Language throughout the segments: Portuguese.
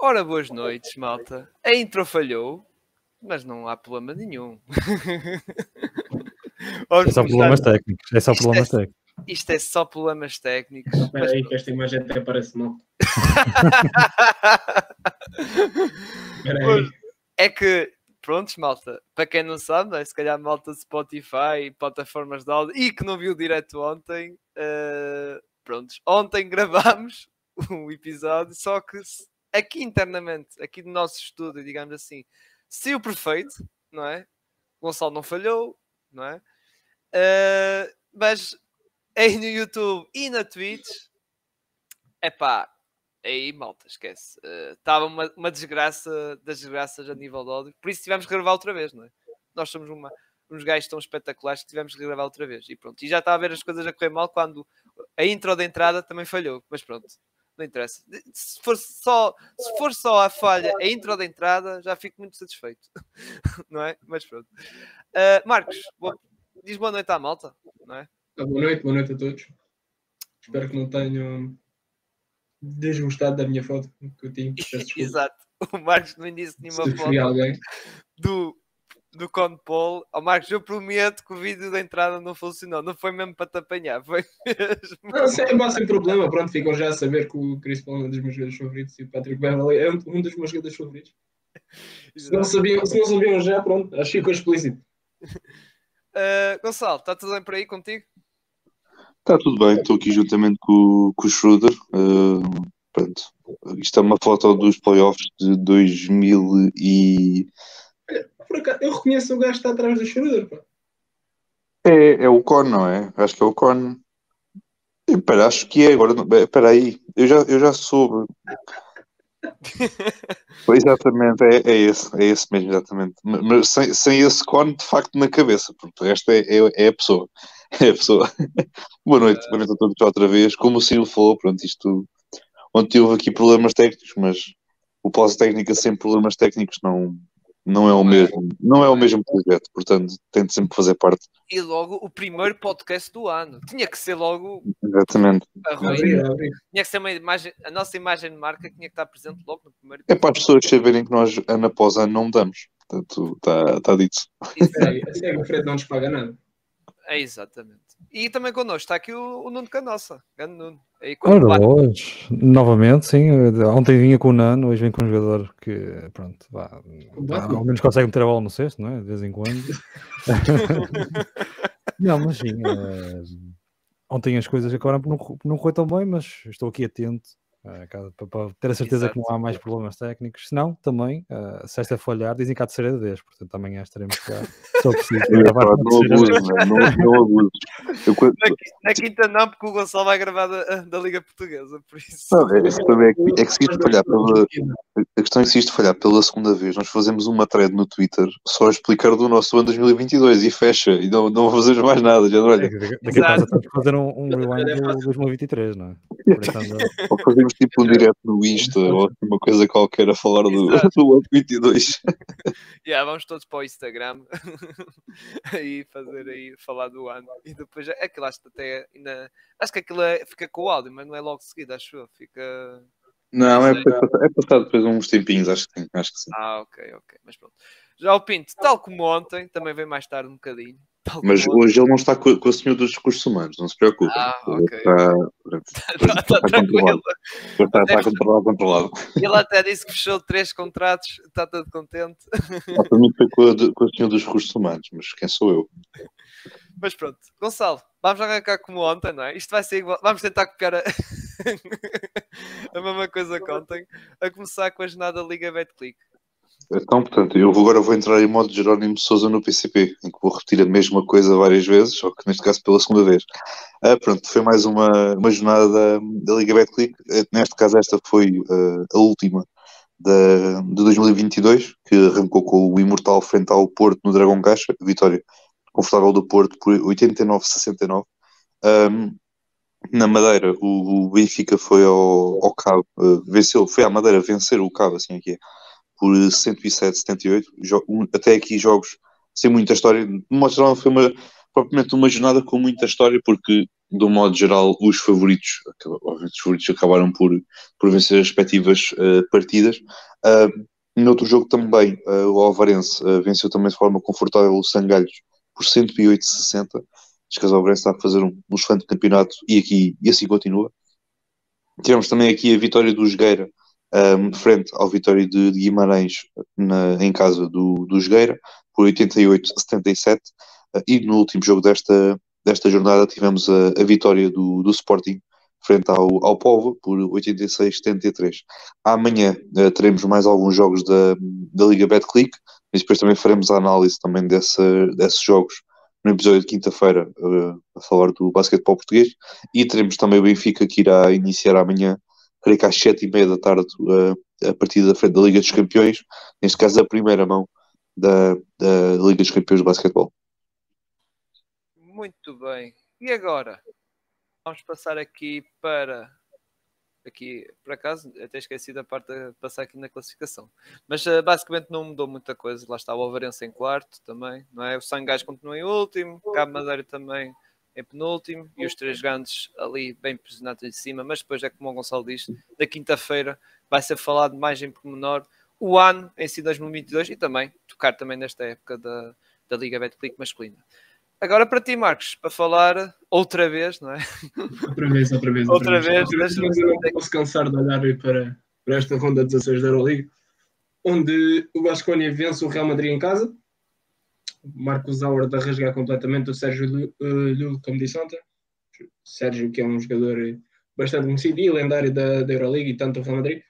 Ora, boas noites, malta. A intro falhou, mas não há problema nenhum. é só problemas técnicos. É só isto problemas é, técnicos. Isto é só problemas técnicos. Espera mas... aí, que esta imagem até parece mal. é que, prontos, malta. Para quem não sabe, é? se calhar malta de Spotify, plataformas de áudio e que não viu direto ontem, uh, prontos. Ontem gravámos um episódio, só que aqui internamente, aqui no nosso estúdio, digamos assim, se o perfeito, não é? Gonçalo não falhou, não é? Uh, mas aí no YouTube e na Twitch, é pá, aí malta, esquece. Estava uh, uma, uma desgraça das desgraças a nível de ódio, por isso tivemos que gravar outra vez, não é? Nós somos uma, uns gajos tão espetaculares que tivemos que gravar outra vez e pronto. E já está a ver as coisas a correr mal quando a intro da entrada também falhou, mas pronto não interessa. Se for só, se for só a falha, a intro da entrada, já fico muito satisfeito, não é? Mas pronto. Uh, Marcos, boa, diz boa noite à malta, não é? Ah, boa noite, boa noite a todos. Espero que não tenham desgostado da minha foto que eu tinha. Exato. O Marcos não disse nenhuma foto alguém. do do Conpol. Ao oh, Marcos, eu prometo que o vídeo da entrada não funcionou. Não foi mesmo para te apanhar, foi mesmo. Não, sem, sem problema. Pronto, ficam já a saber que o Chris Paul é um dos meus jogadores favoritos e o Patrick Beverly é um, um dos meus jogadores favoritos. Se não, sabiam, se não sabiam já, pronto, acho que ficou explícito. Uh, Gonçalo, está tudo bem por aí contigo? Está tudo bem, estou aqui juntamente com, com o Schroeder. Uh, pronto. Isto é uma foto dos playoffs de 2000 e por acaso, eu reconheço o gajo que está atrás do Schroeder, pá. É, é o Con, não é? Acho que é o Con. Espera, acho que é agora. Espera aí, eu já, eu já soube. exatamente, é, é esse, é esse mesmo, exatamente. Mas sem, sem esse cone de facto na cabeça, porque o resto é, é, é a pessoa. É a pessoa. boa noite, boa noite a todos outra vez. Como o Silvio falou, pronto, isto ontem houve aqui problemas técnicos, mas o pós-técnica sem problemas técnicos não, não é o mesmo, não é o mesmo projeto, portanto tento sempre fazer parte. E logo o primeiro podcast do ano, tinha que ser logo Exatamente. A tinha que ser uma imagem, a nossa imagem de marca tinha que estar presente logo no primeiro. É para as pessoas saberem que nós ano após ano não mudamos, portanto está, está dito. Assim é que o Fred não nos paga nada. É exatamente. E também connosco está aqui o, o Nuno Canossa, grande Nuno. Aí, Ora, hoje, novamente, sim. Ontem vinha com o Nano, hoje vem com um jogador que, pronto, vá, ao menos consegue meter a bola no cesto, não é? De vez em quando. não, mas sim. É... Ontem as coisas acabaram por não, não correr tão bem, mas estou aqui atento para ter a certeza Exato. que não há mais problemas técnicos. Se não, também, uh, se esta falhar, dizem que há terceira vez, portanto amanhã estaremos cá. Só preciso. não abuso, não, abuso. Na, quinta não, porque o Gonçalo vai gravar da, da Liga Portuguesa, por isso. Não, é, é, é, que se isto falhar pela, a questão é que se isto falhar pela segunda vez, nós fazemos uma thread no Twitter só a explicar do nosso ano 2022 e fecha, e não, não fazemos mais nada, já olha. Daqui a pouco estamos a fazer um, um rewind do 2023, não é? Ou fazemos tipo um direto no Insta ou uma coisa qualquer a falar do, do ano 22. yeah, vamos todos para o Instagram e fazer aí, falar do ano. E depois, aquilo acho que até ainda. Acho que aquilo é, fica com o áudio, mas não é logo seguido, acho eu. Fica. Não, é, é passado depois uns tempinhos, acho que sim, acho que sim. Ah, ok, ok, mas pronto. Já o Pinto, tal como ontem, também vem mais tarde um bocadinho. Mas hoje ele não está com, com, o senhor dos recursos humanos, não se preocupe. Ah, ok. Está, está, está, controlado. Está, está controlado, controlado. Ele até disse que fechou três contratos, está todo contente. Mim foi com, a, com o senhor dos recursos humanos, mas quem sou eu? Mas pronto, Gonçalo, vamos arrancar como ontem, não é? Isto vai ser igual. Vamos tentar copiar a, a mesma coisa que ontem, a começar com a jornada Liga BetClick. Então, portanto, eu agora vou entrar em modo Jerónimo Souza no PCP, em que vou repetir a mesma coisa várias vezes, só que neste caso pela segunda vez. Ah, pronto, foi mais uma, uma jornada da, da Liga Betclic. Ah, neste caso, esta foi uh, a última da, de 2022, que arrancou com o Imortal frente ao Porto no Dragão Caixa, vitória confortável do Porto por 89-69. Um, na Madeira, o, Benfica foi ao, ao Cabo, uh, venceu, foi à Madeira vencer o Cabo, assim aqui é por 107, 78. Até aqui jogos sem muita história. De modo foi uma, propriamente uma jornada com muita história, porque do modo geral, os favoritos, os favoritos acabaram por, por vencer as respectivas uh, partidas. Uh, no outro jogo também, uh, o Alvarense venceu também de forma confortável o Sangalhos por 108-60. Acho que o Alvarense está a fazer um, um excelente campeonato e, aqui, e assim continua. Tivemos também aqui a vitória do Jogueira, um, frente ao vitória de, de Guimarães na, em casa do, do Jogueira, por 88-77. e no último jogo desta, desta jornada tivemos a, a vitória do, do Sporting frente ao, ao Povo por 86-73. Amanhã uh, teremos mais alguns jogos da, da Liga Betclic e depois também faremos a análise também desses jogos no episódio de quinta-feira uh, a falar do basquetebol português e teremos também o Benfica que irá iniciar amanhã, creio que às sete e meia da tarde uh, a partir da frente da Liga dos Campeões, neste caso a primeira mão da, da Liga dos Campeões de Basquetebol. Muito bem. E agora? Vamos passar aqui para. Aqui, por acaso, até esqueci da parte de passar aqui na classificação. Mas uh, basicamente não mudou muita coisa. Lá está o Alvarense em quarto também, não é? O Sangás continua em último, Cabo Madeira também em penúltimo e os três grandes ali bem posicionados em cima. Mas depois é como o Gonçalo diz, na quinta-feira vai ser falado mais em pormenor o ano em si 2022 e também tocar também nesta época da, da Liga Betclic masculina. Agora para ti, Marcos, para falar outra vez, não é? Outra vez, outra vez. Outra, outra vez. vez. Mas eu não posso cansar de olhar para, para esta ronda 16 da Euroliga, onde o Vasconia vence o Real Madrid em casa. Marcos Auer a rasgar completamente o Sérgio Lula, como disse ontem. Sérgio, que é um jogador bastante conhecido e lendário da, da Euroliga e tanto do Real Madrid,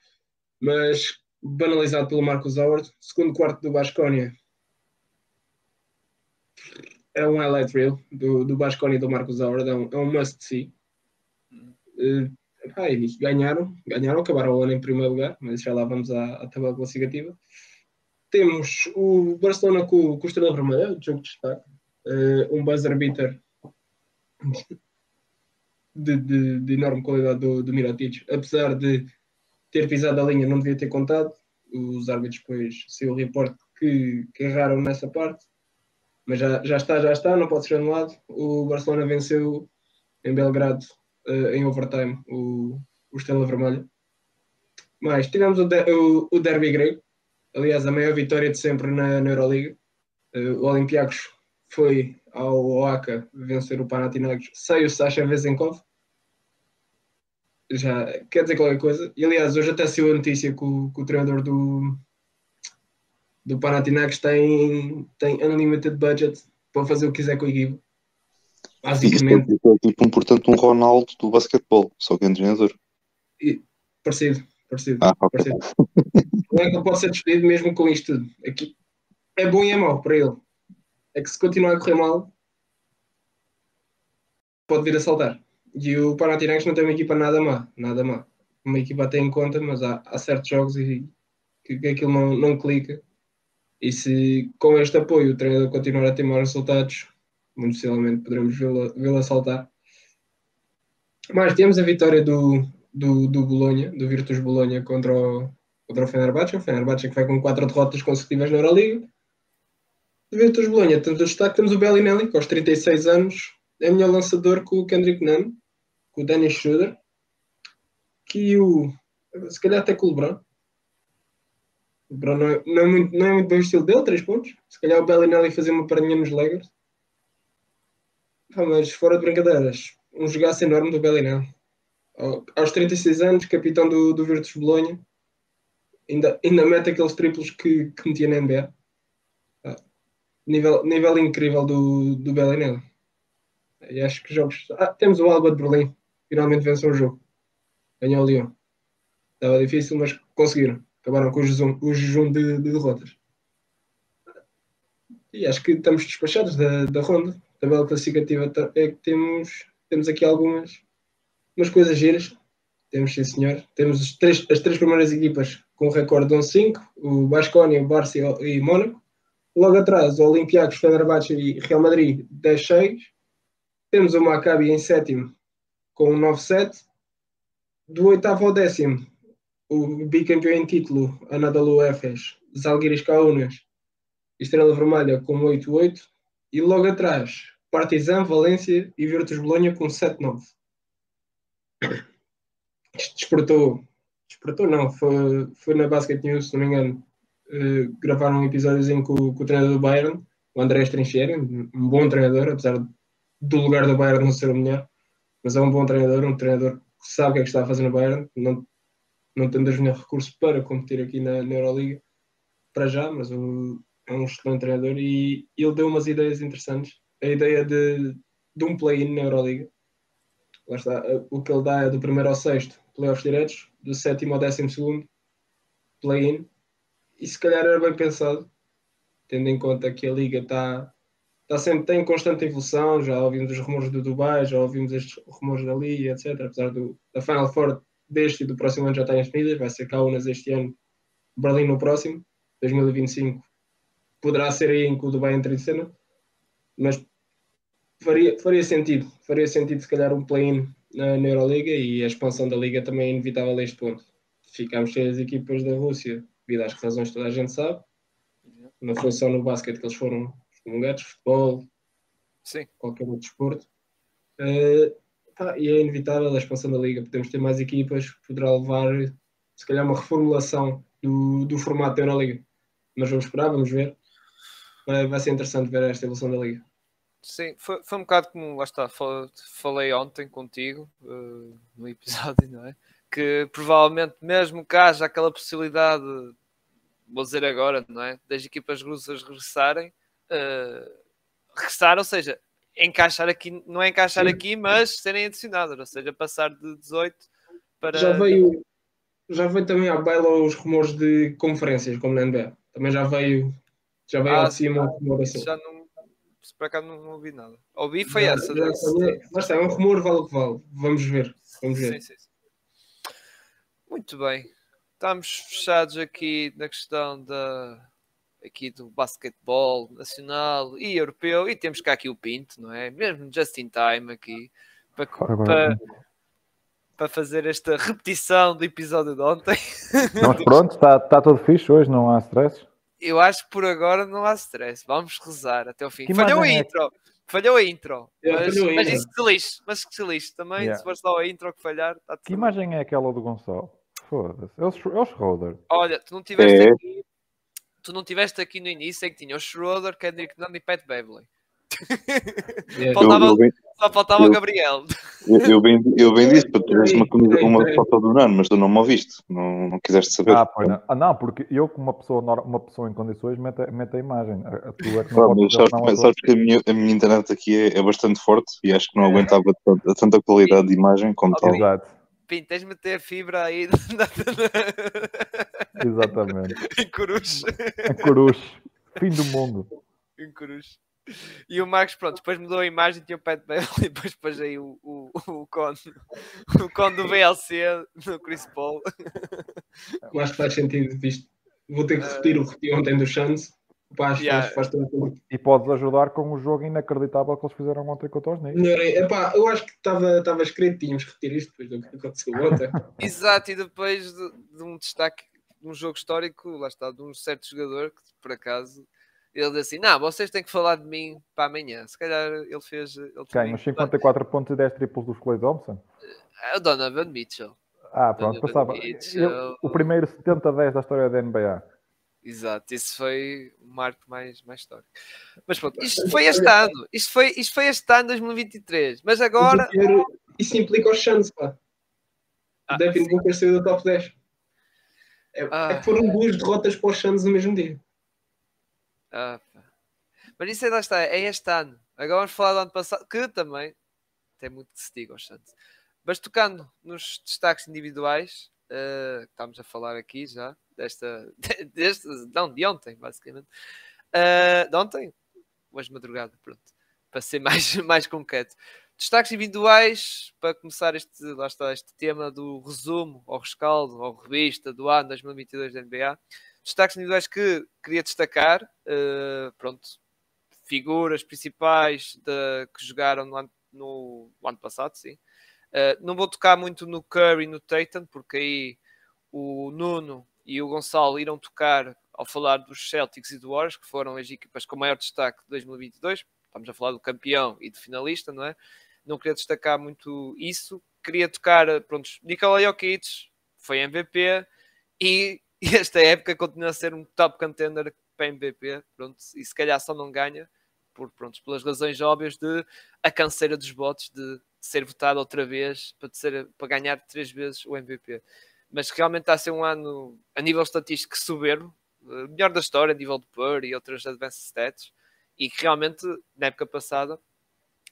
mas banalizado pelo Marcos Auer. Segundo quarto do Vasconia, é um highlight reel do, do Basconi e do Marcos Aura, é um, é um must see. Uh, ganharam, ganharam, acabaram o ano em primeiro lugar, mas já lá vamos à, à tabela classificativa. Temos o Barcelona com, com o Estrela Vermelha, jogo de destaque, uh, um buzzer beater de, de, de, enorme qualidade do, do Miratic, apesar de ter pisado a linha, não devia ter contado. Os árbitros depois saiu o reporte que, que erraram nessa parte mas já, já está, já está, não pode ser anulado. O Barcelona venceu em Belgrado uh, em overtime o, o Estrela Vermelha. Mas tivemos o, de, o, o derby grego, aliás, a maior vitória de sempre na, na Euroliga. Uh, o Olympiacos foi ao Oaca vencer o Panathinaikos sem o Sasha Vezenkov. Já quer dizer qualquer coisa. E aliás, hoje até saiu a notícia que o, que o treinador do, do Panathinaikos tem, tem unlimited budget para fazer o que quiser com a equipe. Basicamente. É tipo um, portanto, um Ronaldo do basquetebol, só que é treinador. E, parecido, parecido. Ah, okay. parecido. Não é que ele pode ser despedido mesmo com isto tudo. Aqui, é bom e é mau para ele. É que se continuar a correr mal, pode vir a saltar. E o Panathinaikos não tem uma equipa nada má, nada má. Uma equipa até em conta, mas há, há certos jogos e que, que aquilo não, não clica e se com este apoio o treinador continuar a ter maus resultados, muito possivelmente poderemos vê-lo saltar. Mas temos a vitória do, do, do Bolonha, do Virtus Bolonha contra o, contra o Fenerbahçe. O Fenerbahçe que vai com quatro derrotas consecutivas na Euroliga. O Virtus Bolonha, tanto destaque, temos o Bellinelli, que aos 36 anos é melhor lançador que o Kendrick Nunn, com o Dennis Schroeder, que o, se calhar até com o LeBron, o Bruno não é, não é, muito, não é muito bem o estilo dele, 3 pontos. Se calhar o Bellinelli fazia uma paradinha nos Lakers. Ah, mas fora de brincadeiras, um jogaço enorme do Bellinelli. Aos 36 anos, capitão do, do Virtus Bolonha, ainda, ainda mete aqueles triplos que, que metia na NBA. Ah, nível, nível incrível do, do Bellinelli. E acho que jogos. Ah, temos o Alba de Berlim, finalmente venceu o jogo. Ganhou o Lyon. Estava difícil, mas conseguiram acabaram com o jejum, o jejum de, de, derrotas. E acho que estamos despachados da, da ronda. A tabela classificativa é que temos, temos aqui algumas umas coisas giras. Temos, sim senhor. Temos as três, as três primeiras equipas com o recorde de 11-5, o Basconia, o Barça e Mónaco. Logo atrás, o Olympiacos, Fenerbahçe e Real Madrid, 10-6. Temos o Maccabi em sétimo com 9-7. Do oitavo ao décimo, o bicampeão em título, Anadolu Efes, Zalgiris Kaunas, Estrela Vermelha com 8-8, e logo atrás, Partizan, Valência e Virtus Bolonha com 7-9. Isto despertou, despertou não, foi, foi na Basket News, se não me engano, uh, gravaram um episódiozinho com, com o treinador do Bayern, o André Strincheri, um bom treinador, apesar do lugar do Bayern não ser o melhor, mas é um bom treinador, um treinador que sabe o que é que está a fazer no Bayern, não, não tendo os melhores recursos para competir aqui na, na Euroliga, para já, mas o, é um excelente treinador e ele deu umas ideias interessantes. A ideia de, de um play-in na Euroliga. Lá está, o que ele dá é do primeiro ao sexto, playoffs diretos, do sétimo ao décimo segundo, play-in. E se calhar era bem pensado, tendo em conta que a liga está está sempre tem constante evolução. Já ouvimos os rumores do Dubai, já ouvimos estes rumores dali, etc. Apesar do, da Final Four deste e do próximo ano já estarem definidas, vai ser Kaunas este ano, Berlim no próximo, 2025. Poderá ser aí em que o Dubai entre em cena, mas faria, faria sentido. Faria sentido, se calhar, um play-in na, na Euroliga e a expansão da Liga também é inevitável a este ponto. Ficámos sem as equipas da Rússia, devido às razões que toda a gente sabe. Não foi só no basquete que eles foram comunidades, futebol, Sim. qualquer outro desporto. Uh, tá, e é inevitável a expansão da liga. Podemos ter mais equipas, poderá levar, se calhar, uma reformulação do, do formato da Euroliga. Mas vamos esperar, vamos ver. Vai, vai ser interessante ver esta evolução da liga. Sim, foi, foi um bocado como lá está, falei ontem contigo uh, no episódio, não é? Que provavelmente, mesmo que haja aquela possibilidade, vou dizer agora, não é? Das equipas russas regressarem, uh, regressar, ou seja, encaixar aqui, não é encaixar Sim. aqui, mas serem adicionadas, ou seja, passar de 18 para. Já veio, já veio também à baila os rumores de conferências, como na NBA. Também já veio, já veio ah, ao cima rumor assim. Já não, para cá não, não ouvi nada. Ouvi foi já, essa. Já, mas está, é um rumor, vale o que vale. Vamos ver. Vamos ver. Sim, sim, sim. Muito bem. Estamos fechados aqui na questão da, aqui do basquetebol nacional e europeu, e temos cá aqui o Pinto, não é? Mesmo just in time aqui, para, para, para fazer esta repetição do episódio de ontem. Mas pronto, está, está tudo fixe hoje, não há stress? Eu acho que por agora não há stress. Vamos rezar até o fim. Que falhou a é intro. É? Falhou a intro. Mas, mas isso que se lixe. Mas que se lixe também. Yeah. Se for só a intro que falhar, está Que imagem é aquela do Gonçalo? Foda-se. É o, é o Schroeder. Olha, tu não tiveste é. aqui tu não tiveste aqui no início em que tinha o Schroeder, Kendrick Nunn e Pat Beverly. Yeah. faltava, eu, eu bem, só faltava o Gabriel. Eu, bem, eu bem disse para teres uma, uma foto do Nano, mas tu não me ouviste, não, não quiseste saber. Ah, pois não. Ah, não, porque eu, como uma pessoa, uma pessoa em condições, meto, meto a imagem. A, tu é que não mas sabes, não sabes que a minha, a minha internet aqui é, é bastante forte e acho que não aguentava tanta, tanta qualidade de imagem como tal. Exato. Pim, tens de meter fibra aí. Exatamente. em Coruche. Em Coruche. Fim do mundo. Em Coruche. E o Marcos, pronto, depois mudou a imagem, tinha o Pat Bale e depois pôs aí o, o, o cone, o cone do VLC no Chris Paul. Eu acho que faz sentido, visto. Vou ter que repetir o que repeti ontem do Chance Faz, yeah. faz, faz e podes ajudar com o jogo inacreditável que eles fizeram ontem com o Torneio. Epá, eu acho que estava escrito, tínhamos que repetir isto depois do que aconteceu ontem. Exato, e depois de, de, um destaque de um jogo histórico, lá está, de um certo jogador que por acaso ele disse assim: Não, vocês têm que falar de mim para amanhã. Se calhar ele fez. Ele Quem? Os 54 pontos e 10 triplos dos Clay Thompson? É o Donovan Mitchell. Ah, pronto, passava. Eu, o primeiro 70-10 da história da NBA. Exato, isso foi o marco mais, mais histórico. Mas pronto, isto foi este ano, isto foi, isto foi este ano 2023, mas agora. Isso implica os Suns, pá. Ah, Devin Booker saiu top 10. É, ah, é que foram duas derrotas para os Suns no mesmo dia. Ah, mas isso ainda está, é este ano. Agora vamos falar do ano passado, que também tem muito que se diga aos Suns. Mas tocando nos destaques individuais, uh, que estamos a falar aqui já, desta, deste, não, de ontem, basicamente. Uh, de ontem, hoje madrugada, pronto, para ser mais, mais concreto. Destaques individuais, para começar este, lá está, este tema do resumo, ao rescaldo, ao revista do ano 2022 da NBA. Destaques individuais que queria destacar, uh, pronto, figuras principais de, que jogaram no ano, no, no ano passado, sim. Uh, não vou tocar muito no Curry e no Tatum, porque aí o Nuno e o Gonçalo irão tocar ao falar dos Celtics e do Warriors, que foram as equipas com maior destaque de 2022. estamos a falar do campeão e do finalista, não é? Não queria destacar muito isso. Queria tocar, pronto, Nikola Jokic foi MVP e esta época continua a ser um top contender para MVP, pronto, e se calhar só não ganha por, pronto, pelas razões óbvias de a canseira dos votos de ser votado outra vez para, ser, para ganhar três vezes o MVP. Mas realmente está a ser um ano a nível estatístico soberbo, eh, melhor da história, a nível de PUR e outras advanced stats, e que realmente na época passada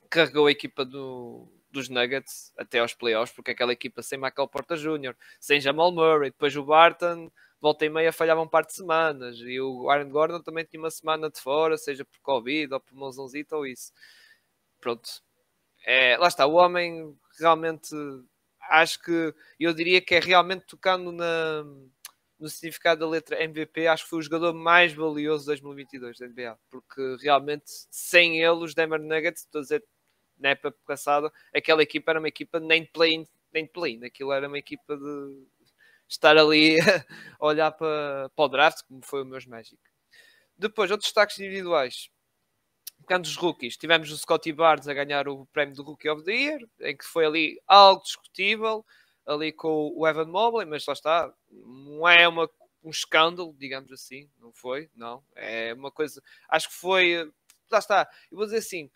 carregou a equipa do, dos Nuggets até aos playoffs, porque aquela equipa sem Michael Porta Jr., sem Jamal Murray, depois o Barton volta e meia falhava um par de semanas. E o Aaron Gordon também tinha uma semana de fora, seja por Covid ou por mãozãozita ou isso. Pronto. É, lá está, o homem realmente acho que eu diria que é realmente tocando na, no significado da letra MVP, acho que foi o jogador mais valioso de 2022 da NBA, porque realmente sem ele, os Denver Nuggets, estou a dizer, na época passada, aquela equipa era uma equipa nem play, nem play, aquilo era uma equipa de estar ali a olhar para, para o draft, como foi o meus Magic. Depois, outros destaques individuais. Tocando os rookies, tivemos o Scotty Barnes a ganhar o prémio do Rookie of the Year, em que foi ali algo discutível, ali com o Evan Mobley, mas lá está, não é uma, um escândalo, digamos assim, não foi, não, é uma coisa, acho que foi, lá está, eu vou dizer assim,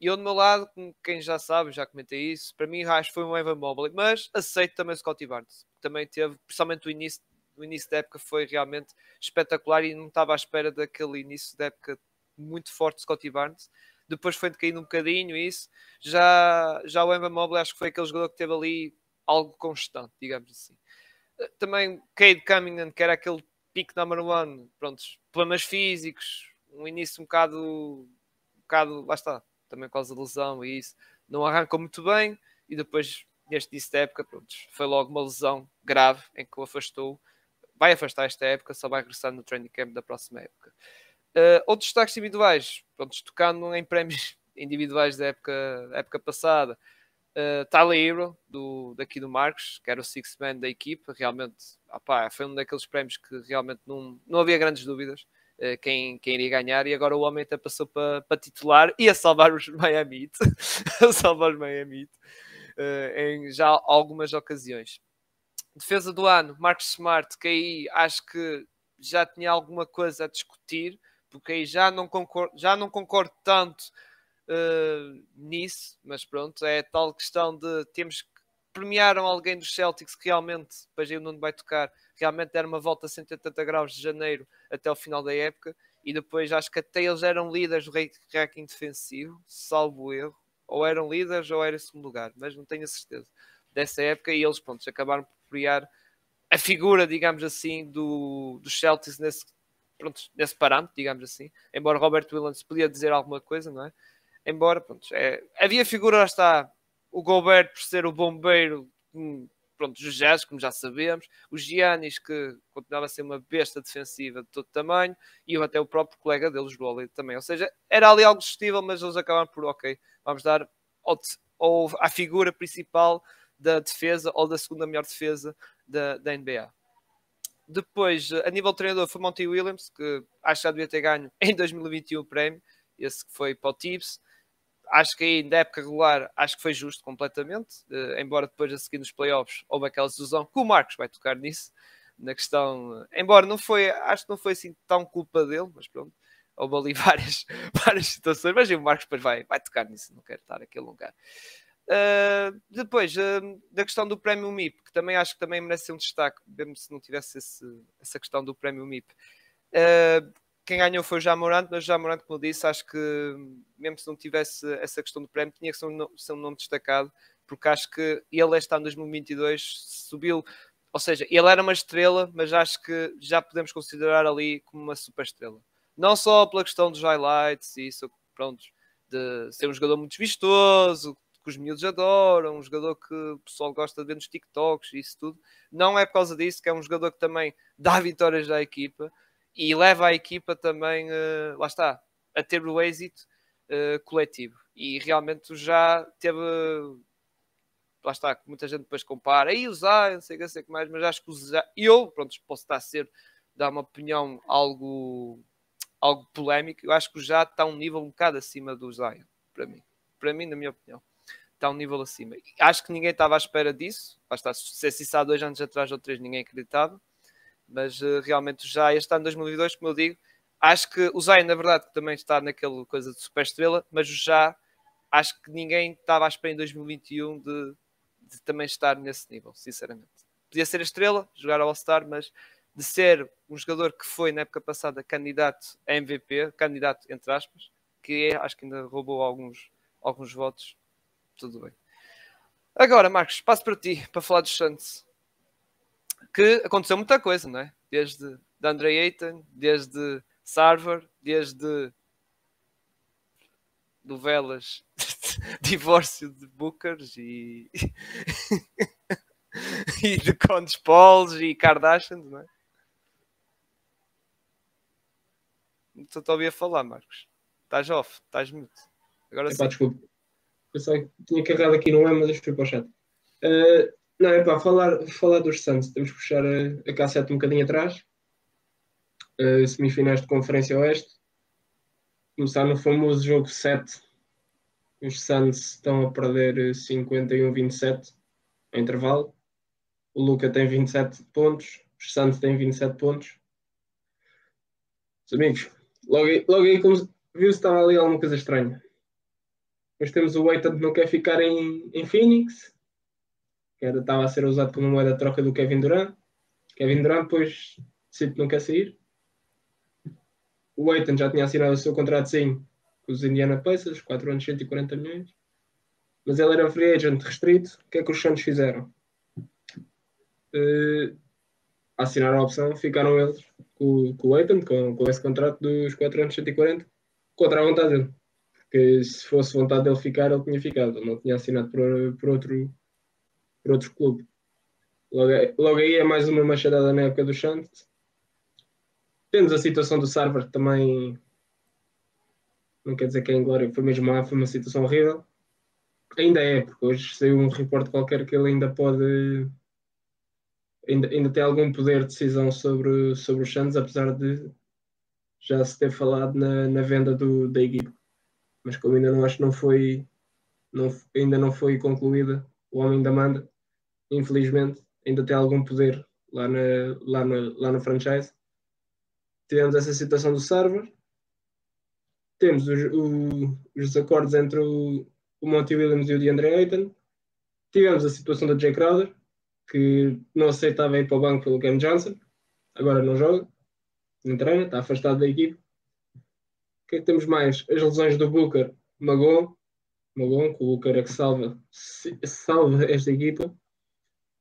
e eu do meu lado, quem já sabe, já comentei isso, para mim acho que foi um Evan Mobley, mas aceito também o Scotty Barnes. Também teve, principalmente o início, o início da época foi realmente espetacular e não estava à espera daquele início da época muito forte de Scotty Barnes. Depois foi caindo um bocadinho isso. Já, já o Evan Mobley acho que foi aquele jogador que teve ali algo constante, digamos assim. Também Cade Cunningham, que era aquele pick number one, prontos, problemas físicos, um início um bocado, um bocado, lá está, também por causa da lesão e isso, não arrancou muito bem e depois, neste início da época, pronto, foi logo uma lesão grave em que o afastou. Vai afastar esta época, só vai regressar no training camp da próxima época. Uh, outros destaques individuais, pronto, tocando em prémios individuais da época, época passada, uh, Tyler Hero, do, daqui do Marcos, que era o six man da equipa, realmente opá, foi um daqueles prémios que realmente não, não havia grandes dúvidas. Eh, quem, quem iria ganhar, e agora o homem até passou para, para titular e a salvar os Miami a salvar os Miami uh, em já algumas ocasiões. Defesa do ano, Marcos Smart, que aí acho que já tinha alguma coisa a discutir, porque aí já não concordo, já não concordo tanto uh, nisso, mas pronto, é tal questão de temos que premiaram alguém dos Celtics que realmente, depois aí o Nuno vai tocar, realmente deram uma volta a 180 graus de janeiro até o final da época e depois acho que até eles eram líderes do ranking defensivo, salvo erro, ou eram líderes ou era segundo lugar, mas não tenho a certeza dessa época e eles pronto, acabaram por criar a figura, digamos assim, do, dos Celtics nesse, pronto, nesse parâmetro, digamos assim, embora Robert Williams podia dizer alguma coisa, não é? Embora, pronto, é, havia figura, lá está, o Gobert por ser o bombeiro hum, pronto, Jazz, como já sabemos, os Giannis, que continuava a ser uma besta defensiva de todo tamanho, e até o próprio colega deles, o também. Ou seja, era ali algo gestível, mas eles acabaram por, ok, vamos dar ou, ou à figura principal da defesa ou da segunda melhor defesa da, da NBA. Depois, a nível de treinador, foi Monty Williams, que acho que já devia ter ganho em 2021 o prémio, esse que foi para o Tibbs acho que aí na época regular acho que foi justo completamente, uh, embora depois a seguir nos playoffs houve aquela ilusão que o Marcos vai tocar nisso, na questão, embora não foi, acho que não foi assim tão culpa dele, mas pronto, houve ali várias, várias situações, mas o Marcos depois vai, vai tocar nisso, não quero estar aqui a alongar. Uh, depois, uh, da questão do prémio MIP, que também acho que também merece um destaque, mesmo se não tivesse esse, essa questão do prémio MIP. Quem ganhou foi o Jamorant, mas o como eu disse, acho que mesmo se não tivesse essa questão do prémio, tinha que ser um, ser um nome destacado, porque acho que ele este ano 2022 subiu, ou seja, ele era uma estrela, mas acho que já podemos considerar ali como uma super estrela. Não só pela questão dos highlights e isso, pronto, de ser um jogador muito vistoso, que os miúdos adoram, um jogador que o pessoal gosta de ver nos TikToks e isso tudo. Não é por causa disso, que é um jogador que também dá vitórias à equipa e leva a equipa também, uh, lá está, a ter o êxito uh, coletivo. E realmente já teve, lá está, muita gente depois compara, aí Zay, não sei o que, sei que mais, mas acho que Zay, eu, pronto, posso estar a ser, dar uma opinião algo algo polémico, eu acho que já está um nível um bocado acima do Zion, para mim. Para mim, na minha opinião, está um nível acima. Acho que ninguém estava à espera disso. Basta, se isso há dois anos atrás ou três, ninguém acreditava. Mas uh, realmente já este ano 2002, como eu digo, acho que o Zion, na verdade, também está naquela coisa de super estrela, mas já acho que ninguém estava à espera em 2021 de, de também estar nesse nível, sinceramente. Podia ser a estrela, jogar ao All-Star, mas de ser um jogador que foi na época passada candidato a MVP, candidato entre aspas, que é, acho que ainda roubou alguns, alguns votos. Tudo bem. Agora, Marcos, passo para ti para falar dos Santos. Que aconteceu muita coisa, não é? Desde de Andre Ayton, desde Sarver, desde novelas, divórcio de Bookers e, e de Condes Pauls e Kardashians, não é? Estou a ouvir a falar, Marcos. Estás off, estás mute. Agora sim. desculpa. Eu só tinha carregado aqui no M, mas deixa para o chat. Uh, não, é para falar, falar dos Santos, temos que puxar a, a K7 um bocadinho atrás. Uh, semifinais de Conferência Oeste. Começar no famoso jogo 7. Os Santos estão a perder 51-27 em intervalo. O Luca tem 27 pontos. Os Santos têm 27 pontos. Os amigos, Logo aí, logo aí viu-se que estava ali alguma coisa estranha. Depois temos o Aiton que não quer ficar em, em Phoenix, que era, estava a ser usado como moeda de troca do Kevin Durant. Kevin Durant depois decide que não quer sair. O Aiton já tinha assinado o seu contrato sim com os Indiana Pacers, 4 anos 140 milhões. Mas ele era free agent restrito. O que é que os Santos fizeram? Uh, assinaram a opção, ficaram eles com, com o Aiton, com, com esse contrato dos 4 anos 140, contra a vontade dele. Porque se fosse vontade dele ficar, ele tinha ficado, ele não tinha assinado por, por, outro, outro clube. Logo, logo aí é mais uma machadada na época do Santos. Temos a situação do Sarver também não quer dizer que é em glória, foi mesmo má, foi uma situação horrível. Ainda é, porque hoje saiu um reporte qualquer que ele ainda pode ainda, ainda tem algum poder de decisão sobre, sobre os Santos, apesar de já se ter falado na, na venda do, da equipe. Mas como ainda não acho não foi, não, ainda não foi concluída, o homem da manda, infelizmente, ainda tem algum poder lá, na, lá, no, lá no franchise. Tivemos essa situação do server, temos os, o, os acordos entre o, o Monty Williams e o DeAndre Ayton, tivemos a situação da Jay Crowder, que não aceitava ir para o banco pelo Cam Johnson, agora não joga, não treina, está afastado da equipe. O que é que temos mais? As lesões do Booker, Magon, Magon, que o Booker é que salva, salva esta equipa.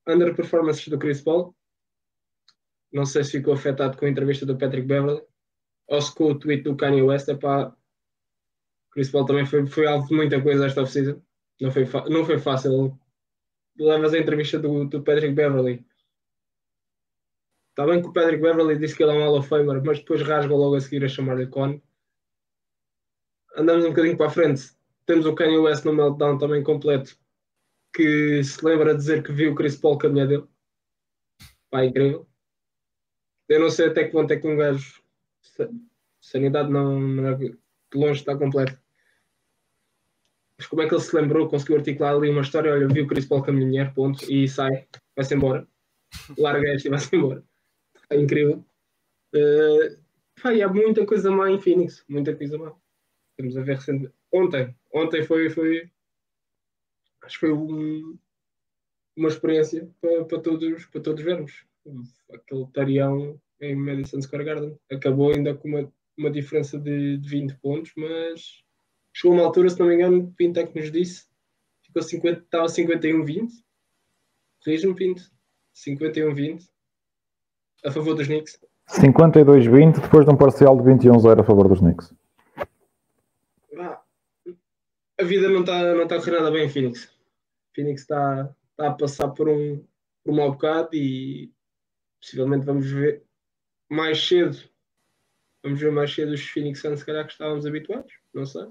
Underperformances do Chris Paul. Não sei se ficou afetado com a entrevista do Patrick Beverly ou se com o tweet do Kanye West. Para Chris Paul também foi, foi alvo de muita coisa esta oficina. Não foi, não foi fácil levas a entrevista do, do Patrick Beverly. Está bem que o Patrick Beverly disse que ele é um Hall of Famer, mas depois rasga logo a seguir a chamar-lhe Con. Andamos um bocadinho para a frente. Temos o Kanye West no meltdown também completo, que se lembra de dizer que viu o Chris Paul caminhar dele. Pá, incrível. Eu não sei até que ponto é que um gajo. Sanidade não, não é, de longe está completo. Mas como é que ele se lembrou, conseguiu articular ali uma história? Olha, viu o Chris Paul mulher, ponto, e sai, vai-se embora. Larga esta e vai-se embora. É incrível. Uh, pá, há muita coisa má em Phoenix, muita coisa má. Estamos a ver recente. Ontem, ontem foi, foi acho que foi um, uma experiência para, para, todos, para todos vermos. Aquele tarião em Madison Square Garden acabou ainda com uma, uma diferença de, de 20 pontos, mas Chegou uma altura, se não me engano, Pinto é que nos disse, ficou 50, estava 51-20. Corrija-me, Pinto. 51-20. A favor dos Knicks. 52-20, depois de um parcial de 21-0 a favor dos Knicks. Ah, a vida não está não tá a correr nada bem em Phoenix. Phoenix está, a passar por um, por um mau bocado e possivelmente vamos ver mais cedo. Vamos ver mais cedo os Phoenix Suns, se calhar que estávamos habituados. Não sei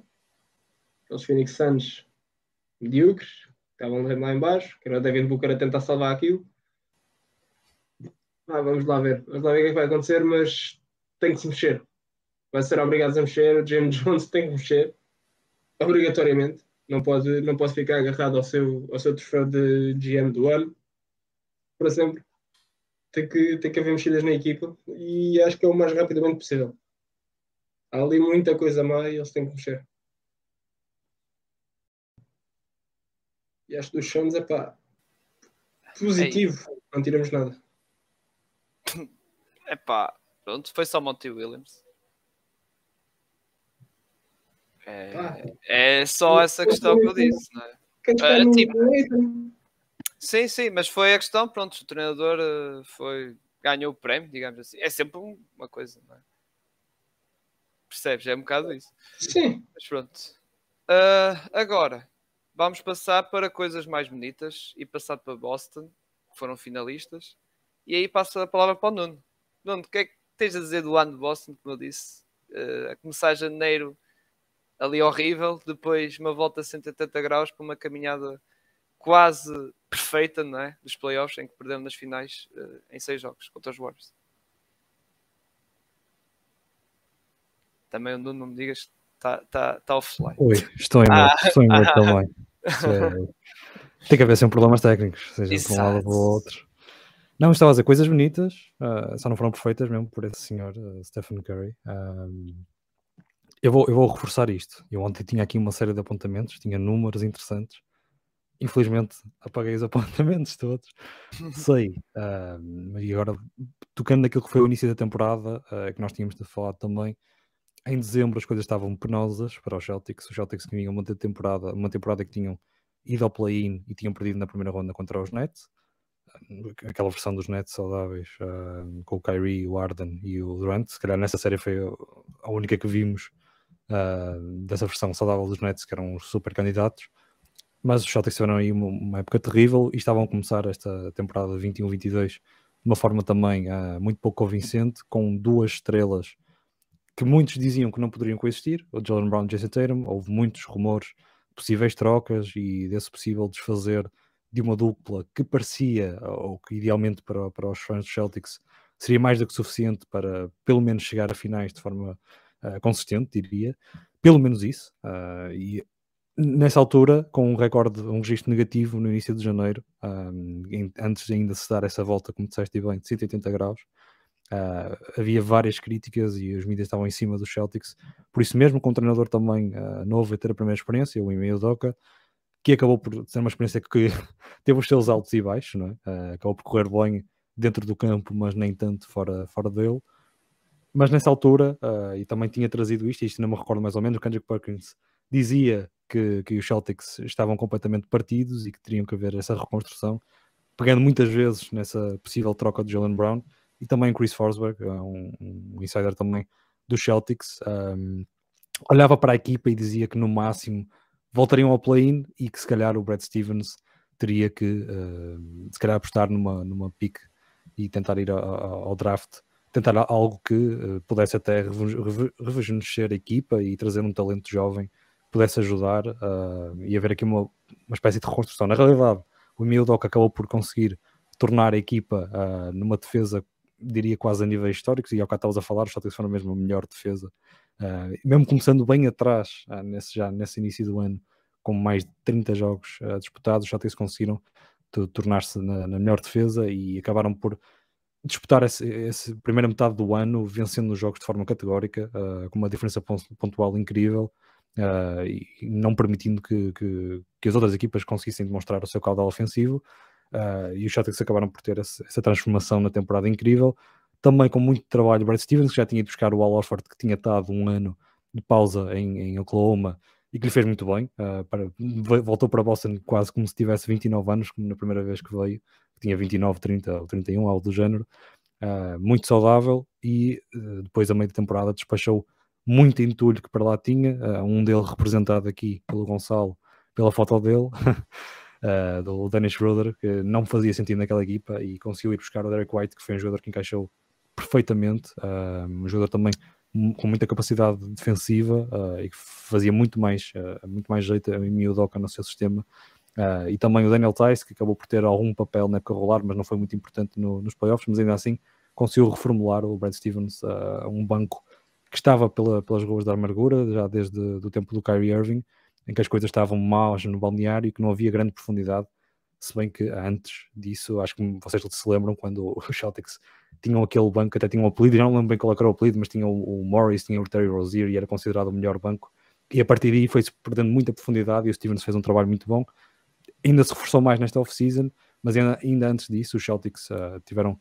aqueles Phoenix Suns medíocres, estavam lá embaixo, que era o Devin Booker a tentar salvar aquilo. Ah, vamos lá ver, vamos lá ver o que, é que vai acontecer, mas tem que se mexer. vai ser obrigados a mexer, o James Jones tem que mexer, obrigatoriamente. Não pode, não pode ficar agarrado ao seu, ao seu troféu de GM do ano para sempre. Tem que, tem que haver mexidas na equipa e acho que é o mais rapidamente possível. Há ali muita coisa má e eles têm que mexer. E acho que dos Suns é pá, positivo, Ei. não tiramos nada. É pá, pronto, foi só Monty Williams. É, é só essa questão que eu disse, não é? Uh, tipo, sim, sim, mas foi a questão, pronto, o treinador uh, foi, ganhou o prémio, digamos assim. É sempre uma coisa, não é? Percebes? É um bocado isso. Sim. Mas pronto. Uh, agora, vamos passar para coisas mais bonitas e passar para Boston, que foram finalistas. E aí passo a palavra para o Nuno. Nuno, o que é que tens a dizer do ano de Boston, como eu disse? Uh, a começar janeiro ali horrível, depois uma volta a 180 graus para uma caminhada quase perfeita, não é? Dos playoffs em que perdemos nas finais uh, em seis jogos contra os Warriors. Também o Nuno me digas está tá, tá offline. Ui, estou em medo, ah, estou em medo ah, também. É... Tem que haver sempre problemas técnicos, seja Exato. para um lado ou para o outro. Não, estava a dizer coisas bonitas, uh, só não foram perfeitas mesmo por esse senhor, uh, Stephen Curry. Um, eu vou, eu vou reforçar isto. Eu ontem tinha aqui uma série de apontamentos, tinha números interessantes. Infelizmente apaguei os apontamentos todos. Sei. Uh, e agora, tocando naquilo que foi o início da temporada, uh, que nós tínhamos de falar também, em dezembro as coisas estavam penosas para os Celtics. Os Celtics tinham uma temporada, uma temporada que tinham ido ao play-in e tinham perdido na primeira ronda contra os Nets. Aquela versão dos Nets saudáveis, uh, com o Kyrie, o Arden e o Durant. Se calhar nessa série foi a única que vimos uh, dessa versão saudável dos Nets, que eram os super candidatos. Mas os Celtics tiveram aí uma, uma, época terrível e estavam a começar esta temporada 21-22 de uma forma também uh, muito pouco convincente, com duas estrelas que muitos diziam que não poderiam coexistir, o Jalen Brown e Jason Tatum. Houve muitos rumores possíveis trocas e desse possível desfazer de uma dupla que parecia, ou que idealmente para, para os fãs dos Celtics, seria mais do que suficiente para pelo menos chegar a finais de forma uh, consistente, diria, pelo menos isso. Uh, e nessa altura, com um recorde, um registro negativo no início de janeiro, um, em, antes de ainda se dar essa volta, como disseste bem, de 180 graus, uh, havia várias críticas e os mídias estavam em cima dos Celtics. Por isso mesmo, com o treinador também novo a ter a primeira experiência, o Ime Doca, que acabou por ser uma experiência que teve os seus altos e baixos, não é? acabou por correr bem dentro do campo, mas nem tanto fora, fora dele mas nessa altura, uh, e também tinha trazido isto, isto não me recordo mais ou menos, o Kendrick Perkins dizia que, que os Celtics estavam completamente partidos e que teriam que haver essa reconstrução, pegando muitas vezes nessa possível troca de Jalen Brown e também Chris Forsberg, eh, um, um insider também dos Celtics, um, olhava para a equipa e dizia que no máximo voltariam ao play-in e que se calhar o Brad Stevens teria que uh, se calhar apostar numa, numa pick e tentar ir ao draft tentar algo que uh, pudesse até rejuvenescer a equipa e trazer um talento jovem pudesse ajudar uh, e haver aqui uma, uma espécie de reconstrução. Na realidade, o Mildoc acabou por conseguir tornar a equipa uh, numa defesa, diria quase a níveis históricos, e ao que estavas a falar, os Celtics foram mesmo a melhor defesa, mesmo começando bem atrás, nesse, já nesse início do ano, com mais de 30 jogos disputados, os Celtics conseguiram tornar-se na, na melhor defesa e acabaram por disputar essa primeira metade do ano vencendo os jogos de forma categórica, uh, com uma diferença pontual incrível uh, e não permitindo que, que, que, as outras equipas conseguissem demonstrar o seu caudal ofensivo. Uh, e os Celtics acabaram por ter essa, essa, transformação na temporada incrível. Também com muito trabalho, Brad Stevens, que já tinha ido buscar o Al Orford, que tinha estado um ano de pausa em, em Oklahoma e que lhe fez muito bem. Para, voltou para Boston quase como se tivesse 29 anos, como na primeira vez que veio tinha 29, 30 ou 31, algo do género, uh, muito saudável e uh, depois a meio de temporada despachou muito entulho que para lá tinha, uh, um dele representado aqui pelo Gonçalo, pela foto dele, do Dennis Schroeder, que não fazia sentido naquela equipa e conseguiu ir buscar o Derek White, que foi um jogador que encaixou perfeitamente, um jogador também com muita capacidade defensiva e que fazia muito mais, muito mais jeito a Doca no seu sistema Uh, e também o Daniel Tice, que acabou por ter algum papel na época rolar, mas não foi muito importante no, nos playoffs, mas ainda assim conseguiu reformular o Brad Stevens a uh, um banco que estava pela, pelas ruas da amargura, já desde o tempo do Kyrie Irving, em que as coisas estavam maus no balneário e que não havia grande profundidade, se bem que antes disso, acho que vocês se lembram quando os Celtics tinham aquele banco, até tinham um apelido, já não lembro bem qual era o apelido, mas tinha o, o Morris, tinha o Terry Rozier e era considerado o melhor banco. E a partir daí foi-se perdendo muita profundidade e o Stevens fez um trabalho muito bom. Ainda se reforçou mais nesta off-season, mas ainda, ainda, antes disso os Celtics uh, tiveram,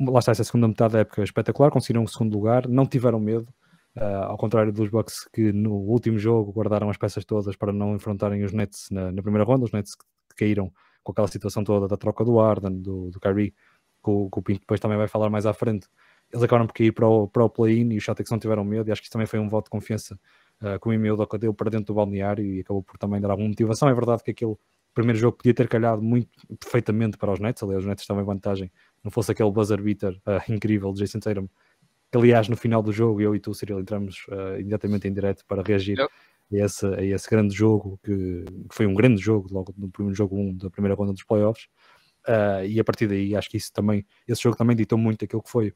lá está essa segunda metade da época espetacular, conseguiram um segundo lugar, não tiveram medo, uh, ao contrário dos Bucks que no último jogo guardaram as peças todas para não enfrentarem os Nets na, na primeira ronda, os Nets que, caíram com aquela situação toda da troca do Arden, do, do Kyrie, que o, que o Pinto depois também vai falar mais à frente. Eles acabaram por cair para o, para o play-in e os Celtics não tiveram medo, e acho que isso também foi um voto de confiança uh, o Emil Doca deu para dentro do balneário e acabou por também dar alguma motivação. É verdade que aquele primeiro jogo podia ter calhado muito perfeitamente para os Nets, aliás, os Nets estavam em vantagem, não fosse aquele buzzer beater uh, incrível de Jason Tatum, que aliás no final do jogo eu e tu, Cyril, entramos uh, imediatamente em direto para reagir a esse, a esse grande jogo, que, foi um grande jogo, logo no primeiro jogo 1 da primeira ronda dos playoffs. Uh, e a partir daí, acho que isso também, esse jogo também ditou muito aquilo que foi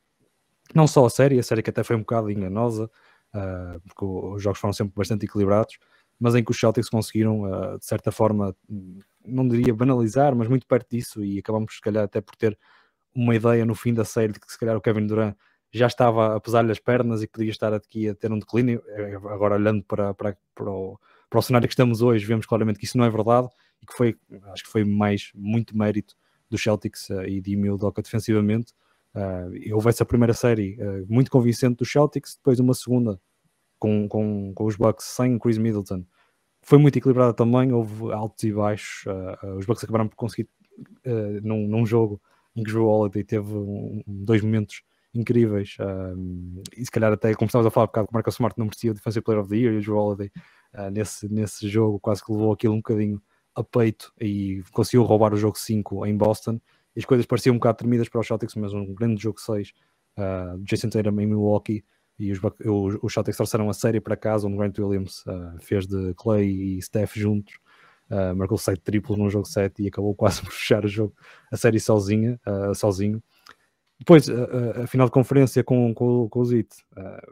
não só a série, a série que até foi um bocado enganosa, porque os jogos foram sempre bastante equilibrados, mas em que os Celtics conseguiram, uh, de certa forma, não diria banalizar, mas muito perto disso, e acabamos, se calhar, até por ter uma ideia no fim da série de que se calhar o Kevin Durant já estava a pesar-lhe as pernas e podia estar aqui a ter um declínio. Eh, agora, olhando para, para, para, o, para o cenário que estamos hoje, vemos claramente que isso não é verdade e que foi, acho que foi mais muito mérito dos Celtics uh, e de Emil Doca defensivamente. Uh, houve essa primeira série uh, muito convincente dos Celtics, depois uma segunda com, com, com os Bucks sem Chris Middleton. Foi muito equilibrada também, houve altos e baixos. Uh, os Bucks acabaram por conseguir, num, num jogo em que Joe Holiday teve um, dois momentos incríveis. E se calhar até, como estávamos a falar um bocado, que o Marcus Smart não merecia o Defensive Player of the Year e o Joe Holiday uh, nesse, nesse jogo quase que levou aquilo um bocadinho a peito e conseguiu roubar o jogo 5 em Boston. E as coisas pareciam um bocado tremidas para os Celtics, mas um grande jogo 6 uh, ah, Jason Tatum em Milwaukee e os, os, os Celtics trouxeram a série para casa, onde Grant Williams uh, fez de Clay e Steph juntos. Uh, marcou 7 triplos no jogo 7 e acabou quase por fechar o jogo, a série sozinha, uh, sozinho. Depois, a, final de conferência com, com, com o Zit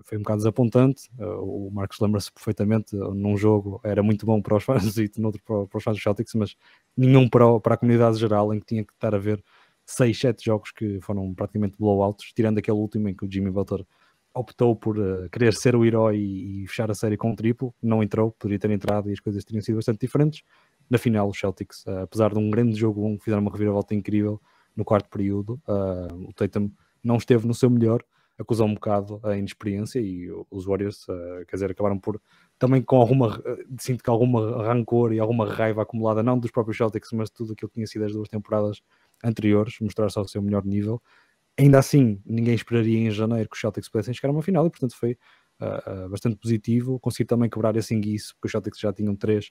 foi um bocado desapontante. O Marcos lembra-se perfeitamente, num jogo era muito bom para os fãs do Zit, noutro para, para, os fãs do Celtics, mas nenhum para, para a comunidade geral, em que tinha que estar a ver 6, 7 jogos que foram praticamente blowouts, tirando aquele último em que o Jimmy Butler optou por uh, querer ser o herói e, e, fechar a série com um triplo, não entrou, poderia ter entrado e as coisas teriam sido bastante diferentes. Na final, os Celtics, apesar de um grande jogo 1, fizeram uma reviravolta incrível no quarto período. Uh, o Tatum não esteve no seu melhor, acusou um bocado a inexperiência e os Warriors, uh, quer dizer, acabaram por também com alguma, sinto que alguma rancor e alguma raiva acumulada, não dos próprios Celtics, mas de tudo aquilo que tinha sido as duas temporadas anteriores, mostrar-se ao seu melhor nível. Ainda assim, ninguém esperaria em janeiro que os Celtics pudessem chegar a uma final e, portanto, foi uh, uh, bastante positivo. Consegui também quebrar esse enguiço, porque os Celtics já tinham três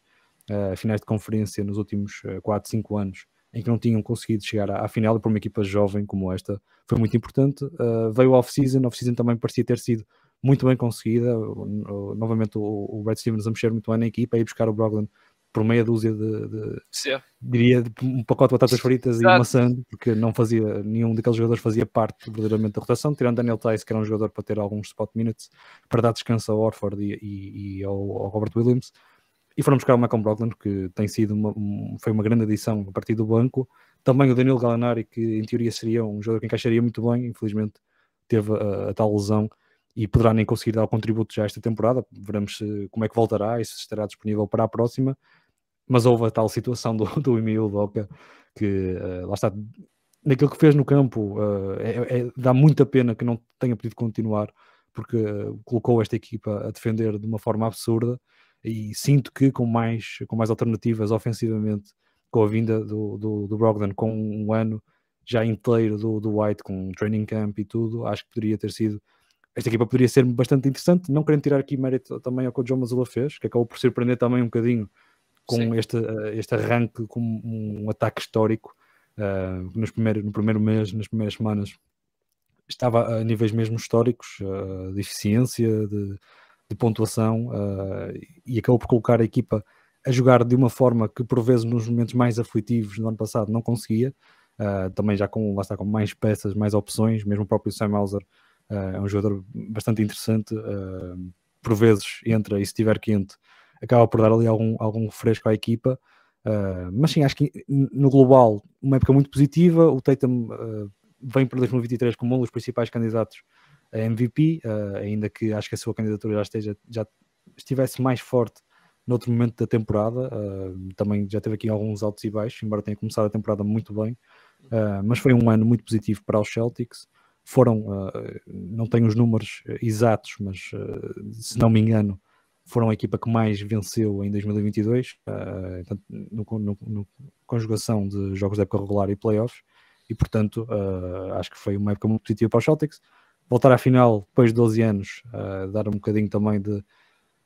uh, finais de conferência nos últimos 4, 5 anos em que não tinham conseguido chegar à, à final, para uma equipa jovem como esta foi muito importante. Uh, veio a off-season, a off-season também parecia ter sido muito bem conseguida. Uh, novamente, o, o Brad Stevens a mexer muito bem na equipa, a ir buscar o Brogdon por meia dúzia de, de diria, de um pacote de batatas fritas Exato. e maçã, porque não fazia, nenhum daqueles jogadores fazia parte verdadeiramente da rotação, tirando Daniel Tice, que era um jogador para ter alguns spot minutes, para dar descanso ao Orford e, e, e ao, ao Robert Williams. E foram buscar o Malcolm Brogdon, que tem sido uma, um, foi uma grande adição a partir do banco. Também o Danilo Gallinari, que em teoria seria um jogador que encaixaria muito bem, infelizmente teve a, a tal lesão e poderá nem conseguir dar o contributo já esta temporada. Veremos se, como é que voltará e se estará disponível para a próxima. Mas houve a tal situação do, do Emil Doca, que uh, lá está, naquilo que fez no campo, uh, é, é, dá muita pena que não tenha podido continuar, porque uh, colocou esta equipa a defender de uma forma absurda e sinto que com mais, com mais alternativas ofensivamente, com a vinda do, do, do Brogdon, com um ano já inteiro do, do White, com um training camp e tudo, acho que poderia ter sido. Esta equipa poderia ser bastante interessante, não querendo tirar aqui mérito também ao que o John Mazula fez, que acabou por surpreender também um bocadinho com este, este arranque com um ataque histórico uh, nos primeiro, no primeiro mês, nas primeiras semanas estava a níveis mesmo históricos uh, de eficiência, de, de pontuação uh, e acabou por colocar a equipa a jogar de uma forma que por vezes nos momentos mais aflitivos no ano passado não conseguia, também já com, lá está, com mais peças, mais opções, mesmo o próprio Sam Hauser é um jogador bastante interessante, por vezes entra e se estiver quente acaba por dar ali algum, algum fresco à equipa. Uh, mas sim, acho que no global, uma época muito positiva. O Tatum uh, vem para 2023 como um dos principais candidatos a MVP, uh, ainda que acho que a sua candidatura já, esteja, já estivesse mais forte noutro momento da temporada. também já teve aqui alguns altos e baixos, embora tenha começado a temporada muito bem. mas foi um ano muito positivo para os Celtics. Foram, não tenho os números exatos, mas se não me engano, foram a equipa que mais venceu em 2022, uh, no, no, no, conjugação de jogos de época regular e playoffs, e portanto uh, acho que foi uma época muito positiva para os Celtics. Voltar à final depois de 12 anos, uh, dar um bocadinho também de.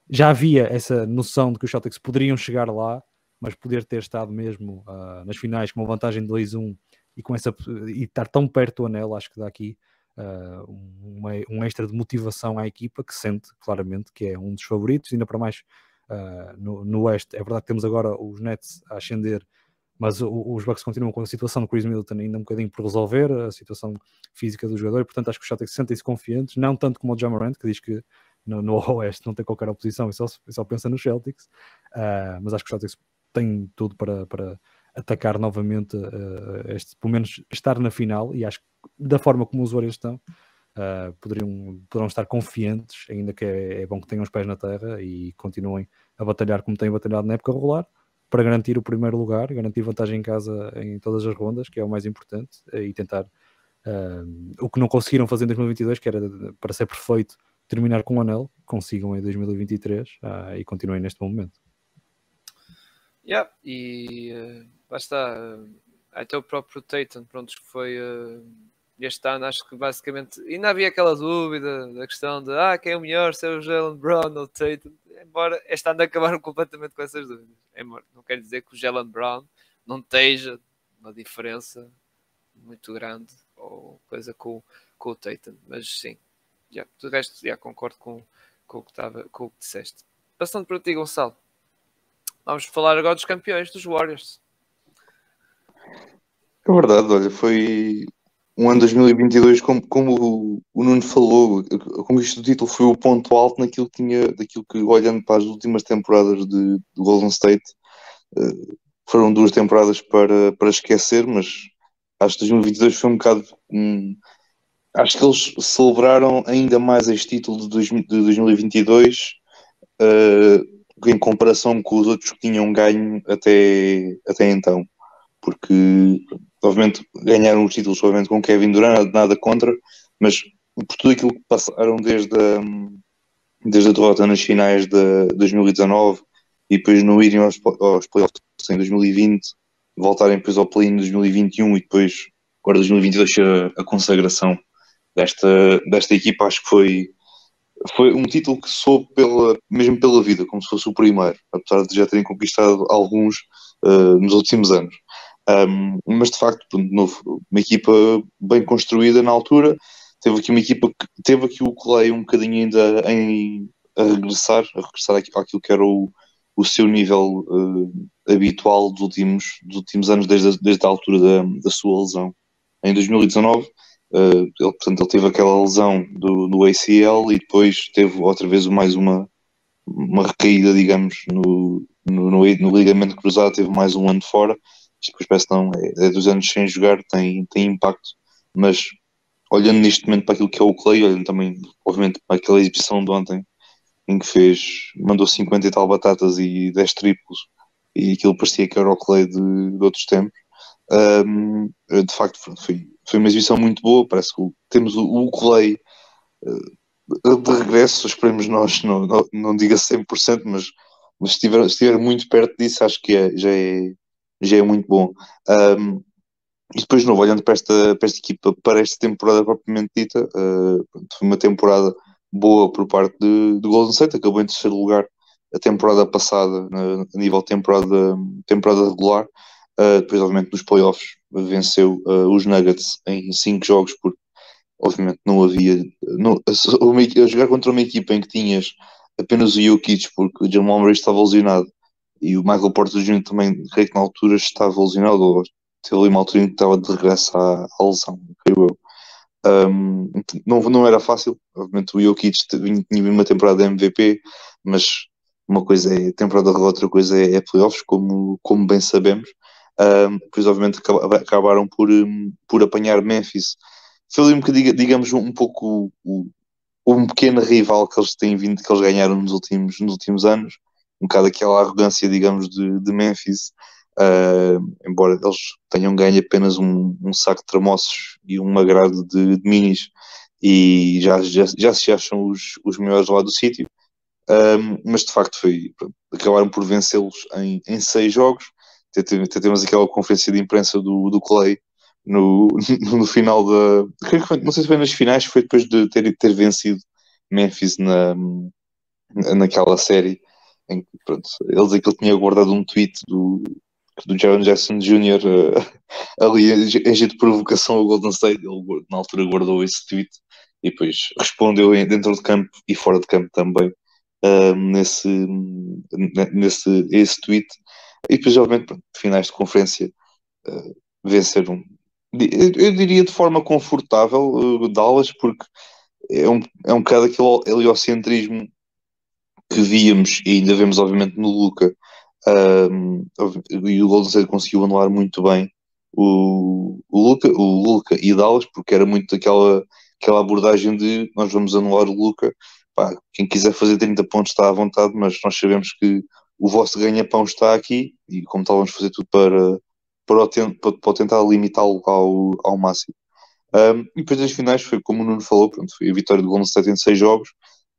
Já havia essa noção de que os Celtics poderiam chegar lá, mas poder ter estado mesmo nas finais com uma vantagem de 2-1 e, com essa, e estar tão perto do anel, acho que dá aqui uh, uma, um extra de motivação à equipa que sente claramente que é um dos favoritos, ainda para mais uh, no, no Oeste. É verdade que temos agora os Nets a ascender, mas o, os Bucks continuam com a situação do Chris Middleton ainda um bocadinho por resolver, a situação física do jogador, e portanto acho que os Celtics sentem-se confiantes, não tanto como o Jamarant, que diz que no, no Oeste não tem qualquer oposição e só, só pensa nos Celtics, uh, mas acho que os Celtics têm tudo para, para atacar novamente, uh, este, pelo menos estar na final, e acho que da forma como os usuários estão, uh, poderiam, poderão estar confiantes, ainda que é, é, bom que tenham os pés na terra e continuem a batalhar como têm batalhado na época regular, para garantir o primeiro lugar, garantir vantagem em casa em todas as rondas, que é o mais importante, uh, e tentar uh, o que não conseguiram fazer em 2022, que era para ser perfeito, terminar com o anel, consigam em 2023 e continuem neste momento. Yeah, e lá está. Até o próprio Tatum, pronto, que foi uh, este ano, acho que basicamente ainda havia aquela dúvida da questão de ah, quem é o melhor, se é o Jalen Brown ou o Tatum, embora este ano acabaram completamente com essas dúvidas. Embora, não quer dizer que o Jalen Brown não esteja uma diferença muito grande ou coisa com, com o Tatum, mas sim, já, do resto já concordo com, com, o que estava, com o que disseste. Passando para ti, Gonçalo, vamos falar agora dos campeões, dos Warriors. É verdade, olha, foi um ano 2022, como, como o, Nuno falou, como isto do título foi o ponto alto naquilo que tinha, daquilo que, olhando para as últimas temporadas de, de Golden State, uh, foram duas temporadas para, para esquecer, mas acho que 2022 foi um bocado. Um, acho que eles celebraram ainda mais este título de, dois, de 2022 uh, em comparação com os outros que tinham ganho até, até então porque obviamente ganharam os títulos obviamente com Kevin Durant, nada contra, mas por tudo aquilo que passaram desde a, desde a derrota nas finais de 2019 e depois não irem aos, aos playoffs em 2020, voltarem depois ao play em 2021 e depois agora 2022 a, a consagração desta, desta equipa, acho que foi foi um título que soube pela, mesmo pela vida, como se fosse o primeiro, apesar de já terem conquistado alguns uh, nos últimos anos. Um, mas de facto, de novo, uma equipa bem construída na altura. Teve aqui uma equipa que teve aqui o Clay um bocadinho ainda em, a regressar, a regressar àquilo que era o, o seu nível uh, habitual dos últimos, dos últimos anos, desde a, desde a altura da, da sua lesão. Em 2019, uh, ele, portanto, ele teve aquela lesão do ACL e depois teve outra vez mais uma, uma recaída, digamos, no, no, no, no ligamento cruzado, teve mais um ano fora isto depois parece não, é, é dos anos sem jogar, tem, tem impacto, mas olhando neste momento para aquilo que é o Clay, olhando também, obviamente, para aquela exibição de ontem, em que fez, mandou 50 e tal batatas e 10 triplos, e aquilo parecia que era o Clay de, de outros tempos. Um, de facto, foi, foi uma exibição muito boa. Parece que temos o, o Clay uh, de regresso. Esperemos nós, não, não, não diga 100%, mas, mas se estiver, se estiver muito perto disso, acho que é, já é já é muito bom. Um, e depois, de novo, olhando para esta, para esta equipa, para esta temporada propriamente dita, uh, foi uma temporada boa por parte de, de Golden State, acabou em terceiro lugar a temporada passada, a nível temporada, temporada regular. Uh, depois, obviamente, nos playoffs, venceu uh, os Nuggets em cinco jogos, porque, obviamente, não havia. Não, a, a, jogar contra uma equipa em que tinhas apenas o Jokic, porque o Jamal Murray estava lesionado, e o Michael Porter Jr. também, creio que na altura estava lesionado, ou teve ali uma altura em que estava de regresso à, à lesão, creio eu. Um, não, não era fácil, obviamente o Jokic tinha uma temporada MVP, mas uma coisa é temporada regular, outra coisa é, é playoffs, como, como bem sabemos. Um, pois obviamente acabaram por, um, por apanhar Memphis. Foi ali um bocadinho, digamos, um pouco o, um pequeno rival que eles têm vindo, que eles ganharam nos últimos, nos últimos anos, um bocado aquela arrogância, digamos, de, de Memphis, uh, embora eles tenham ganho apenas um, um saco de tramoços e um agrado de, de minis e já, já, já se acham os, os melhores lá do sítio. Um, mas de facto foi, acabaram por vencê-los em, em seis jogos. Até temos aquela conferência de imprensa do, do Clay no, no final da. Não sei se foi nas finais, foi depois de ter, ter vencido Memphis na, naquela série. Em, pronto, eles aquilo tinha guardado um tweet do, do Jaron Jackson Jr. Uh, ali em jeito de provocação ao Golden State. Ele na altura guardou esse tweet e depois respondeu dentro de campo e fora de campo também uh, nesse, nesse esse tweet. E depois, obviamente, pronto, finais de conferência uh, venceram eu diria de forma confortável uh, Dallas, porque é um, é um bocado aquele heliocentrismo que víamos e ainda vemos, obviamente, no Luca. Um, e o Golden State conseguiu anular muito bem o, o, Luca, o Luca e Dallas, porque era muito aquela, aquela abordagem de nós vamos anular o Luca. Pá, quem quiser fazer 30 pontos está à vontade, mas nós sabemos que o vosso ganha-pão está aqui e, como tal, vamos fazer tudo para, para, para, tentar limitá-lo ao, ao máximo. Um, e depois das finais foi como o Nuno falou, pronto, foi a vitória do Golden State em seis jogos.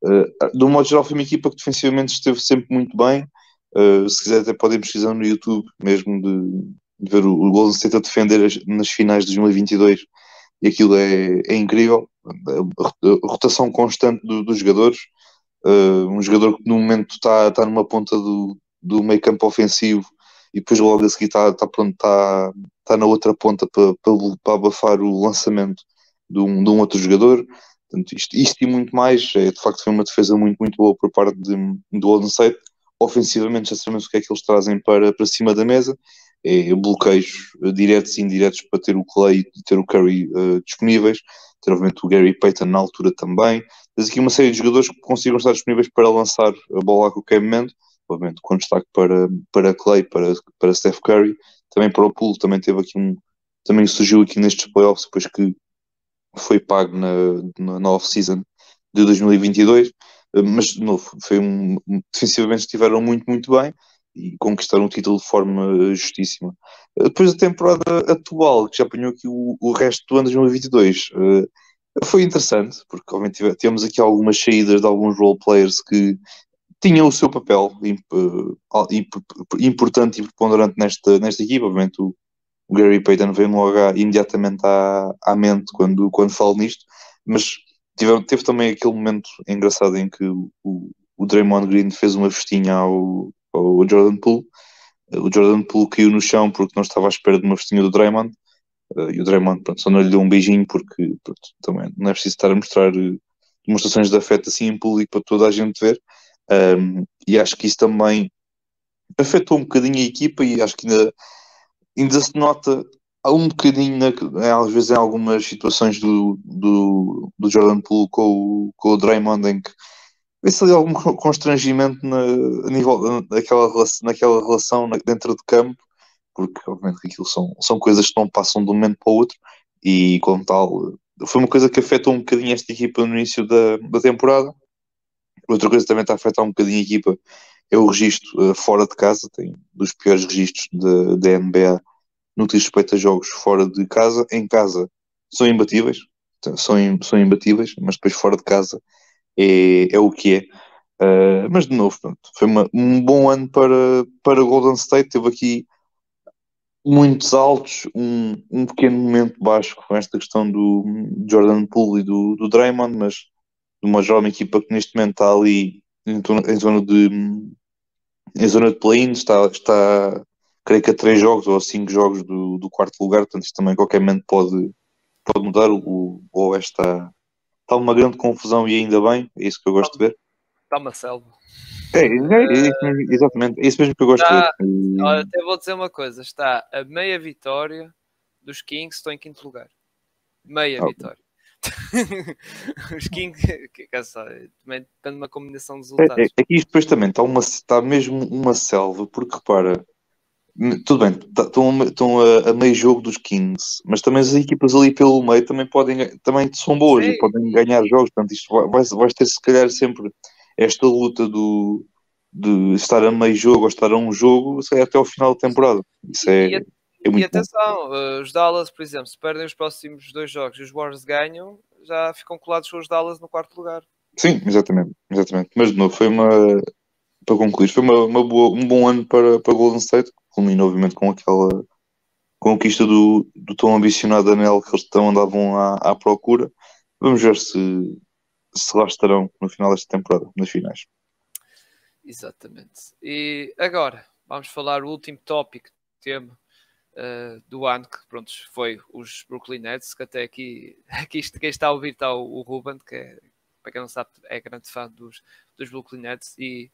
Uh, de um modo geral, foi uma equipa que defensivamente esteve sempre muito bem. Uh, se quiser, até podem pesquisar no YouTube mesmo de, de ver o, o, Golden State a defender as, nas finais de 2022 e aquilo é, é incrível. A, a rotação constante do, dos jogadores. Uh, um jogador que no momento está tá numa ponta do, do meio campo ofensivo e depois logo a seguir está tá, tá, tá, tá na outra ponta para abafar o lançamento de um, de um outro jogador. Portanto, isto, isto, e muito mais, é, de facto foi uma defesa muito, muito boa por parte de, do Golden State. Ofensivamente já sabemos o que é que eles trazem para, para cima da mesa, é bloqueios uh, diretos e indiretos para ter o Clay e ter o Curry uh, disponíveis, ter obviamente o Gary Payton na altura também. Tens aqui uma série de jogadores que consigam estar disponíveis para lançar a bola a qualquer momento obviamente com destaque para, para Clay, para, para Steph Curry, também para o Pool, também teve aqui um, também surgiu aqui nestes playoffs, depois que foi pago na, na, off-season de 2022, eh, mas de novo, foi um, defensivamente estiveram muito, muito bem e conquistaram o título de forma eh, justíssima. Eh, depois da temporada atual, que já apanhou aqui o, o resto do ano de 2022, foi interessante, porque obviamente temos aqui algumas saídas de alguns role players que tinha o seu papel importante e preponderante nesta, nesta equipa. Obviamente, o, o Gary Payton veio-me logo imediatamente à, à mente quando, quando falo nisto, mas teve, teve também aquele momento engraçado em que o, o Draymond Green fez uma festinha ao, ao Jordan Poole. O Jordan Poole caiu no chão porque não estava à espera de uma festinha do Draymond. Uh, e o Draymond pronto, só não lhe deu um beijinho porque pronto, também não é preciso estar a mostrar eh, demonstrações de afeto assim em público para toda a gente ver. Um, e acho que isso também afetou um bocadinho a equipa e acho que ainda, ainda se nota um bocadinho, na, às vezes, em algumas situações do, do, do Jordan Poole com o, com o Draymond, em que vê-se ali algum constrangimento na, a nível daquela, naquela relação dentro de campo, porque obviamente aquilo são, são coisas que não passam de um momento para o outro, e como tal, foi uma coisa que afetou um bocadinho esta equipa no início da, da temporada, Outra coisa que também está a afetar um bocadinho a equipa é o registro uh, fora de casa, tem dos piores registros da NBA no que diz respeito a jogos fora de casa. Em casa são imbatíveis, são, são imbatíveis, mas depois fora de casa é, é o que é. Uh, mas de novo, pronto, foi uma, um bom ano para, para Golden State. Teve aqui muitos altos, um, um pequeno momento baixo com esta questão do Jordan Poole e do, do Draymond, mas de uma jovem equipa que neste momento está ali em, em zona de em zona de play-in, está, está creio que a três jogos ou a cinco jogos do, do quarto lugar, portanto isto também qualquer momento pode, pode mudar, o, o Oeste está, está uma grande confusão e ainda bem, é isso que eu gosto de ver. Está uma selva. É, é, é, é, exatamente, é isso mesmo que eu gosto está, de ver. Olha, até vou dizer uma coisa, está a meia vitória dos Kings, estão em quinto lugar. Meia vitória. Os Kings, que, que, também depende de uma combinação de É, resultados. é, é isto depois também está, uma, está mesmo uma selva, porque repara, tudo bem, tá- estão, a me- estão a, a meio jogo dos Kings, mas também as equipas ali pelo meio também podem, também são boas Sim. e podem ganhar jogos, portanto isto vai, vais, vais ter se calhar sempre esta luta do, de estar a meio jogo ou estar a um jogo, até ao final da temporada. Isso é, E é E muito bom. atenção, eh, os Dallas, por exemplo, se perdem os próximos dois jogos e os Warriors ganham, já ficam colados com os Dallas no quarto lugar. Sim, exatamente, exatamente. Mas de novo, foi uma, para concluir, foi uma, uma boa, um bom ano para, para Golden State, culminou obviamente com aquela conquista do, do tão ambicionado anel que eles tão andavam à, à procura. Vamos ver se, se lá estarão no final desta temporada, nas finais. Exatamente. E agora, vamos falar o último tópico, tema eh, do ano, que pronto, foi os Brooklyn Nets, que até aqui, aqui quem está a ouvir está o, o Ruben, que é, para quem não sabe, é grande fã dos, dos Brooklyn Nets e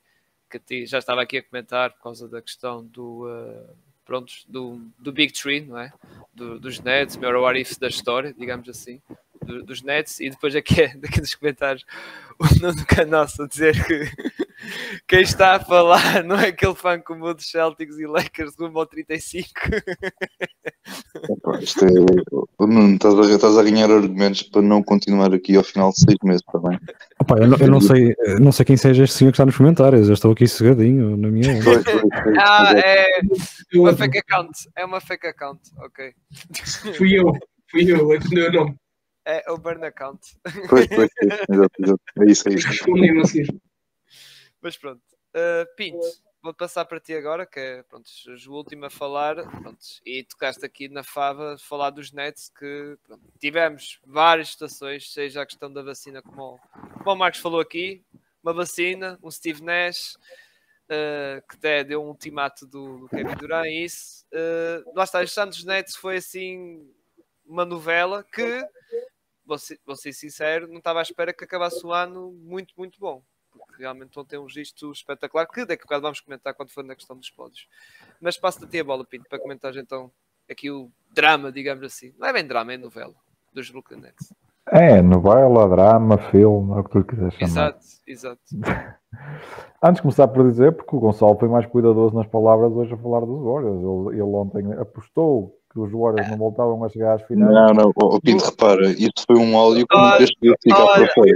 que já estava aqui a comentar por causa da questão do, eh, prontos, do, do Big Tree, não é? Do- dos Nets, melhor what if da história, digamos assim, do- dos Nets, e depois aqui, daqui nos comentários o Nuno Canossa dizer que quem está a falar não é aquele fã como o dos Celtics e Lakers rumo ao 35. Epá, Isto é, Nuno, estás a, estás a ganhar argumentos para não continuar aqui ao final de seis meses, está bem? Opa, eu, não, eu não sei, não sei quem seja este senhor que está nos comentários. Eu estou aqui cegadinho na minha. Pois, pois, pois, Ah, é uma fake account. É uma fake account, ok. fui eu, fui eu, é deu o nome. É o burn account. Pois, pois, exato, exato. É isso, é isso. Mas pronto. Uh, Pinto, vou passar para ti agora, que é pronto, o último a falar. Pronto, e tocaste aqui na Fava falar dos Nets que pronto, tivemos várias situações, seja a questão da vacina, como o, como o Marcos falou aqui, uma vacina, um Steve Nash. uh, que até deu um ultimato do, do Kevin Durant isso. Uh, lá está, os Santos Nets foi assim uma novela que, vou ser, vou ser sincero, não estava à espera que acabasse o ano muito, muito bom realmente vão ter um registro espetacular, que daqui a bocado vamos comentar quando for na questão dos pódios. Mas passo-te a ti a bola, Pinto, para comentares então aqui o drama, digamos assim. Não é bem drama, é novela dos Nets. É, novela, drama, filme, é o que tu quiseres chamar. Exato, exato. Antes de começar por dizer, porque o Gonçalo foi mais cuidadoso nas palavras hoje a falar dos Warriors. Ele, ele ontem apostou que os Warriors não voltavam a chegar às finais. Não, não, oh, Pinto, repara, isto foi um áudio que cheguei a ficar para fora.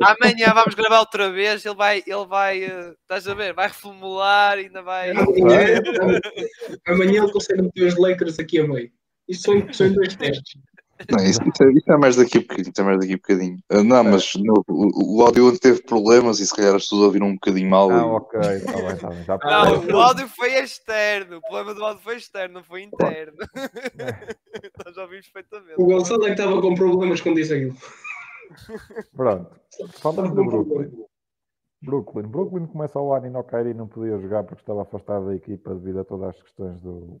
Amanhã vamos gravar outra vez. Ele vai, ele vai, eh, estás a ver? Vai reformular, ainda vai. Amanhã, amanhã ele consegue meter os Lakers aqui a meio. Isto são, são dois testes. Não, isso, isso é, isso é mais daqui a bocadinho, isso é mais daqui a bocadinho. Ah, não, mas no- o, o áudio ontem teve problemas e se calhar as pessoas ouviram um bocadinho mal. Ah, e- ok, está bem, está bem. Já Não, o áudio foi externo. O problema do áudio foi externo, não foi interno. Nós já ouvimos perfeitamente. O Gonçalo é que estava com problemas quando disse aquilo. Pronto. Falando do Brooklyn. Brooklyn. Brooklyn começa o ano e no Kyrie não podia jogar porque estava afastado da equipa devido a todas as questões do,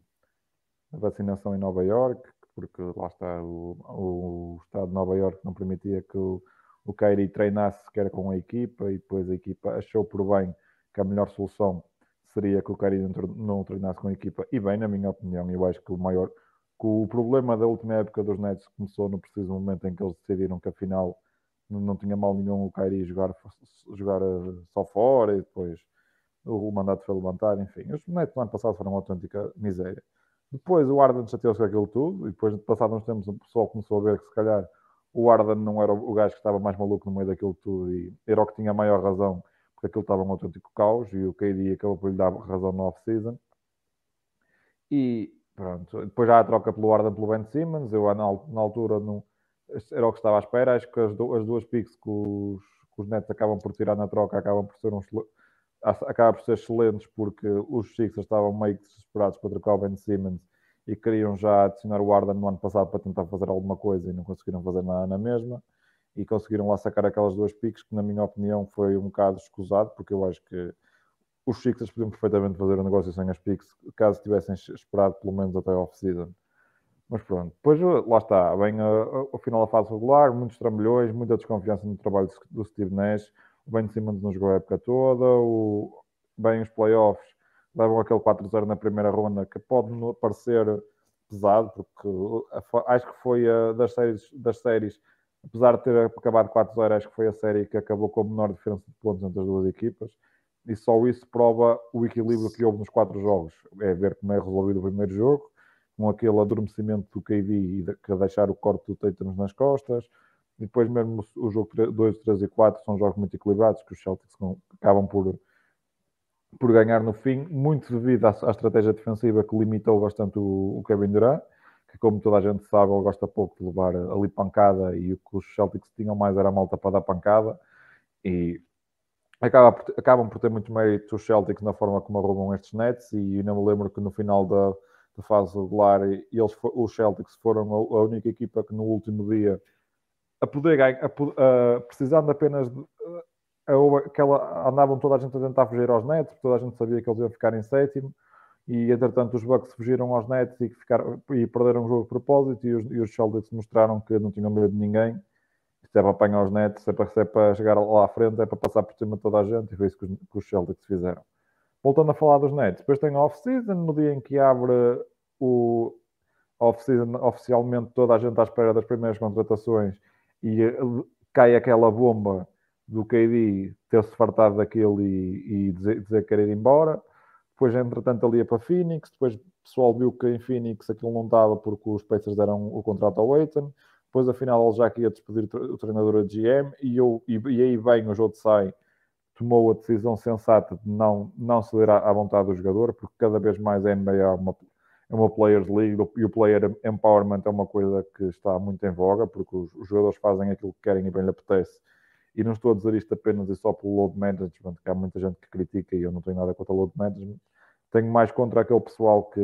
da vacinação em Nova York, porque lá está o, o Estado de Nova York não permitia que o, o Kyrie treinasse sequer com a equipa e depois a equipa achou por bem que a melhor solução seria que o Kyrie não, tre- não treinasse com a equipa. E bem, na minha opinião, eu acho que o maior que o problema da última época dos Nets começou no preciso momento em que eles decidiram que afinal não, não tinha mal nenhum o Kyrie jogar, jogar eh, só fora e depois o, o mandato foi levantar, enfim. Os Nets no ano passado foram uma autêntica miséria. Depois o Arden chateou-se com aquilo tudo e depois, passado uns tempos, o pessoal começou a ver que se calhar o Arden não era o gajo que estava mais maluco no meio daquilo tudo e era o que tinha a maior razão porque aquilo estava um autêntico caos e o KD acabou por lhe dar razão no off-season. E pronto, depois já a troca pelo Arden pelo Ben Simmons, eu na, na altura não, era o que estava à espera, acho que as, du- as duas picks que os, que os Nets acabam por tirar na troca acabam por ser uns acaba por ser excelentes porque os Sixers estavam meio que desesperados para trocar o Ben Simmons e queriam já adicionar o Arden no ano passado para tentar fazer alguma coisa e não conseguiram fazer nada na mesma. E conseguiram lá sacar aquelas duas picks que na minha opinião foi um bocado escusado porque eu acho que os Sixers podiam perfeitamente fazer o negócio sem as picks caso tivessem esperado pelo menos até off-season. Mas pronto, depois lá está, vem o final da fase regular, muitos trambolhões, muita desconfiança no trabalho do Steve Nash, o Ben Simmons não jogou a época toda, o, bem os playoffs levam aquele 4-0 na primeira ronda que pode parecer pesado, porque acho que foi a, das séries, das séries, apesar de ter acabado 4-0, acho que foi a série que acabou com a menor diferença de pontos entre as duas equipas. E só isso prova o equilíbrio que houve nos quatro jogos. É ver como é resolvido o primeiro jogo, com aquele adormecimento do KD que deixar o corte do Tatum nas costas. E depois mesmo o jogo 2, 3 e 4 são jogos muito equilibrados que os Celtics acabam por por ganhar no fim, muito devido à, à estratégia defensiva que limitou bastante o, o, Kevin Durant, que como toda a gente sabe, ele gosta pouco de levar ali pancada e o que os Celtics tinham mais era a malta para dar pancada e acaba por, acabam por ter muito mérito os Celtics na forma como arrumam estes nets e não me lembro que no final da, da fase regular eles, os Celtics foram a, a única equipa que no último dia a poder ganhar, a, a, precisando apenas de, aquela, andavam toda a gente a tentar fugir aos Nets, toda a gente sabia que eles iam ficar em sétimo, e entretanto os Bucks fugiram aos Nets e, ficaram, e perderam o jogo de propósito, e os, e os Celtics mostraram que não tinham medo de ninguém, se é para apanhar os Nets, se é para, se é para chegar lá à frente, é para passar por cima de toda a gente, e foi isso que os, que os Celtics fizeram. Voltando a falar dos Nets, depois tem a off-season, no dia em que abre o off-season, oficialmente toda a gente à espera das primeiras contratações, e eh, cai aquela bomba do KD ter-se fartado daquele e, e dizer, dizer, que querer ir embora. Depois, entretanto, ali ia para Phoenix. Depois, o pessoal viu que em Phoenix aquilo não estava porque os Pacers deram o contrato ao Aiton. Depois, afinal, ele já queria despedir o treinador a GM. E, eu, e, e aí vem o Joe Tsai tomou a decisão sensata de não, não ceder à, vontade do jogador, porque cada vez mais a NBA é uma, é uma Players League e o Player Empowerment é uma coisa que está muito em voga, porque os, jogadores fazem aquilo que querem e bem lhe apetece e não estou a dizer isto apenas e só pelo load management, que há muita gente que critica e eu não tenho nada contra o load management, tenho mais contra aquele pessoal que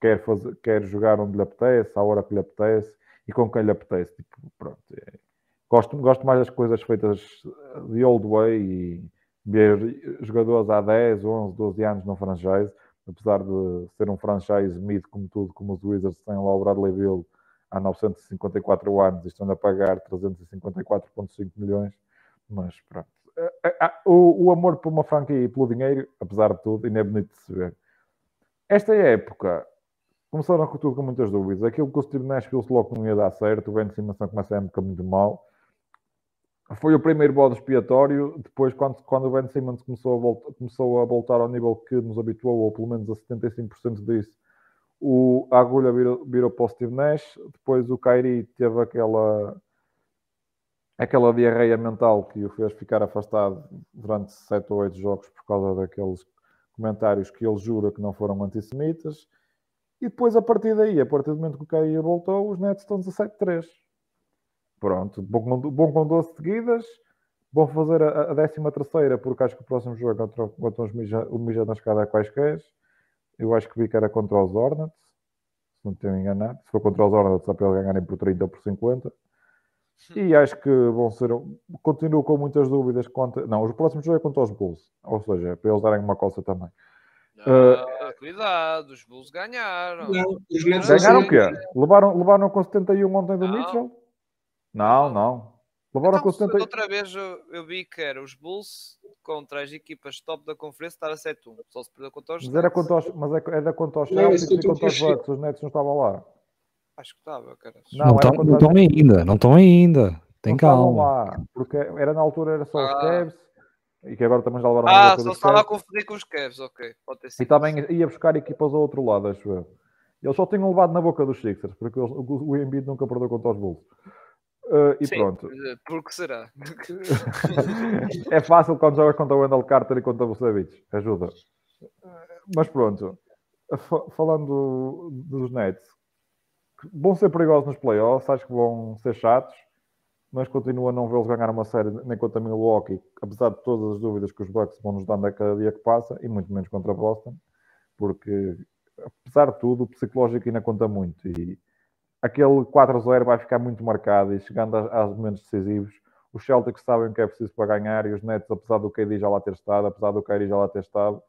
quer, fazer, quer jogar onde lhe apetece, à hora que lhe apetece e com quem lhe apetece. Tipo, pronto, é. gosto, gosto mais das coisas feitas de old way e ver jogadores há 10, 11, 12 anos no franchise, apesar de ser um franchise mid como tudo, como os Wizards têm lá o Bradley Bill há 954 anos e estão a pagar 354,5 milhões, mas pronto. Eh, eh, ah, o, o, amor por uma franquia e pelo dinheiro, apesar de tudo, ainda é bonito de se ver. Esta época começaram com tudo com muitas dúvidas. Aquilo que o Steve Nash viu-se logo não ia dar certo, o Ben Simmons começa a época muito mal. Foi o primeiro bode expiatório. Depois, quando, quando o Ben Simmons começou a, volta, começou a voltar ao nível que nos habituou, ou pelo menos a 75% disso, o, a agulha virou, virou para o Steve Nash, depois o Kyrie teve aquela aquela diarreia mental que o fez ficar afastado durante 7 ou 8 jogos por causa daqueles comentários que ele jura que não foram antissemitas. E depois, a partir daí, a partir do momento que o Kyrie voltou, os Nets estão 17-3. Pronto, bom com, bom com 12 seguidas. Vão fazer a, a 13 terceira, porque acho que o próximo jogo é contra, contra os Mija, o Mija na escada quaisquer. Eu acho que vi que era contra os Hornets, se não me tenho enganado. Se for contra os Hornets, só para eles ganharem por 30 ou por 50. E acho que vão ser. Continuo com muitas dúvidas quanto. Não, os próximos jogos é contra os Bulls. Ou seja, para eles darem uma coça também. Uh, cuidado, os Bulls ganharam. Não, os ganharam o quê? Levaram, levaram com 71 ontem do não. Mitchell? Não, não. Levaram então, com 70... Outra vez eu, eu, vi que era os Bulls contra as equipas top da conferência estar a 7-1. Só se perdeu contra os Mas era contra os, mas é era contra os Celtics e contra os Bucks. Os Nets não estavam lá. Acho que estava, cara. Não, não estão ainda. Não estão ainda. Tem não calma. Lá, porque era na altura era só ah. os Cavs e que agora também já levaram Ah, só estava a confundir com os Cavs, ok. Pode ter sido. E também ia buscar equipas ao outro lado, acho eu. Eles só tinham levado na boca dos Sixers, porque eles, o, o Embiid nunca perdeu contra os Bulls. Uh, e Sim, pronto. Porque será? é fácil quando jogas contra o Wendell Carter e contra o Vucevic. Ajuda. Mas pronto. Falando dos Nets, vão ser perigosos nos playoffs, acho que vão ser chatos, mas continuo a não vê-los ganhar uma série nem contra Milwaukee, apesar de todas as dúvidas que os Bucks vão nos dando a cada dia que passa, e muito menos contra Boston, porque apesar de tudo, o psicológico ainda conta muito. E aquele 4-0 vai ficar muito marcado e chegando aos momentos decisivos, os Celtics sabem o que é preciso para ganhar e os Nets, apesar do KD já lá ter estado, apesar do Kyrie já lá ter estado,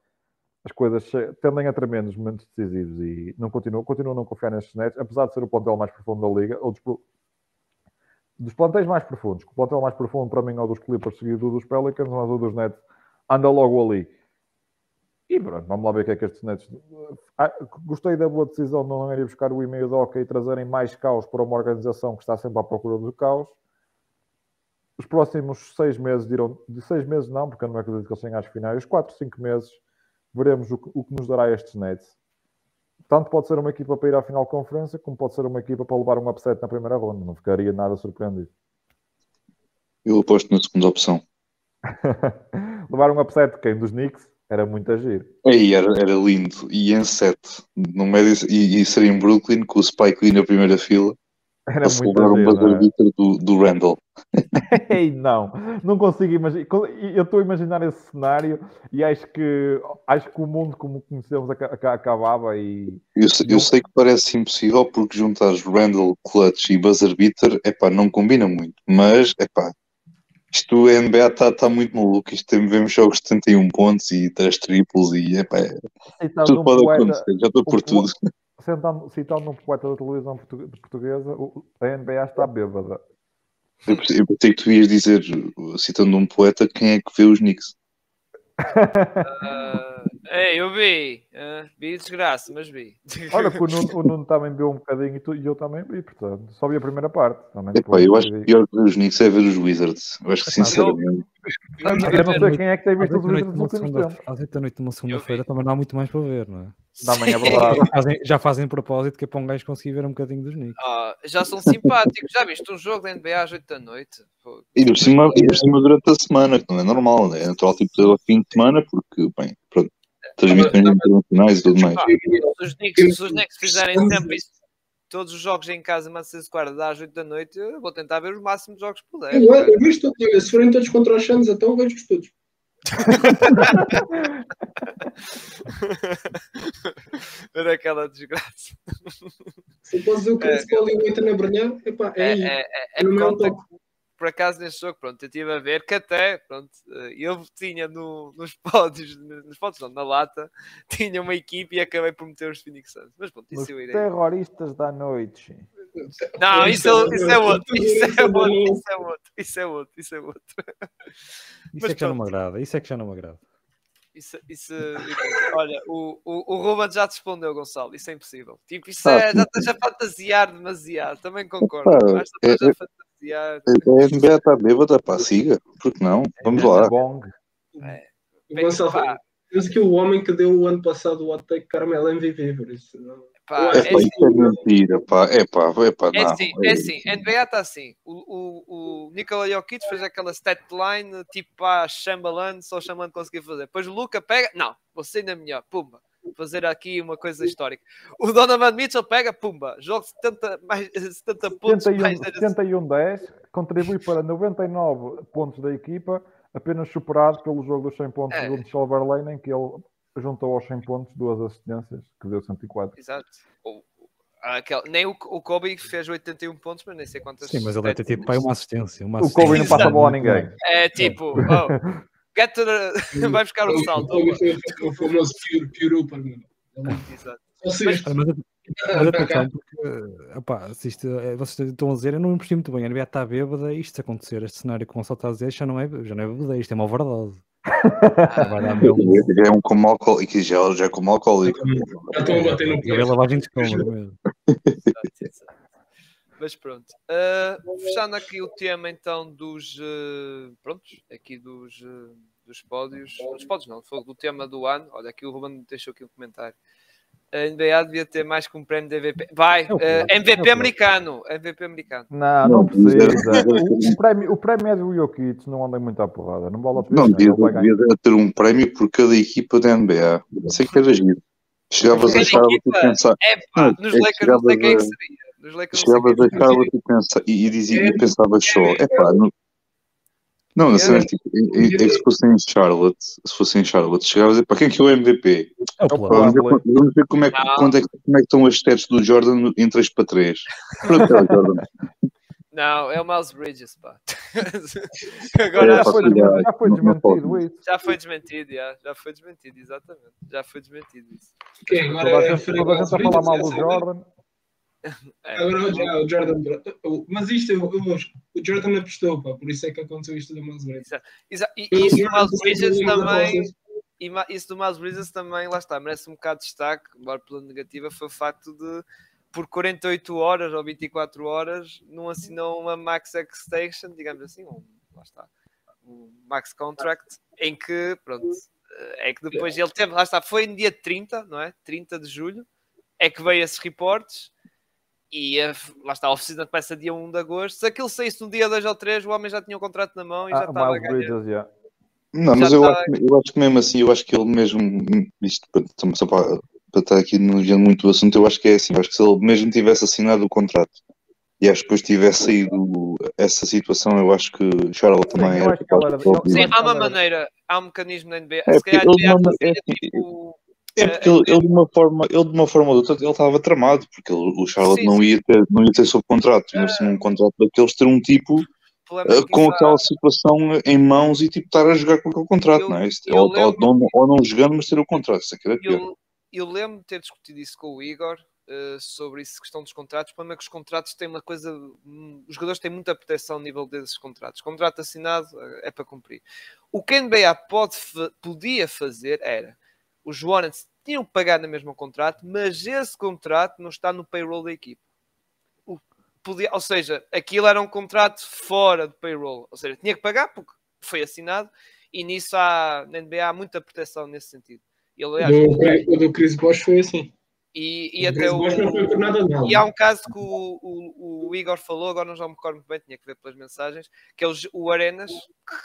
as coisas tendem a tremer nos momentos decisivos e não continuam, continuam a não confiar nestes Nets, apesar de ser o plantel mais profundo da liga, ou dos, dos plantéis mais profundos. O plantel mais profundo para mim é o dos Clippers seguido dos Pelicans, mas o dos Nets anda logo ali. E pronto, vamos lá ver o que é que estes netos. Ah, gostei da boa decisão de não ir buscar o e-mail do OK e trazerem mais caos para uma organização que está sempre à procura do caos. Os próximos seis meses dirão, de seis meses não, porque eu não acredito que eles tenham às finais, os quatro, cinco meses, veremos o que, o que nos dará estes nets. Tanto pode ser uma equipa para ir à final de conferência, como pode ser uma equipa para levar um upset na primeira ronda. Não ficaria nada surpreendido. Eu aposto na segunda opção. levar um upset de quem? Dos Knicks? Era muito agir. Aí era, era lindo. E em 7, no médio, e, e ser em Brooklyn, com o Spike Lee na primeira fila. Era a muito celebrar um agir, não é? buzzer do, do Randall. Ei, não, não consigo imaginar. Eu estou a imaginar esse cenário e acho que acho que o mundo como conhecemos aca- aca- acabava e Eu, eu sei que parece impossível porque juntares Randall, Clutch e Buzzer Beater, epá, não combina muito. Mas, epá, isto a NBA está tá muito maluco. Isto tem, vemos jogos de 71 pontos e 3 triplos e, epá, citando tudo um pode poeta, acontecer. Já estou por tudo. citando, citando um poeta da televisão portu- portuguesa, o- a NBA está bêbada. Eu pensei que tu ias dizer, citando um poeta, quem é que vê os Knicks? Ah, é, eu vi. ah, vi desgraça, mas vi. Olha que o Nuno, o Nuno também viu um bocadinho e, tu- e eu também vi, portanto, só vi a primeira parte. Também Epá, eu acho que vi- pior que ver os Knicks é ver os Wizards. Eu acho que, sinceramente, Eu não sei quem é que tem visto Às os da noite nos numa últimos tempos. às oito da noite de uma segunda-feira também não há muito mais para ver, não é? É verdade. Já fazem, já fazem propósito que é para um gajo conseguir ver um bocadinho dos Knicks. Ah, já são simpáticos. Já viste um jogo da NBA às 8 da noite? Pô, E por, cima, e por cima durante a semana, que não é normal, né? é natural tipo ter ao fim de semana, porque, bem, pronto, transmissões internacionais e tudo mais. se os Knicks fizerem sempre isso, todos os jogos em casa, Madison Square, às 8 da noite, eu vou tentar ver os máximos jogos que puder. Eu, eu vejo tudo. Olha, Se forem todos contra os Suns, então vejo-os todos. Ver aquela desgraça. Se eu dizer o que É. se pode e na Brunhar, epá, é É, é, é, é No por meu conta top. que, por acaso neste jogo, pronto, eu estive a ver que até, pronto, eh, eu tinha no, nos pódios, nos pódios não, na lata, tinha uma equipe e acabei por meter os Phoenix Suns. Mas pronto, Os isso eu irei. terroristas da noite. Não, isso, é- isso é outro, isso é outro, isso é outro, isso é outro, isso é outro. Isso Mas é que já não me agrada, isso é que já não me agrada. Isso, isso, olha, o, o, o Ruben já te respondeu, Gonçalo. Isso é impossível. Tipo, isso Ah, é, já estás a fantasiar demasiado. Também concordo. Epá, Mas estás é- a fantasiar. A NBA está bêbada, pá, siga, porque não? Vamos lá. Bong. O Gonçalo Pá, Temos aqui o homem que deu o ano passado o hot take Carmelo MVP, por isso. Não. pá, É é É pá, assim, isso é mentira, pá, é pá, é pá, É não. assim, é assim, a NBA está assim. O, o, o Nikola Jokic fez aquela stat line tipo para Chamberlain, só o Chamberlain conseguiu fazer. Depois o Luca pega, não, você ainda é melhor, pumba. Fazer aqui uma coisa histórica. O Donovan Mitchell pega, pumba, joga 70, mais, 70 pontos 71, mais 71-10, contribui para 99 pontos da equipa, apenas superado pelo jogo dos 100 pontos É. do Michel Verlaine, em que ele juntou aos 100 pontos duas assistências, que deu 104. Exato. Aquele- nem o, o Kobe fez 81 pontos, mas nem sei quantas. Sim, mas ele deve ter tipo pai, uma assistência. Uma O Kobe não assistência. passa a bola a ninguém. É tipo, oh, get to the... vai buscar o salto. O famoso Pure, pure Upper, mano. Exato. Mas, mas atenção, porque opá, se isto, é, vocês estão a dizer, eu não me percebi muito bem. A NBA está bêbada e isto se acontecer, este cenário que o Gonçalo está a dizer, já não é, já não é bebida, isto é uma overdose. Já é um como alcoólico, já, já é como alcoólico. já estão a bater no É pé. lavagem de estômago mesmo. Mas pronto, Ah, fechando aqui o tema então dos uh, prontos, aqui dos, ah, dos pódios, dos pódios não, foi do tema do ano. Olha, aqui o Ruben deixou aqui um comentário. A NBA devia ter mais que um prémio de MVP. Vai, o MVP americano, MVP americano. Não, Não, precisa. O, prémio, o prémio é do Jokic, não anda muito à porrada. Não vale a pena. Não, devia, devia ter um prémio por cada equipa da NBA. Sei que era giro. Chegavas a e equipa? pensar, É pá, nos é que Lakers não sei quem é que seria. Nos Lakers chegavas é a. Charlotte e, pensa, e, e, dizia, e pensavas só, é pá, não, não, na cena, tipo, é, é que se fosse em Charlotte, se fosse em Charlotte, chegavas a para quem é que é o MVP? É o Opa. plano. Vamos ver, quanto- vamos ver como, é, que- quanto é, como é que estão as stats do Jordan em 3 para 3. Pronto, é o Jordan. Não, é o Miles Bridges, pá. É, Agora Já pá, foi, já- já foi desmentido isso. já foi desmentido, já, já foi desmentido, exatamente. Já foi desmentido isso. Quem Toda agora a é gente, toda a gente a falar mal do Jordan. É. Agora já, o Jordan. Mas isto, eu- eu- o Jordan apostou, pá, por isso é que aconteceu isto da Miles Bridges. Exa- E, e isso do Miles Bridges também. e isso do Miles Bridges também, lá está, merece um bocado de destaque, embora pela negativa, foi o facto de por 48 horas ou 24 horas não assinou uma Max Extension, digamos assim, um, lá está, um Max Contract, em que, pronto, é que depois ele teve, lá está, foi no dia 30, não é? 30 de julho, é que veio esses reportes e a, lá está, a oficina começa dia 1 de agosto. Se aquilo saísse no dia 2 ou 3, o homem já tinha o um contrato na mão e ah, já estava a ganhar. Bridges, yeah. Não, já mas eu, acho, eu acho que mesmo assim, eu acho que ele mesmo, isto só para, para estar aqui não vendo muito o assunto, eu acho que é assim, eu acho que se ele mesmo tivesse assinado o contrato e acho que depois tivesse saído essa situação, eu acho que Charlotte também Sim, era capaz de... Sim, há uma maneira, há um mecanismo na NBA. É, se calhar ele, não, é, tipo, é porque ele, ele, de uma forma, ele de uma forma ou de outra, ele estava tramado, porque ele, o Charlotte sim, não, ia ter, não ia ter sob contrato, ia uh, um contrato daqueles ter um tipo uh, com aquela situação em mãos e tipo estar a jogar com aquele contrato, eu, não é? Ou, lembro, ou, não, ou, não, jogando, mas ter o contrato, isso aqui era pior. Eu, eu lembro de ter discutido isso com o Igor, uh, sobre essa questão dos contratos. O problema é que os contratos têm uma coisa. Os jogadores têm muita proteção ao nível desses contratos. Contrato assinado uh, é para cumprir. O que a NBA pode, podia fazer era. Os Hornets tinham que pagar no mesmo contrato, mas esse contrato não está no payroll da equipe. O, podia, ou seja, aquilo era um contrato fora do payroll. Ou seja, tinha que pagar porque foi assinado e nisso há, na NBA há muita proteção nesse sentido. E, aliás, o, o do Chris Bosh foi assim. E, e até o. E há um caso que o, o, o, Igor falou, agora não já me recordo muito bem, tinha que ver pelas mensagens, que é o, o Arenas, que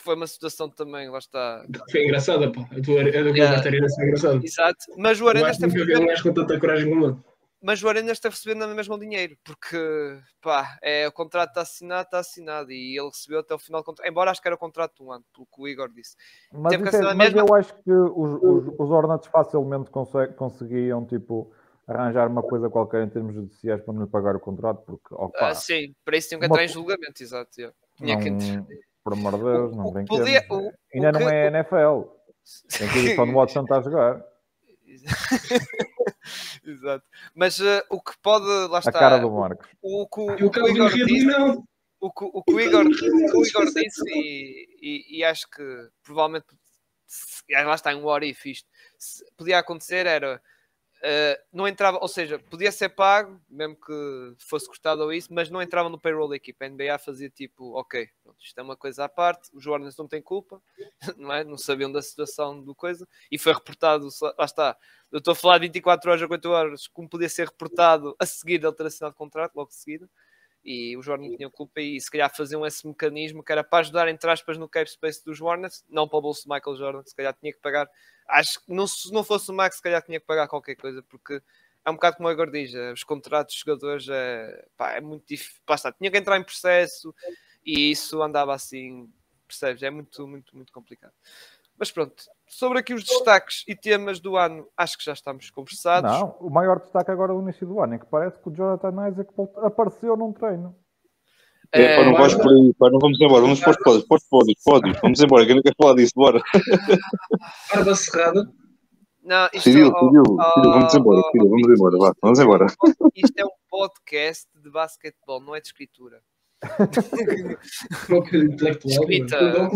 foi uma situação também, lá está. Foi engraçada, pá. A tua a do yeah. Arenas foi engraçada. Exato. Mas o Arenas teve. Um com tanta coragem como mas o Arenas está recebendo na mesma dinheiro, porque pá, é, o contrato está assinado, está assinado, e ele recebeu até o final do contrato, embora acho que era o contrato de um ano, pelo que o Igor disse. Mas, é, mas mesma... eu acho que os, os, os Hornets facilmente conseguiam tipo arranjar uma coisa qualquer em termos judiciais para não lhe pagar o contrato, porque opa, ah, sim, para isso tinham que entrar uma... em julgamento, exato. Tinha não, que... Por amor de Deus, não vem podia... Ainda não é NFL. Tem que ir só no Watson está a jogar. Exato. Mas uh, o que pode. Lá está. A cara do Marcos. O, o, o, o que o Igor disse. Não. O que o, o, Igor, o Igor disse, e, e, e, acho que provavelmente. Lá está, em um what if isto. Podia acontecer era Uh, não entrava, ou seja, podia ser pago, mesmo que fosse cortado ou isso, mas não entrava no payroll da equipa. A NBA fazia tipo, ok, pronto, isto é uma coisa à parte, os Warners não têm culpa, não, é? não sabiam da situação do coisa, e foi reportado, lá está. Eu estou a falar de 24 horas a 4 horas, como podia ser reportado a seguir da alteração de contrato, logo de seguida, e os Warners tinham culpa, e se calhar faziam esse mecanismo que era para ajudar, entre aspas, no cap space dos Warners, não para o bolso de Michael Jordan, se calhar tinha que pagar acho que não, se não fosse o Max, se calhar tinha que pagar qualquer coisa, porque é um bocado como a Igor diz, os contratos de jogadores é, pá, é muito difícil. Basta, tinha que entrar em processo e isso andava assim, percebes? É muito, muito, muito complicado. Mas pronto, sobre aqui os destaques e temas do ano, acho que já estamos conversados. Não, o maior destaque agora do início do ano é que parece que o Jonathan Isaac apareceu num treino. É, pá, não vais por aí, pá, não vamos embora, vamos para os pódios, para os pódios, pódios, vamos embora, que eu não quero falar disso, bora. Barba cerrada. Não, isto Filho, é, filho, filho, vamos embora, oh, filho, vamos embora, vá, vamos embora. Isto é um podcast de basquetebol, não é de escritura. Escrita, não,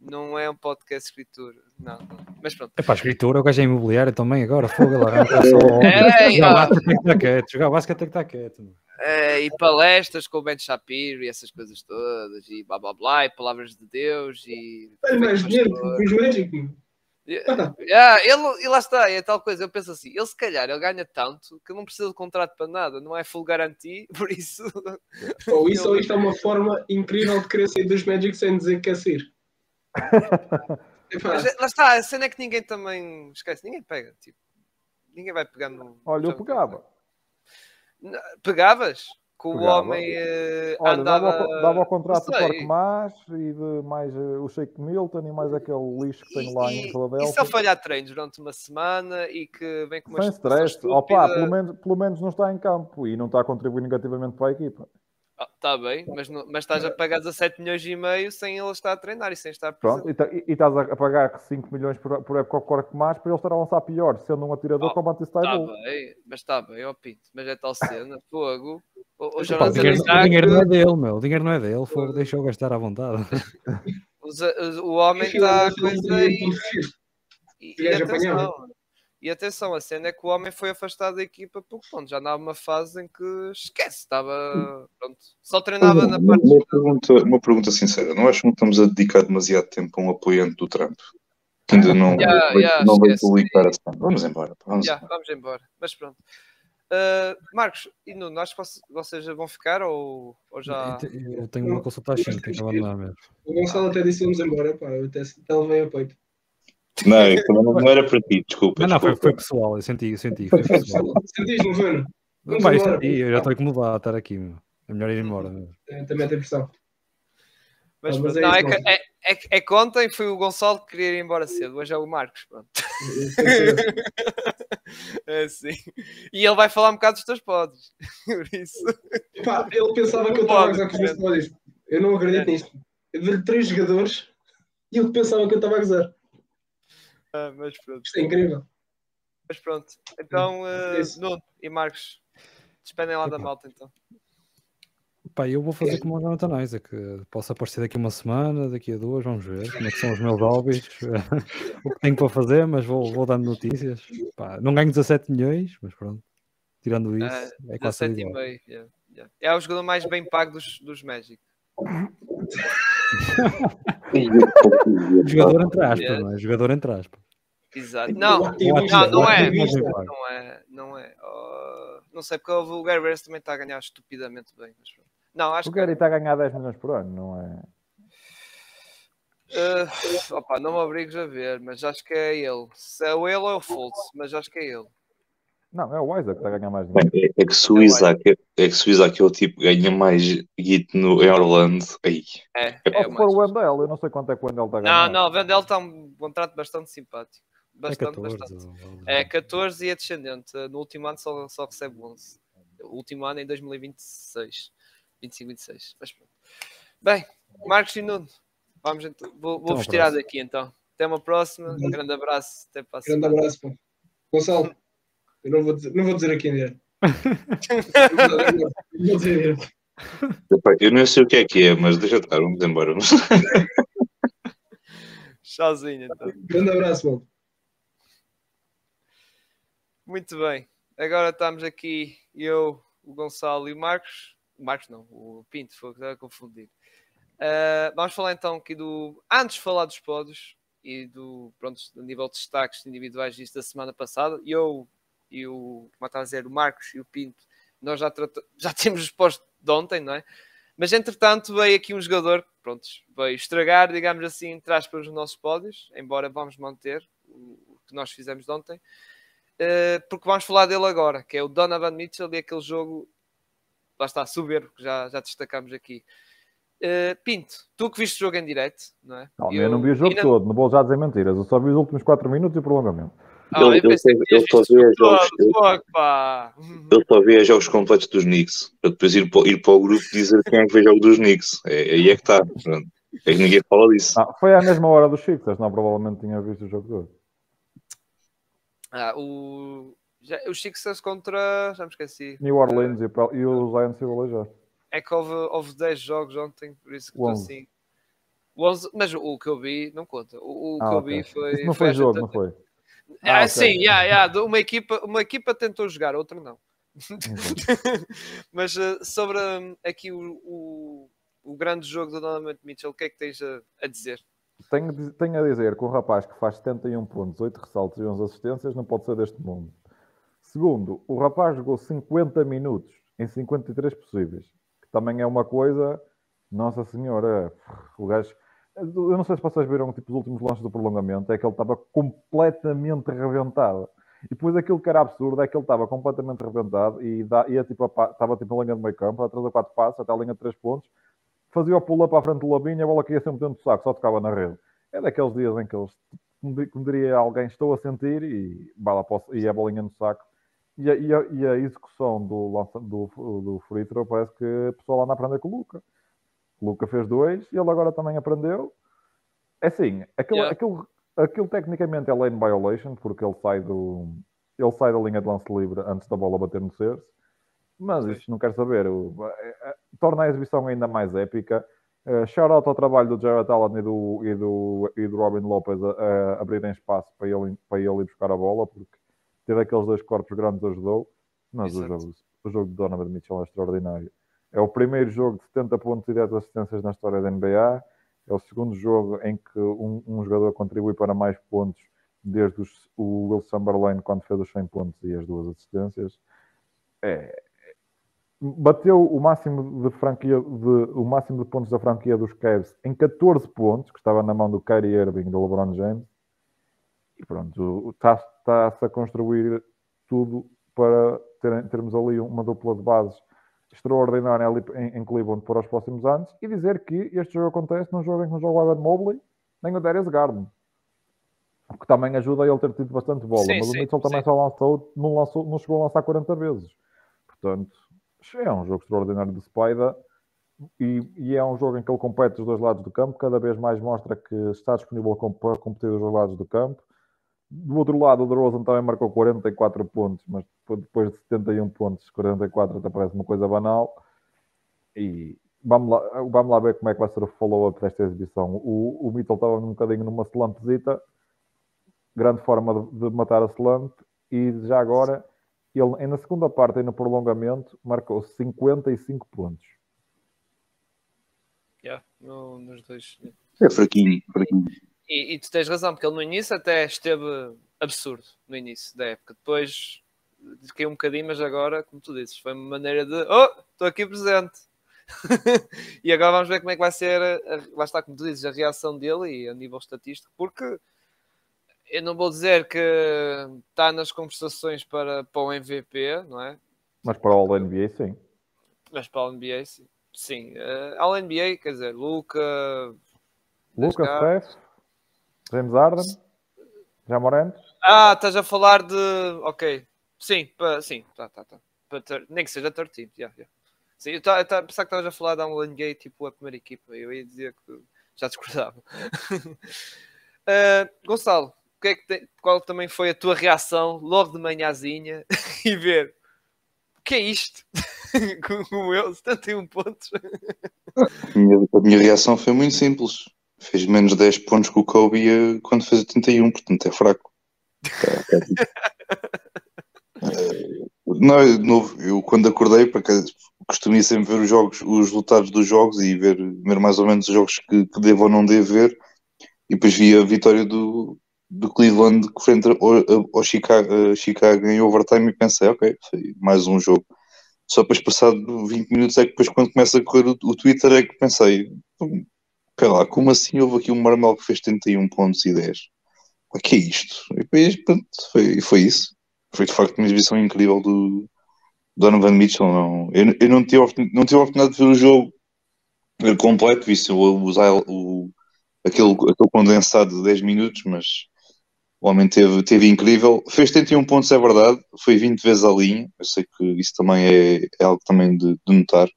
não é um podcast de escritura, não, não. Mas pronto. É para a escritura, o gajo é imobiliário também agora, fogo, lá, só... é, jogar tem que estar quieto, jogar basquete tem que estar quieto. Uh, e palestras com o Ben Shapiro e essas coisas todas, e blá blá blá, e palavras de Deus, e. Tem mais dinheiro que os médicos. Yeah, ele, e lá está, é tal coisa. Eu penso assim: ele se calhar ele ganha tanto que não precisa de contrato para nada, não é full garantia, por isso. Ou isso, ou isto é uma forma incrível de querer sair dos Magic sem dizer que quer sair. Mas, lá está, a cena é que ninguém também esquece, ninguém pega, tipo, ninguém vai pegar no. Olha, eu pegava. Pegavas? Com o homem uh, Olha, andava... Dava, dava o contrato do Corte Mais e de mais uh, o Shake Milton e mais aquele lixo que tem lá em Philadelphia. E só falhar treinos durante uma semana e que vem com uma Sem stress. Opa, pelo menos, pelo menos não está em campo e não está a contribuir negativamente para a equipa. Está ah, bem, mas, mas estás a pagar 17 milhões e meio sem ele estar a treinar e sem estar Pronto, e, e, estás a pagar 5 milhões por, por época ao corpo mais para ele estar a lançar pior, sendo um atirador oh, como antes Está bem, mas está bem, ó Pinto, mas é tal cena, fogo. O, o, dinheiro, o dinheiro não é dele, meu, o dinheiro não é dele, fogo, deixou gastar à vontade. o o homem está a coisa aí. E, e, atenção, e atenção, a cena é que o homem foi afastado da equipa porque pronto, já andava uma fase em que esquece, estava pronto, só treinava na parte. Uma pergunta, uma pergunta sincera, não acham que estamos a dedicar demasiado tempo a um apoiante do Trump? Que ainda não, yeah, vai, yeah, não vai publicar a semana. Vamos embora. Vamos, yeah, embora. vamos embora. Mas pronto. Uh, Marcos e Nuno, acho que vocês vão ficar ou, ou já. Eu tenho uma consulta às 5, tenho que abandonar mesmo. O Gonçalo até disse vamos embora, pá, eu até, até levei a peito. Não, não era para ti, desculpa. Não, não, foi, desculpa. foi pessoal, eu senti, eu senti. Foi pessoal. Sentiste, não foi? Vamos Pá, eu, já estou incomodado a estar aqui. meu. É melhor ir embora. meu. É, Também tem pressão. Mas, Ah, mas é não, é, isso, é, é, é que ontem foi o Gonçalo que queria ir embora cedo, hoje é o Marcos. Pronto. É assim. E ele vai falar um bocado dos teus podes. Por isso. Pá, ele pensava que eu estava a gozar com os meus colegas. Eu não acredito nisto. Eu dei-lhe três jogadores e ele pensava que eu estava a gozar. Ah, mas pronto. Isto é incrível. Mas pronto. Então, uh, É. Nuno e Marcos, despedem lá da malta então. Pá, eu vou fazer como o Jonathan Isaac. que Posso aparecer daqui uma semana, daqui a duas, vamos ver como é que são os meus hobbies, o que tenho para fazer, mas vou, vou dando notícias. Pá, não ganho 17 milhões, mas pronto. Tirando isso, Ah, é quase tudo 17 e meio. yeah, yeah. É o jogador mais bem pago dos, dos Magic. Jogador entre aspas, não é? Jogador entre aspas. Exato. Não, não, não é. ativista. Não é. Não é. Oh, não sei, porque o Gary Harris também está a ganhar estupidamente bem. Mas... Não, acho O que. Gary está a ganhar 10 milhões por ano, não é? Uh, opa, não me obrigues a ver, mas acho que é ele. Se é o ele ou é o Fultz, mas acho que é ele. Não, é o Isaac que está a ganhar mais dinheiro. É, é que se o Isaac é, é que se o Isaac é o tipo que ganha mais guito no em Orlando, aí. É, É é o se for o. Wendell, eu não sei quanto é que o Wendell está a Não, ganhar. não, o Vendel está um contrato bastante simpático. É Bastante, 14. bastante. ou- É 14 e é descendente. No último ano só, só recebe 11. O último ano é em 2026. 25, 26. Mas pronto. Bem, Marcos e Nuno, vamos então. Vou, Até vou uma vos tirar daqui então. Até uma próxima. Um grande abraço. Até para a Grande semana. abraço, pá. Gonçalo, eu não vou dizer, não vou dizer aqui direto. Não vou dizer. Epá, Eu não sei o que é que é, mas deixa estar, vamos embora. Tchauzinho então. Grande abraço, mano. Muito bem. Agora estamos aqui eu, o Gonçalo e o Marcos. Marcos não, o Pinto, foi a confundir. Uh, vamos falar então aqui do. Antes de falar dos pódios e do, pronto, do nível de destaques individuais disso da semana passada, eu e o, como está a dizer, o Marcos e o Pinto, nós já, já temos os postos de ontem, não é? Mas entretanto veio aqui um jogador que pronto, veio estragar, digamos assim, traz para os nossos pódios, embora vamos manter o que nós fizemos de ontem. Uh, porque vamos falar dele agora, que é o Donovan Mitchell e aquele jogo, lá está, soberbo, que já, já destacamos aqui. Uh, Pinto, tu que viste o jogo em direto, não é? Não, eu, não vi o jogo ainda- todo, não vou já dizer mentiras. Eu só vi os últimos 4 minutos e o prolongamento. Ah, Ele- eu tinhas ele só via jogo jogos- fogo, pá. Ele só vê jogos completos dos Knicks, para depois ir para, ir para o grupo dizer quem é que vê jogo dos Knicks. É, aí é que está. É que ninguém fala disso. Ah, foi à mesma hora dos Sixers, não provavelmente tinha visto o jogo todo. Ah, o... Já, os Sixers contra. Já me esqueci. New Orleans e, o Pel- e o Zion se já. É que houve, houve 10 jogos ontem, por isso que estou 11. assim. O 11, mas o que eu vi não conta. O, o Ah, que eu ok. vi foi. Isso não foi foi jogo, não foi? Ah, Ah, ok. sim, yeah, yeah, uma, equipa, uma equipa tentou jogar, outra não. Mas eh, sobre hum, aqui o, o, o grande jogo do Donovan Mitchell, o que é que tens a, a dizer? Tenho, tenho a dizer que um rapaz que faz 71 pontos, 8 ressaltos e 11 assistências não pode ser deste mundo. Segundo, o rapaz jogou 50 minutos em 53 possíveis, que também é uma coisa, nossa senhora, o gajo... Eu não sei se vocês viram tipo, os últimos lances do prolongamento, é que ele estava completamente reventado. E depois aquilo que era absurdo é que ele estava completamente reventado e ia tipo, a pa- estava tipo na linha de meio campo, a 3 ou 4 passos, até a linha de 3 pontos, fazia o pull-up à frente do Labinho, a bola caía sempre dentro do saco, só tocava na rede. É daqueles dias em que eles, como di- como diria alguém, estou a sentir e, bala para o- e a bolinha no saco. E a, e a- e a execução do, do, do free throw parece que o pessoal anda a aprender com o Luca. O Luca fez dois e ele agora também aprendeu. É assim, aquilo, Yeah. aquilo, aquilo tecnicamente é lane violation, porque ele sai, do, ele sai da linha de lance livre antes da bola bater no cerce. Mas isso não quer saber. O- é- é- torna a exibição ainda mais épica. Uh, shout out ao trabalho do Jared Allen e do, e do, e do Robin Lopez a, a abrirem espaço para ele, para ele ir buscar a bola, porque ter aqueles dois corpos grandes ajudou, mas o jogo, o jogo de Donovan Mitchell é extraordinário. É o primeiro jogo de 70 pontos e 10 assistências na história da NBA. É o segundo jogo em que um, um jogador contribui para mais pontos desde os, o Will Chamberlain quando fez os 100 pontos e as duas assistências. É, bateu o máximo de franquia de, o máximo de pontos da franquia dos Cavs em 14 pontos, que estava na mão do Kyrie Irving e do LeBron James. E pronto, está-se tá a construir tudo para ter, termos ali uma dupla de bases extraordinária ali em, Cleveland para os próximos anos e dizer que este jogo acontece num jogo em que não joga o Evan Mobley nem o Darius Garden. O que também ajuda a ele ter tido bastante bola. Sim, mas sim, o Mitchell também sim. só lançou não, lançou, não chegou a lançar 40 vezes. Portanto, é um jogo extraordinário de Spider e, e, é um jogo em que ele compete dos dois lados do campo, cada vez mais mostra que está disponível para competir dos dois lados do campo. Do outro lado, o DeRozan também marcou 44 pontos, mas depois de 71 pontos, 44 até parece uma coisa banal. E vamos lá, vamos lá ver como é que vai ser o follow-up desta exibição. O, o Mitchell estava um bocadinho numa slumpzita, grande forma de, de matar a slump, e já agora ele, na segunda parte e no prolongamento, marcou 55 pontos. Yeah, no, nos dois. É fraquinho, fraquinho. E, e, tu tens razão, porque ele no início até esteve absurdo no início da época. Depois caiu um bocadinho, mas agora, como tu dizes, foi uma maneira de oh, estou aqui presente. e agora vamos ver como é que vai ser, a, lá está, como tu dizes, a reação dele e a nível estatístico, porque eu não vou dizer que está nas conversações para, para o MVP, não é? Mas para o NBA, sim. Mas para o NBA, sim. Sim. Uh, ao NBA, quer dizer, Luca. Luca, Steph, James Harden, já Morant. Ah, estás a falar de. Ok. Sim, para, sim, tá, tá, tá. Para ter... Nem que seja third team, yeah, yeah. Sim, eu estava a pensar que estavas a falar da NBA, tipo a primeira equipa. Eu ia dizer que já discordava. uh, Gonçalo, que é que tem, qual também foi a tua reação logo de manhãzinha e ver o que é isto? Como eu, 71 pontos. A minha, a minha, reação foi muito simples. Fez menos 10 pontos que o Kobe eh, quando fez 81, portanto é fraco. não, novo, eu quando acordei, porque costumo sempre ver os jogos, os resultados dos jogos e ver, ver mais ou menos os jogos que, que devo ou não devo ver, e depois vi a vitória do, do Cleveland frente ao, ao Chicago, Chicago em overtime e pensei, ok, foi mais um jogo. Só depois passado 20 minutos é que depois quando começa a correr o, o Twitter é que pensei, pera lá, como assim houve aqui um Marmel que fez 31 pontos e 10? O que é isto? E depois, pronto, foi, foi isso. Foi de facto uma exibição incrível do Donovan Mitchell. Não, eu, eu não, tive, não tive a oportunidade de ver o jogo completo, vi usar o, aquele, aquele condensado de 10 minutos, mas o homem teve, teve incrível. Fez 71 pontos, é verdade. Foi 20 vezes a linha. Eu sei que isso também é, é algo também de, de, notar.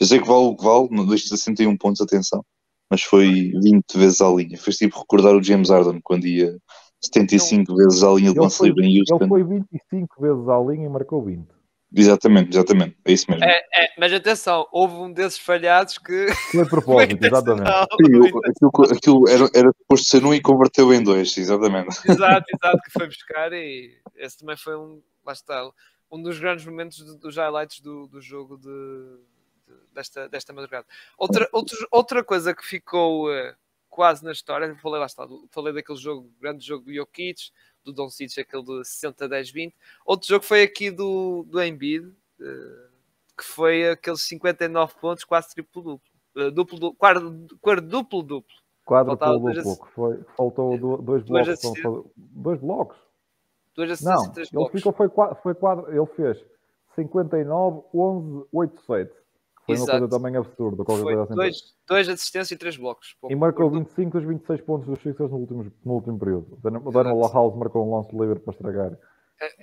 Eu sei que vale o que vale, não deixe de 61 pontos, atenção. Mas foi 20 vezes à linha. Fez tipo recordar o James Harden quando ia 75 vezes à linha de lance livre em Houston. Ele foi 25 vezes à linha e marcou 20. Exatamente, exatamente, é isso mesmo. É, é, mas atenção, houve um desses falhados que. Foi propósito, exatamente. Sim, aquilo, aquilo era, era suposto ser um e converteu em dois, exatamente. Exato, exato, que foi buscar e esse também foi um. Lá está, um dos grandes momentos dos highlights do, do jogo de, desta, desta madrugada. Outra, outro, outra coisa que ficou uh, quase na história, falei lá está, falei daquele jogo, grande jogo do Jokic do Doncic, aquele de 60-10-20. Outro jogo foi aqui do, do Embiid, uh, que foi aqueles 59 pontos, quase triplo-duplo. Uh, duplo, duplo, duplo. Quadruplo duplo, que foi, faltou dois blocos. Dois blocos? Dois Não, ele blocos. ficou, foi, foi quadro, ele fez 59, 11, 8, 7. Foi Exato. uma coisa também absurda. Qualquer foi coisa assim. dois, dois assistências e três blocos. E marcou 25 dos 26 pontos dos Sixers no último, no último período. O Daniel House marcou um lance livre para estragar.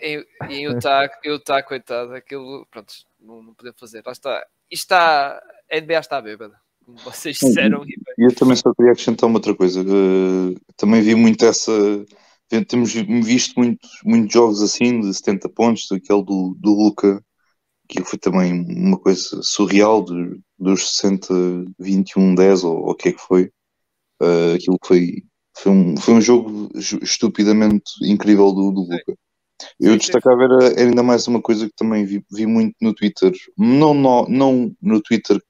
E, e Utah, Utah, coitado, aquilo, pronto, não, não podemos fazer. Lá está. Isto está, a NBA está bêbada, como vocês disseram. E eu também só queria acrescentar uma outra coisa. Uh, também vi muito essa. Temos visto muitos, muitos jogos assim, de 70 pontos, aquele do, do Luca que foi também uma coisa surreal de, dos 60, 21, 10 ou, o que é que foi. Uh, aquilo foi, foi, um, foi um jogo estupidamente incrível do, do Luca. Eu destacava era, era, ainda mais uma coisa que também vi, vi muito no Twitter, não no, não no Twitter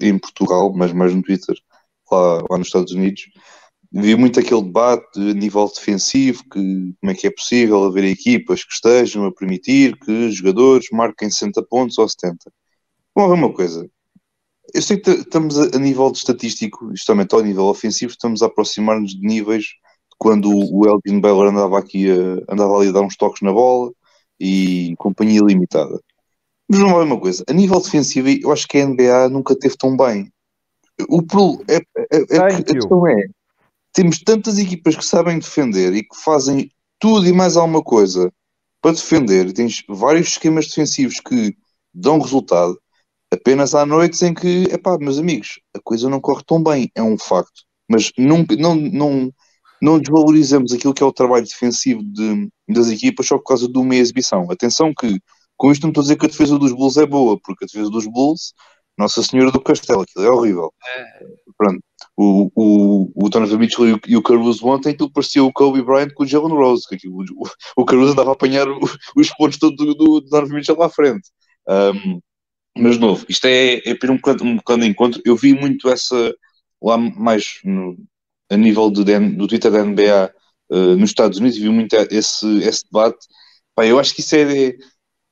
em Portugal, mas mais no Twitter lá, lá nos Estados Unidos, vi muito aquele debate a nível defensivo, que como é que é possível haver equipas que estejam a permitir que jogadores marquem 60 pontos ou 70. Vamos ver uma coisa. Eu sei que estamos a, a nível de estatístico, justamente ao nível ofensivo, estamos a aproximar-nos de níveis de quando o Elgin Baylor andava aqui a, andava ali a dar uns toques na bola e companhia limitada. Mas vamos ver uma coisa, a nível defensivo, eu acho que a NBA nunca teve tão bem. O pro, é, é, é, a questão é, temos tantas equipas que sabem defender e que fazem tudo e mais alguma coisa para defender. Tens vários esquemas defensivos que dão resultado. Apenas há noites em que, epá, meus amigos, a coisa não corre tão bem, é um facto. Mas não, não, não, não desvalorizamos aquilo que é o trabalho defensivo de, das equipas só por causa de uma exibição. Atenção que, com isto não estou a dizer que a defesa dos Bulls é boa, porque a defesa dos Bulls, Nossa Senhora do Castelo, aquilo é horrível. É. Pronto o, o, o Donovan Mitchell e o, e o Caruso ontem, aquilo parecia o Kobe Bryant com o Jalen Rose, que aquilo, o, o Caruso andava a apanhar o, os pontos do, do, do Donovan Mitchell lá à frente. Um, mas, de novo, isto é, é um bocado, um bocado de encontro. Eu vi muito essa, lá mais no, a nível do, do Twitter da NBA uh, nos Estados Unidos, vi muito esse, esse debate. Pá, eu acho que isso é,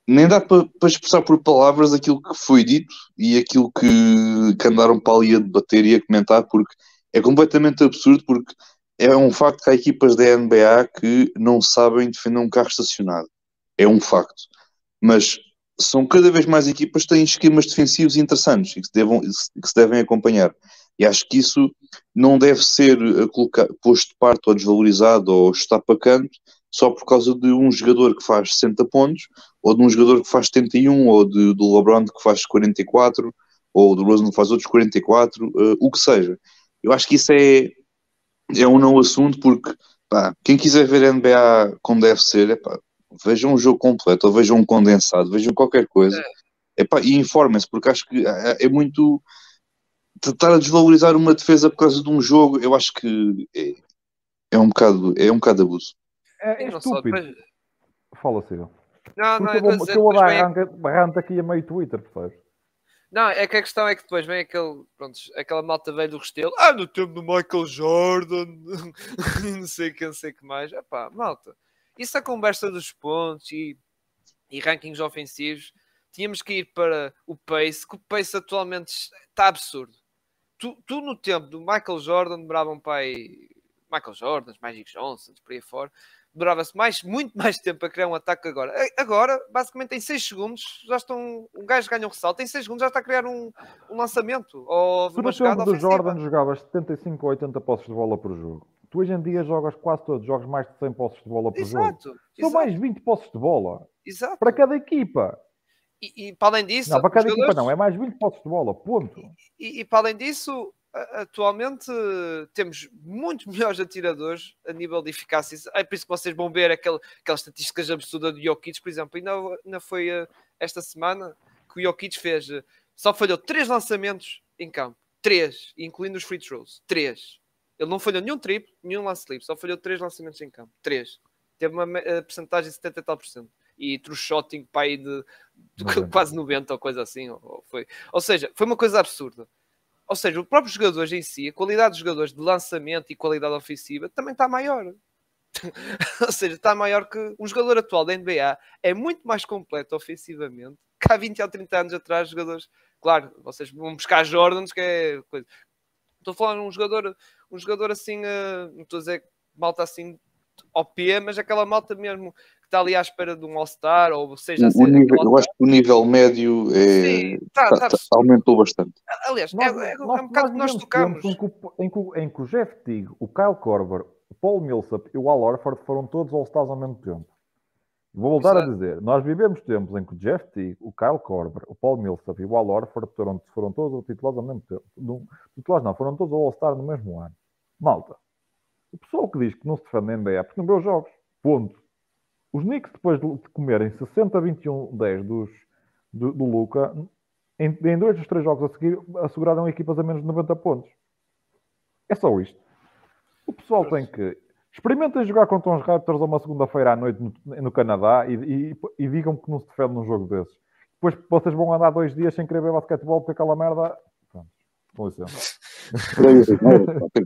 nem dá para, expressar por palavras aquilo que foi dito e aquilo que, que andaram para ali a debater e a comentar, porque é completamente absurdo, porque é um facto que há equipas da NBA que não sabem defender um carro estacionado. É um facto. Mas são cada vez mais equipas que têm esquemas defensivos interessantes e que se, devam, que se devem acompanhar. E acho que isso não deve ser eh, posto de parte ou desvalorizado ou está para canto só por causa de um jogador que faz 60 pontos ou de um jogador que faz 71, ou de, do LeBron que faz 44, ou do Rosen que faz outros 44, uh, eh, o que seja. Eu acho que isso é, é um não assunto, porque pá, quem quiser ver NBA como deve ser, é pá, vejam um jogo completo, ou vejam um condensado, vejam qualquer coisa, é. Epá, e informem-se, porque acho que é, é muito. Tentar a desvalorizar uma defesa por causa de um jogo, eu acho que é, é um bocado é um bocado abuso. É, é estúpido. Depois... Fala, Ciro. Não, não, eu vou, que eu arranca, aqui a meio Twitter, percebes? Não, é que a questão é que depois vem aquele, pronto, aquela malta velha do Restelo, ah, no tempo do Michael Jordan, não sei que, não sei que mais. Epá, malta, isso é a conversa dos pontos e, e rankings ofensivos, tínhamos que ir para o pace, que o pace atualmente está absurdo. Tu, tu no tempo do Michael Jordan demoravam para aí, Michael Jordan, Magic Johnson, por aí fora, demorava-se mais, muito mais tempo a criar um ataque agora. Agora, basicamente, em 6 segundos já estão. Um gajo ganha um ressalto, em 6 segundos já está a criar um, um lançamento. Ou uma jogada do Jordan jogavas 75 ou 80 posses de bola por jogo. Tu hoje em dia jogas quase todos jogos mais de 100 posses de bola por exato, jogo. São mais 20 posses de bola. Exato. Para cada equipa. E, e para além disso. Não, para cada equipa jogadores... não, é mais 20 posses de bola, ponto. E, e para além disso, atualmente temos muito melhores atiradores a nível de eficácia. É por isso que vocês vão ver aquele, aquelas estatísticas absurdas de Jokic, por exemplo. Ainda, ainda foi uh, esta semana que o Jokic fez, uh, só falhou três lançamentos em campo. Três, incluindo os free throws. Três. Ele não falhou nenhum triplo, nenhum lance livre, só falhou três lançamentos em campo. Três. Teve uma uh, porcentagem de 70 e tal por cento. E true shotting para aí de, de quase 90 ou coisa assim. Ou, foi. ou seja, foi uma coisa absurda. Ou seja, os próprios jogadores em si, a qualidade dos jogadores de lançamento e qualidade ofensiva também está maior. Ou seja, está maior que um jogador atual da NBA é muito mais completo ofensivamente que há 20 ou 30 anos atrás, jogadores. Claro, vocês vão buscar Jordans, que é coisa. Estou a falar de um jogador, um jogador assim, uh, não estou a dizer malta assim OP, mas aquela malta mesmo está ali à espera de um All-Star, ou seja, o nível, eu acho que o nível médio é, Sim, tá, tá, tá, aumentou bastante. Aliás, nós, é, é, nós, é um bocado que nós tocamos. Em que, em, que, em que o Jeff Teague, o Kyle Korver, o Paul Millsap e o Al Orford foram todos All-Stars ao mesmo tempo. Vou voltar Exato. a dizer, nós vivemos tempos em que o Jeff Teague, o Kyle Korver, o Paul Millsap e o Al Orford foram, foram todos titulares ao mesmo tempo. Não, titulares não, foram todos All-Star no mesmo ano. Malta, o pessoal que diz que não se defende na NBA é porque não vê os jogos. Ponto. Os Knicks, depois de comerem 60-21-10 dos, do, do Luca, em, em, dois dos três jogos a seguir, asseguraram equipas a menos de 90 pontos. É só isto. O pessoal tem que. Experimentem jogar contra uns Raptors a uma segunda-feira à noite no, no Canadá e, e, e, digam que não se defende num jogo desses. Depois vocês vão andar dois dias sem querer ver basquetebol porque aquela merda. Pronto, com licença.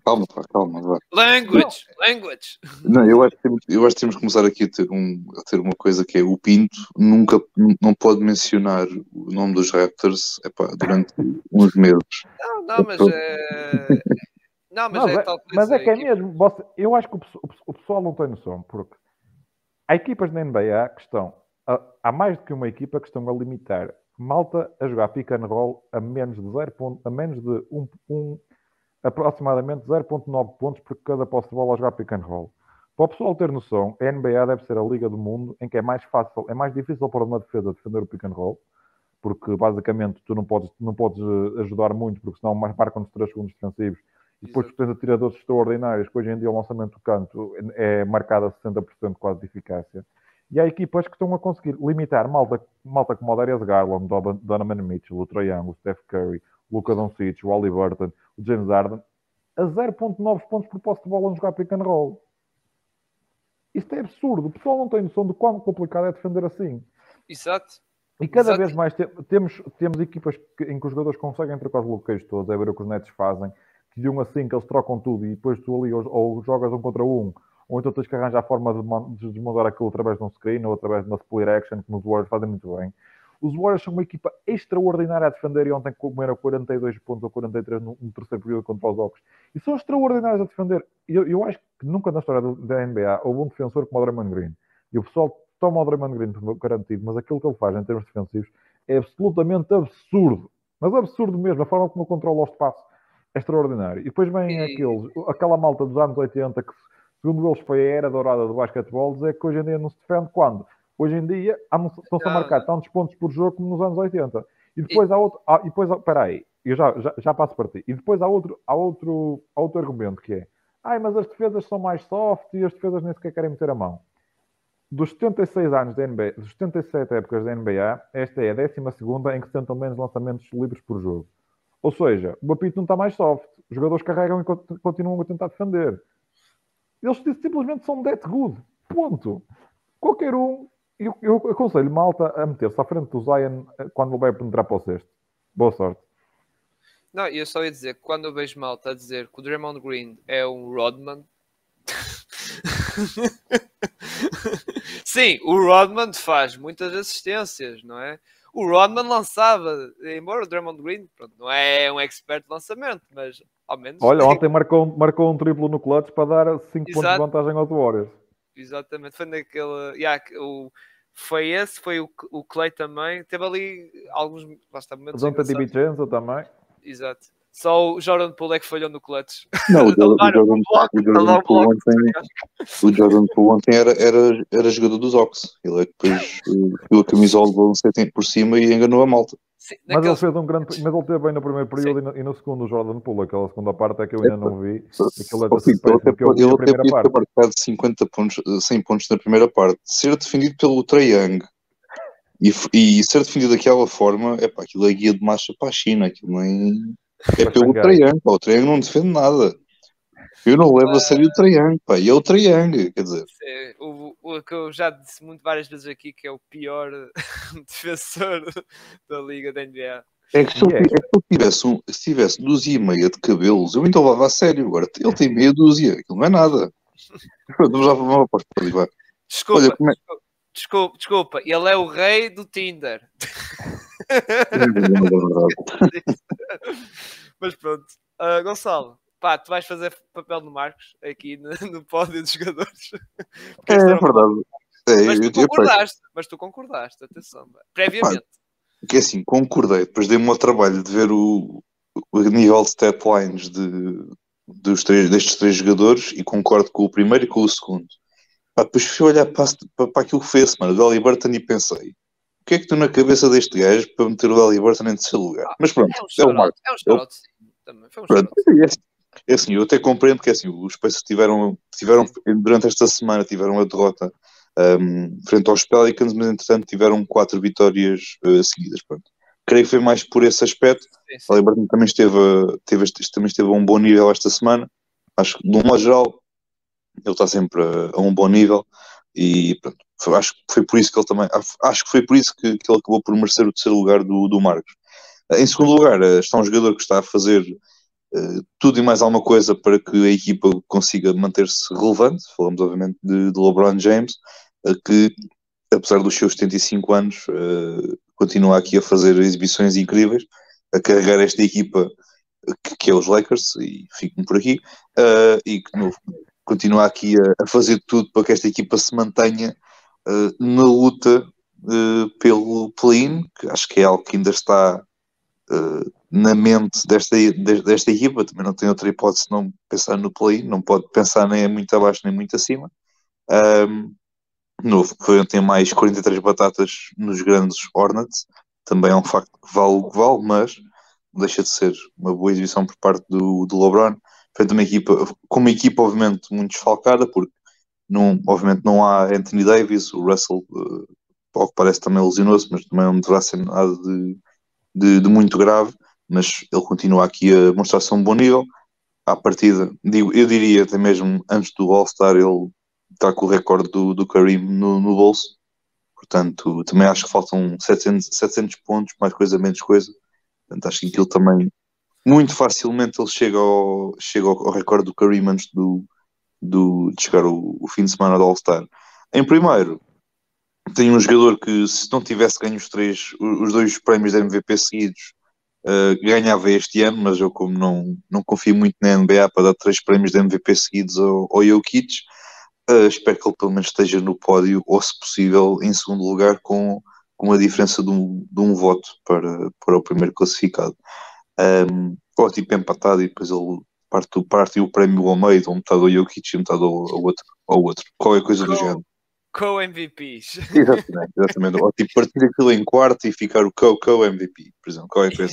Calma, calma. Language, não. language. Não, eu acho, que temos, eu acho que temos que começar aqui a ter, um, a ter uma coisa que é o Pinto nunca não pode mencionar o nome dos Raptors epá, durante uns meses. Não, não, mas é. Não, mas, mas, é, é, mas é que é mesmo. Você, eu acho que o, o, o, pessoal não tem noção, porque há equipas na NBA que estão. Há mais do que uma equipa que estão a limitar malta a jogar pick and roll a menos de 0. a menos de 1, um, um, aproximadamente 0.9 pontos por cada posse de bola a jogar pick and roll. Para o pessoal ter noção, a NBA deve ser a liga do mundo em que é mais fácil, é mais difícil para uma defesa defender o pick and roll, porque basicamente tu não podes, não podes eh, ajudar muito, porque senão marcam nos 3 segundos defensivos. E depois tu tens atiradores extraordinários, que hoje em dia o lançamento do canto é marcado a 60% quase de eficácia. E há equipas que estão a conseguir limitar malta, malta como o Darius Garland, Donovan Mitchell, o Trae Young, o Steph Curry, o Luka Doncic, o Wally Burton, o James Harden, a 0.9 pontos por posse de bola a jogar pick and roll. Isto é absurdo. O pessoal não tem noção de quão complicado é defender assim. Exato. E cada Exato. vez mais te temos, temos equipas que, em que os jogadores conseguem trocar os bloqueios todos, é ver o que os netos fazem, que de um assim que eles trocam tudo e depois tu ali ou, ou jogas um contra um, ou então tens que arranjar a forma de, de desmontar aquilo através de um screen ou através de uma split action, que nos Warriors fazem muito bem. Os Warriors são uma equipa extraordinária a defender e ontem comeram 42 pontos ou 43 no, no terceiro período contra os Hawks. E são extraordinários a defender. Eu, eu acho que nunca na história da NBA houve um defensor como o Draymond Green. E o pessoal toma o Draymond Green garantido, mas aquilo que ele faz em termos defensivos é absolutamente absurdo. Mas absurdo mesmo. A forma como ele controla o espaço é extraordinário. E depois vem aqueles, aquela malta dos anos 80 que, segundo eles, foi a era dourada do basquetebol, dizer que hoje em dia não se defende quando? Hoje em dia estão-se a marcar tantos pontos por jogo como nos anos 80. E depois e... há outro. Há, e depois, espera aí, eu já, já, já passo para ti. E depois há outro, há outro, há outro argumento que é: ai, mas as defesas são mais soft e as defesas nem sequer querem meter a mão. Dos 76 anos da NBA, dos 77 épocas da NBA, esta é a 12 em que se tentam menos lançamentos livres por jogo. Ou seja, o apito não está mais soft. Os jogadores carregam e continuam a tentar defender. Eles simplesmente são dead good. Ponto. Qualquer um eu, eu aconselho malta a meter-se à frente do Zion eh, quando ele vai penetrar para o sexto. Boa sorte. Não, eu só ia dizer que quando eu vejo malta a dizer que o Draymond Green é um Rodman. Sim, o Rodman faz muitas assistências, não é? O Rodman lançava, embora o Draymond Green pronto, não é um expert de lançamento, mas ao menos. Olha, ontem marcou, marcou um triplo no clutch para dar 5 pontos de vantagem ao Warriors. Exatamente, foi naquele. Yeah, o, foi esse, foi o, o Clay também. Teve ali alguns. Está, momentos. Di também. Exato. Só o Jordan Poole é que falhou no clutch. Não, o Jordan, o Jordan, o Jordan Poole ontem, o Jordan Poole ontem era, era, era jogador dos Ox. Ele é que depois viu a camisola do Balancete por cima e enganou a malta. Sim, mas ele fez um grande. Mas ele teve bem no primeiro período e no, e no, segundo o Jordan Poole. Aquela segunda parte é que eu ainda não vi. Aquilo é ele até, ele podia ter marcado 50 pontos, 100 pontos na primeira parte. Ser defendido pelo Trae Young e, e ser defendido daquela forma, é pá, aquilo é guia de marcha para a China. Aquilo nem. É pelo Trae O Trae não defende nada. Eu não levo a sério o Trae pá. E é o Trae quer dizer. É, o, o, que eu já disse muito várias vezes aqui, que é o pior defensor da Liga da NBA. É que se ele, é que ele tivesse, um, se tivesse dúzia e meia de cabelos, eu então levava a sério. Agora, ele tem meia dúzia, aquilo não é nada. Vamos lá para ali, vai. Desculpa, Olha, é... desculpa, desculpa, ele é o rei do Tinder. Mas pronto, uh, Gonçalo, pá, tu vais fazer papel no Marcos aqui no, no pódio dos jogadores. É, é verdade. É, mas, tu concordaste, mas tu concordaste, atenção, previamente. Pá, que assim, concordei, depois dei-me ao trabalho de ver o, o nível de stat lines de, dos três, destes três jogadores e concordo com o primeiro e com o segundo. Pá, depois fui olhar para, para, para aquilo que fez, mano, do Halliburton e pensei que é que tu na cabeça deste gajo para meter o Halliburton em terceiro lugar? Mas pronto, é, um é Marco. É um shoutout, sim. Também. Foi um pronto, é, assim, é assim, eu até compreendo que é assim, os Pacers tiveram, tiveram, durante esta semana, tiveram a derrota um, frente aos Pelicans, mas entretanto tiveram quatro vitórias uh, seguidas. Pronto. Creio que foi mais por esse aspecto. O Liberton também esteve, teve, também esteve a um bom nível esta semana. Acho que, de um modo geral, ele está sempre a, a um bom nível e pronto, foi, acho que foi por isso que ele também acho que foi por isso que, que ele acabou por merecer o terceiro lugar do, do Marcos. Em segundo lugar, eh, está um jogador que está a fazer uh, tudo e mais alguma coisa para que a equipa consiga manter-se relevante. Falamos, obviamente, de, de LeBron James, uh, que, apesar dos seus 75 anos, uh, continua aqui a fazer exibições incríveis, a carregar esta equipa que, que é os Lakers, e fico por aqui, e que continua aqui a, a, fazer tudo para que esta equipa se mantenha na luta pelo play-in, que acho que é algo que ainda está uh, na mente desta, desta equipa, também não tem outra hipótese não pensar no play, não pode pensar nem muito abaixo nem muito acima. Um, novo, foi ontem mais 43 batatas nos grandes Hornets, também é um facto que vale o que vale, mas deixa de ser uma boa exibição por parte do, do LeBron, frente uma equipa, com uma equipa obviamente muito desfalcada, porque não, obviamente não há Anthony Davis, o Russell, uh, ao que parece também lesionou-se, mas também não deverá ser nada de, de, de, muito grave, mas ele continua aqui a mostrar-se um bom nível. À partida, digo, eu diria até mesmo antes do All-Star, ele está com o recorde do, do Karim no, no bolso. Portanto, também acho que faltam 700, 700 pontos, mais coisa, menos coisa. Portanto, acho que aquilo também, muito facilmente, ele chega ao, chega ao, ao recorde do Karim antes do, do, de chegar o, o fim de semana do All-Star. Em primeiro, tem um jogador que, se não tivesse ganho os três, os dois prémios de MVP seguidos, uh, ganhava este ano, mas eu, como não, não confio muito na NBA para dar três prémios de MVP seguidos ao, ao Jokic, uh, espero que ele pelo menos esteja no pódio, ou se possível, em segundo lugar, com, com uma diferença de um, de um voto para, para o primeiro classificado. Um, ou tipo empatado e depois ele parte, parte o prémio ao meio, de um metade ao Jokic e metade ao, ao outro, ao outro. Qualquer coisa do género co-MVPs. Exatamente, exatamente. Ou tipo partir aquilo em quarto e ficar o co-co-MVP, por exemplo. Qual é que é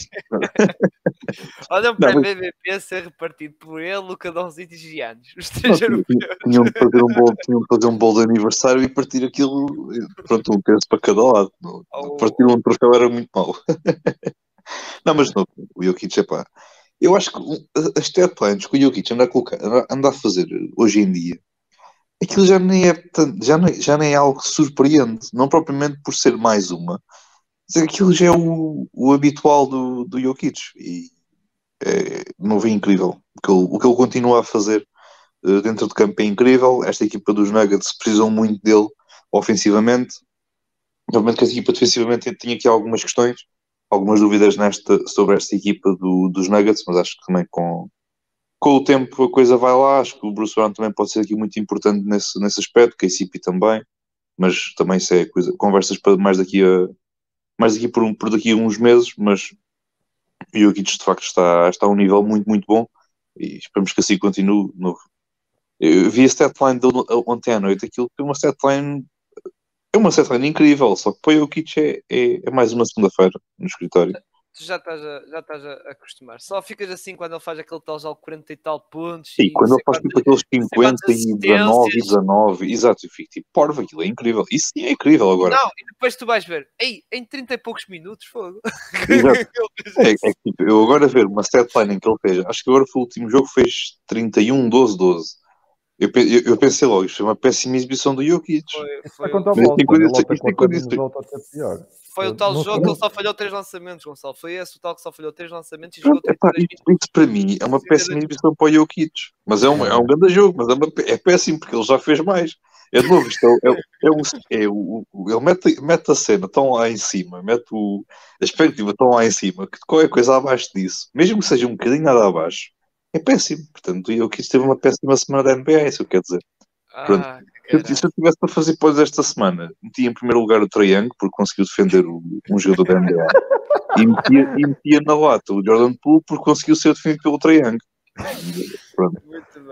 Olha para o MVP ser repartido por ele, Luca Doncic e Giannis. Os três europeus. Tinham de fazer um bolo, tinham de fazer um bolo de aniversário e partir aquilo, pronto, um peso para cada lado. Oh. Partir um troféu era muito mau. Não, mas não, o Jokic, é pá. Eu acho que as deadlines que o Jokic anda a, colocar, anda a fazer hoje em dia aquilo já nem é já nem, já nem é algo que surpreende, não propriamente por ser mais uma, mas aquilo já é o, o habitual do, do Jokic e é, não vê incrível. O que, ele, o que ele continua a fazer uh, dentro de campo é incrível. Esta equipa dos Nuggets precisam muito dele ofensivamente. Obviamente que a equipa defensivamente tinha aqui algumas questões, algumas dúvidas nesta, sobre esta equipa do, dos Nuggets, mas acho que também com, com o tempo a coisa vai lá, acho que o Bruce Brown também pode ser aqui muito importante nesse, nesse aspecto, KCP também, mas também isso é coisa, conversas para mais daqui a mais daqui por, um, por daqui a uns meses, mas o Jokic de facto está, está a um nível muito, muito bom e esperamos que assim continue. No... Eu vi a statline dele ontem à noite, aquilo é uma statline é uma statline incrível, só que para o Jokic é, é, é mais uma segunda-feira no escritório tu já estás, a, já estás a acostumar. Só ficas assim quando ele faz aquele tal jogo 40 e tal pontos. Sim, quando ele faz tipo aqueles 50 e 19 e 19, exato, eu fico tipo, porva, aquilo é incrível. Isso sim é incrível agora. Não, e depois tu vais ver, ei, em 30 e poucos minutos, fogo. é, é tipo, eu agora ver uma setline em que ele fez, acho que agora foi o último jogo, fez 31, 12, 12. Eu, eu, eu, pensei logo, isto foi uma péssima exibição do Jokic. Foi, foi, foi, foi, foi o tal não, jogo não... que ele só falhou três lançamentos, Gonçalo. Foi esse o tal que só falhou três lançamentos e jogou três isso, para mim é uma péssima exibição para o Jokic. Mas é um, é um grande jogo, mas é, uma, é péssimo porque ele já fez mais. É de novo, isto é, é, é, um, é o, ele mete, mete a cena tão lá em cima, mete o, a expectativa tão lá em cima, que qualquer coisa abaixo disso, mesmo que seja um bocadinho nada abaixo, é péssimo. Portanto, eu quis ter uma péssima semana da NBA, é isso quer dizer. Ah, se, se eu tivesse para fazer pós esta semana, metia em primeiro lugar o Triângulo, porque conseguiu defender o, um jogador da NBA, e, metia, e metia na lata o Jordan Poole, porque conseguiu ser defendido pelo Triângulo. Pronto.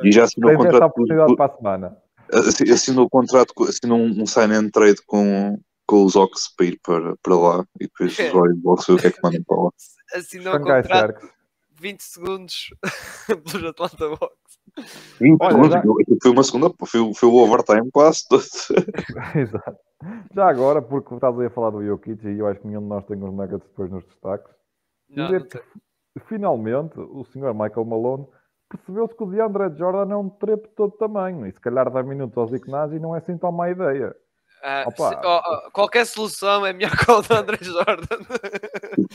E já assinou o contrato. para a semana. Assinou o contrato, assinou um, um sign and trade com, com os Ox para ir para, para lá e depois vai logo ver o que é que mandam para lá. Assinou o contrato 20 segundos pelos Atlanta Hawks. 20 Olha, segundos, foi uma segunda, foi, foi o overtime quase todo. Exato. Já agora, porque estás aí a falar do Jokic e eu acho que nenhum de nós tem os Nuggets depois nos destaques, Não, dizer não que finalmente o senhor Michael Malone percebeu-se que o DeAndre Jordan é um trepo de todo tamanho e se calhar dar minutos aos Ignazzi não é assim tão má ideia. Ah, Opa. se- oh, oh, qualquer solução é melhor que o do André Jordan.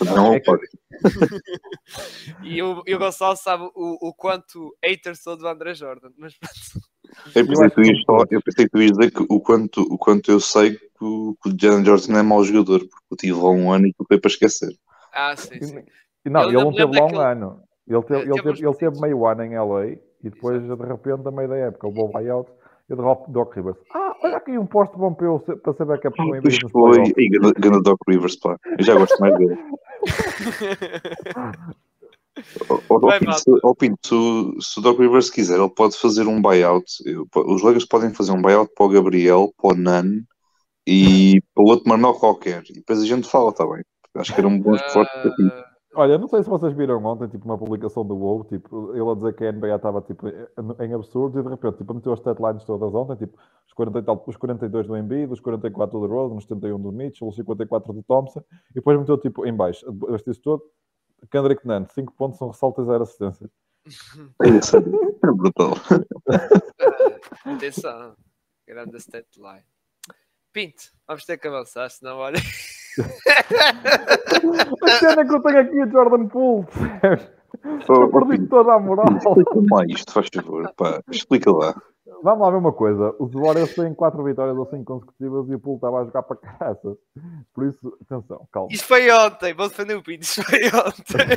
Não, É e, o, e o Gonçalo sabe o, o quanto hater sou do André Jordan. Mas pronto. eu, pensei que ias eu pensei que tu ias dizer que o quanto, o quanto eu sei que o, que o Jalen Jordan é mau jogador, porque eu tive lá um ano e foi para esquecer. Ah, sim, sim. E não, ele não teve lá um daquele- ano. Ele teve, ele teve ele teve meio ano em LA e depois, de repente, a meio da época, o buyout e o Doc, Rivers. Ah, olha aqui um posto bom para, eu, para saber que é para o Pois nos foi, e ganda Doc Rivers, pá, eu já gosto mais dele. Mato. se- se, o- o Doc Rivers quiser, ele pode fazer um buyout. Eu- Os Lakers podem fazer um buyout para o Gabriel, para o Nan e para o outro Manuel qualquer. E depois a gente fala, está bem. Acho que era um bom esforço para ti. Olha, não sei se vocês viram ontem, tipo, uma publicação do WoW, tipo, ele a dizer que a NBA estava, tipo, em- absurdos e de repente, tipo, meteu as deadlines todas ontem, tipo, os, 40 e tal, os 42 do Embiid, os 44 do Rose, os 71 do Mitchell, os 54 do Thompson, e depois meteu, tipo, em baixo, este isso todo, Kendrick Nunn, 5 pontos, um ressalto e 0 assistências. É sério, é brutal. atenção. Grande stat line. Pinto, vamos ter que avançar, senão olha. A cena que eu tenho aqui é Jordan Poole, Eu perdi toda a moral. Explica lá isto, faz favor. Pá, explica lá. Vamos lá ver uma coisa. Os Warriors têm 4 vitórias ou 5 consecutivas e o Poole estava a jogar para caraças. Por isso, atenção, calma. Isto foi ontem, vou defender o Pinto, isto foi ontem.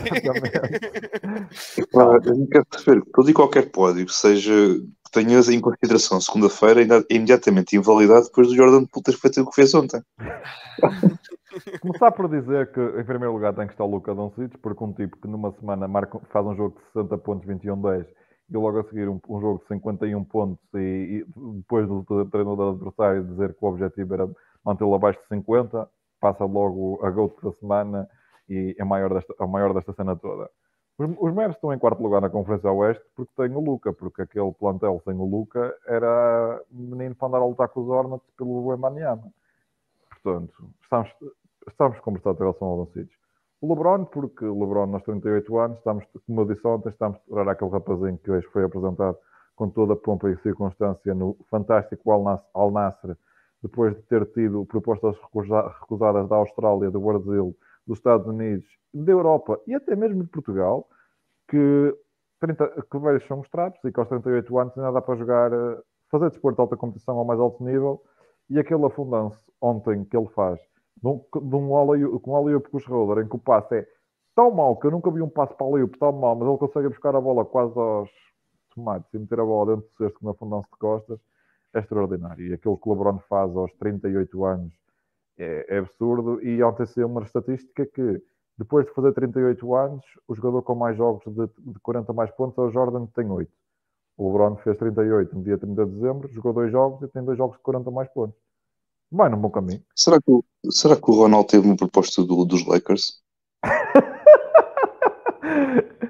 Pá, eu não quero perceber que todo e qualquer pódio que seja que tenhas em consideração segunda-feira ainda é imediatamente invalidado depois do Jordan Poole ter feito o que fez ontem. Começar por dizer que, em primeiro lugar, tem que estar o Luca Doncic, porque um tipo que numa semana marca, faz um jogo de 60 pontos, 21-10, e logo a seguir um, um jogo de 51 pontos, e, e depois do, do treinador adversário dizer que o objetivo era mantê-lo abaixo de 50, passa logo a GOAT da semana e é maior desta, é o maior desta cena toda. Os, os Mavs estão em quarto lugar na Conferência Oeste porque têm o Luca, porque aquele plantel sem o Luca era menino para andar a lutar com os Hornets pelo Wembanyama. Portanto, estamos, estamos conversados em relação ao Doncic. O LeBron, porque o LeBron aos 38 anos, estamos, como eu disse ontem, estamos a orar aquele rapazinho que hoje foi apresentado com toda a pompa e circunstância no fantástico Al Nas- Al Nassr, depois de ter tido propostas recusa- recusadas da Austrália, do Brasil, dos Estados Unidos, da Europa e até mesmo de Portugal, que, 30, que velhos são os trapos e que aos 38 anos ainda dá para jogar, eh, fazer desporto de alta competição ao mais alto nível e aquele afundance ontem que ele faz de um, de um com um alley-oop com o Schroeder, em que o passe é tão mau que eu nunca vi um passe para alley-oop tão mau, mas ele consegue buscar a bola quase aos tomates e meter a bola dentro do cesto com uma afundance de costas, é extraordinário. E aquilo que o LeBron faz aos 38 anos é, é absurdo. E ontem saiu uma estatística que depois de fazer 38 anos, o jogador com mais jogos de, de 40 mais pontos é o Jordan, que tem 8. O LeBron fez 38 no dia 30 de dezembro, jogou dois jogos e tem dois jogos de 40 mais pontos. Vai num bom caminho. Será que, o- será que o Ronaldo teve uma proposta do- dos Lakers?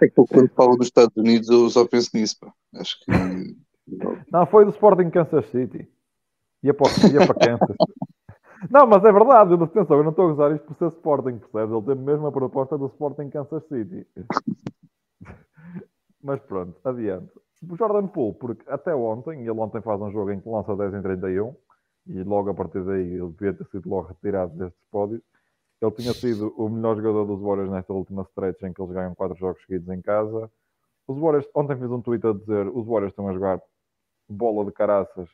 É que eu, quando falo dos Estados Unidos eu só penso nisso. Pá. Acho que. Não, foi do Sporting Kansas City. Ia para, ia para Kansas. Não, mas é verdade, eu, atenção, eu não estou a usar isto por ser Sporting, percebes? Ele tem mesmo a proposta do Sporting Kansas City. Mas pronto, adiante. O Jordan Poole, porque até ontem, ele ontem faz um jogo em que lança 10 em 31, e logo a partir daí ele devia ter sido logo retirado destes pódios. Ele tinha sido o melhor jogador dos Warriors nesta última stretch em que eles ganham 4 jogos seguidos em casa. Os Warriors, ontem fiz um tweet a dizer os Warriors estão a jogar bola de caraças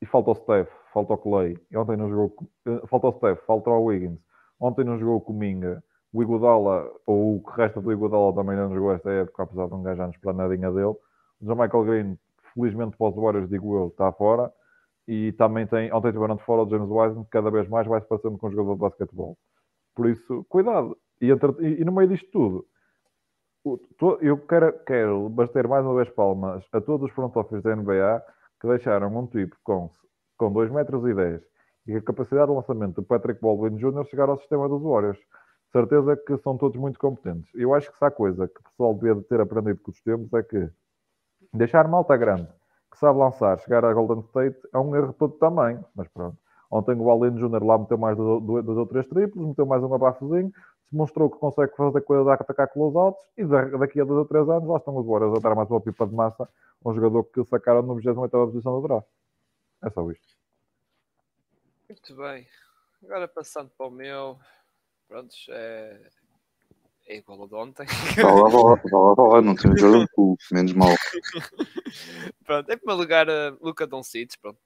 e falta o Steph, falta o Clay. E ontem não jogou, eh, falta o Steph, falta o Wiggins. Ontem não jogou o Cominga. O Iguodala, ou o que resta do Iguodala também não jogou esta época, apesar de um gajo anos para nadinha dele. O John Michael Green, felizmente para os Warriors, digo eu, está fora. E também tem, ontem tiveram de fora o James Wiseman, que cada vez mais vai se parecendo com um jogador de basquetebol. Por isso, cuidado. E, entre- e- e no meio disto tudo, eu quero, quero bater mais uma vez palmas a todos os front office da NBA que deixaram um tipo com, com 2 metros e 10 e a capacidade de lançamento do Patrick Baldwin Jr. chegar ao sistema dos Warriors. certeza que são todos muito competentes. Eu acho que se há coisa que o pessoal devia ter aprendido com os tempos é que deixar malta grande que sabe lançar, chegar a Golden State é um erro todo tamanho, mas pronto. Ontem o Allen Júnior lá meteu mais dois ou três triplos, meteu mais um abafozinho, se mostrou que consegue fazer coisa de atacar altos e daqui a dois ou três anos lá estão os Warriors a dar mais uma pipa de massa um jogador que sacaram no 28 posição do draft. É só isto. Muito bem. Agora passando para o meu, pronto, é, é igual ao de ontem. Vá lá, vá lá, vá lá, vá lá, não temos Jordan Poole, menos mal. pronto, em primeiro lugar, uh, Luca Doncic, pronto,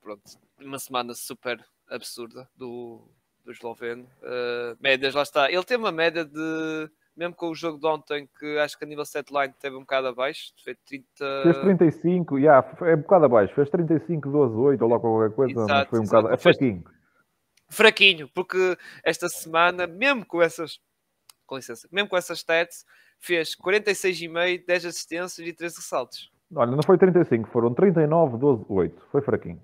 pronto, uma semana super absurda do, do esloveno. Uh, médias, lá está. Ele tem uma média de, mesmo com o jogo de ontem, que acho que a nível setline teve um bocado abaixo, fez 30... Fez 35, yeah, é um bocado abaixo, fez 35, 12, 8 ou lá qualquer coisa, exato, mas foi um exato. bocado... É fraquinho. Fraquinho, porque esta semana, mesmo com essas... Com licença, mesmo com essas stats, fez 46,5, 10 assistências e 13 ressaltos. Olha, não foi 35, foram 39, 12, 8. Foi fraquinho.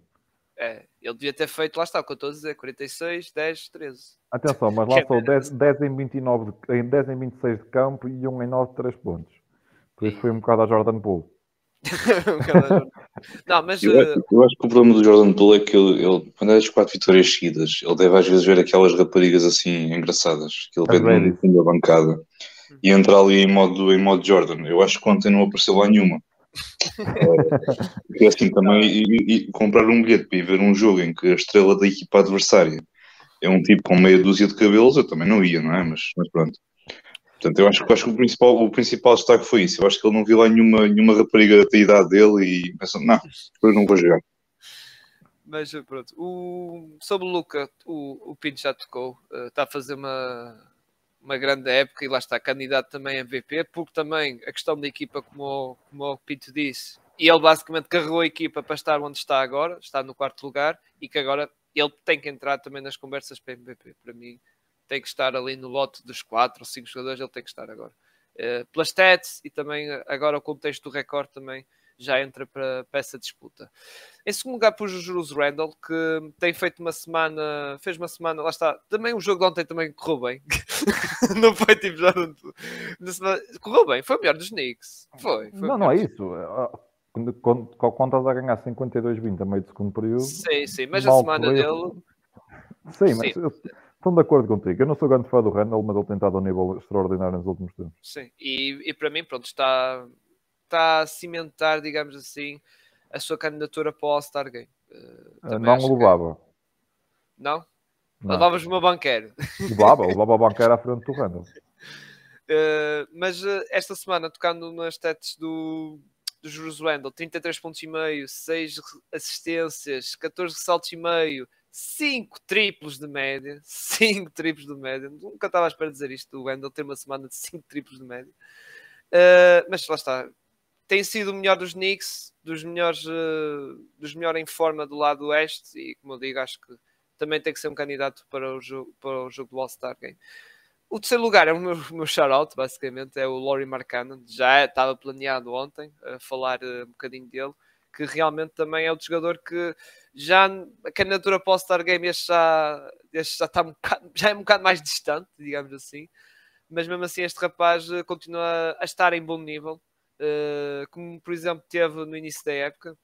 É, ele devia ter feito, lá está, o que eu estou a dizer, 46, 10, 13. Atenção, mas lá são 10, 10, em 29, de, 10 em 26 de campo e 1 em 9 de 3 pontos. Por isso foi um bocado a Jordan Poole. não, mas, eu, acho, eu, acho que o problema do Jordan Poole é que ele, ele quando é das 4 vitórias seguidas, ele deve às vezes ver aquelas raparigas assim engraçadas, que ele vê no fundo da bancada e entra ali em modo, em modo Jordan. Eu acho que ontem não apareceu lá nenhuma. Porque assim também, e, e, comprar um bilhete para ir ver um jogo em que a estrela da equipa adversária é um tipo com meia dúzia de cabelos, eu também não ia, não é? Mas, mas pronto. Portanto, eu acho, acho que o principal, o principal destaque foi isso. Eu acho que ele não viu lá nenhuma, nenhuma rapariga da idade dele e pensou, não, depois não vou jogar. Mas pronto, o, sobre o Luca, o, o Pinto já tocou, uh, está a fazer uma, uma grande época e lá está candidato também a MVP, porque também a questão da equipa, como, como o Pinto disse, e ele basicamente carregou a equipa para estar onde está agora, está no quarto lugar, e que agora ele tem que entrar também nas conversas para MVP. Para mim, tem que estar ali no lote dos quatro ou cinco jogadores, ele tem que estar agora. Uh, pelas stats e também agora o contexto do recorde também já entra para, para essa disputa. Em segundo lugar, pus o Jules Randall, que tem feito uma semana, fez uma semana, lá está. Também o jogo de ontem também correu bem. não foi tipo já. Semana, correu bem, foi o melhor dos Knicks. Foi. foi não, não é isso. Quando, quando, quando estás a ganhar 52-20 a meio do segundo período. Sim, sim, mas a semana dele. Sim, mas sim. Estou de acordo contigo. Eu não sou grande fã do Randall, mas ele tem estado a um nível extraordinário nos últimos tempos. Sim, e, e para mim, pronto, está, está a cimentar, digamos assim, a sua candidatura para o All-Star Game. Uh, não levava. Que... Não? não? Levavas uma banqueira. Levava, levava a banqueira à frente do Randall. Uh, mas uh, esta semana, tocando nas stats do, do Jules Wendel, 33 pontos e meio, 6 assistências, 14 ressaltos e meio, 5 triplos de média, 5 triplos de média. Nunca estava à espera de dizer isto do Wendel ter uma semana de 5 triplos de média. Uh, mas lá está, tem sido o melhor dos Knicks, dos melhores, uh, dos melhores em forma do lado oeste, e como eu digo, acho que também tem que ser um candidato para o jogo, para o jogo do All-Star Game. O terceiro lugar é o meu, meu shout-out, basicamente, é o Laurie Markkanen. Já estava planeado ontem a falar uh, um bocadinho dele, que realmente também é outro jogador que já a candidatura para o All-Star Game este já, este já, está um bocado, já é um bocado mais distante, digamos assim. Mas mesmo assim, este rapaz eh, continua a estar em bom nível eh, como por exemplo teve no início da época,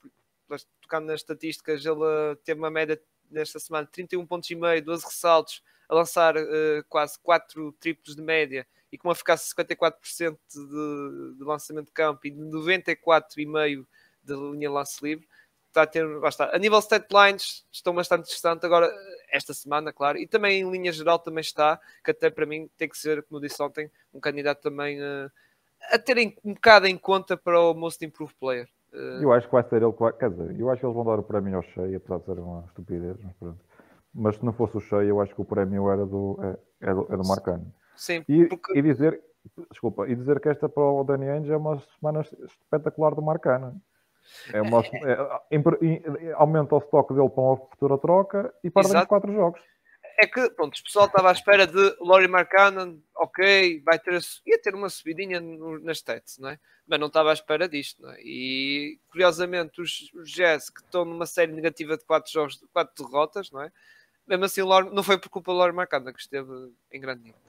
tocando nas estatísticas, ele eh, teve uma média nesta semana de 31 pontos e meio, 12 ressaltos, a lançar uh, quase 4 triplos de média e com uma eficácia de 54% de, de lançamento de campo e de 94,5% de linha lance livre. Está a, ter, basta. a nível stat lines estão bastante interessantes agora esta semana, claro, e também em linha geral também está, que até para mim tem que ser, como eu disse ontem, um candidato também uh, a terem um bocado em conta para o Most Improved Player. Uh... Eu acho que vai ser ele. Quer dizer, eu acho que eles vão dar o prémio ao Shea, apesar de ser uma estupidez, mas pronto. Mas se não fosse o Shea, eu acho que o prémio era do, é, é do, é do Marcano. Sim, e, porque... e dizer, desculpa, e dizer que esta para o Danny Ainge é uma semana espetacular do Marcano. É uma, é, é, aumenta o estoque dele para uma futura troca e perdem quatro jogos é que pronto, o pessoal estava à espera de Laurie Markkanen, ok, vai ter, ia ter uma subidinha no, nas stats, não é? Mas não estava à espera disto, não é? E curiosamente, os, os Jazz que estão numa série negativa de quatro jogos, quatro derrotas, não é? mesmo assim, não foi por culpa do Lore Marcanda que esteve em grande nível.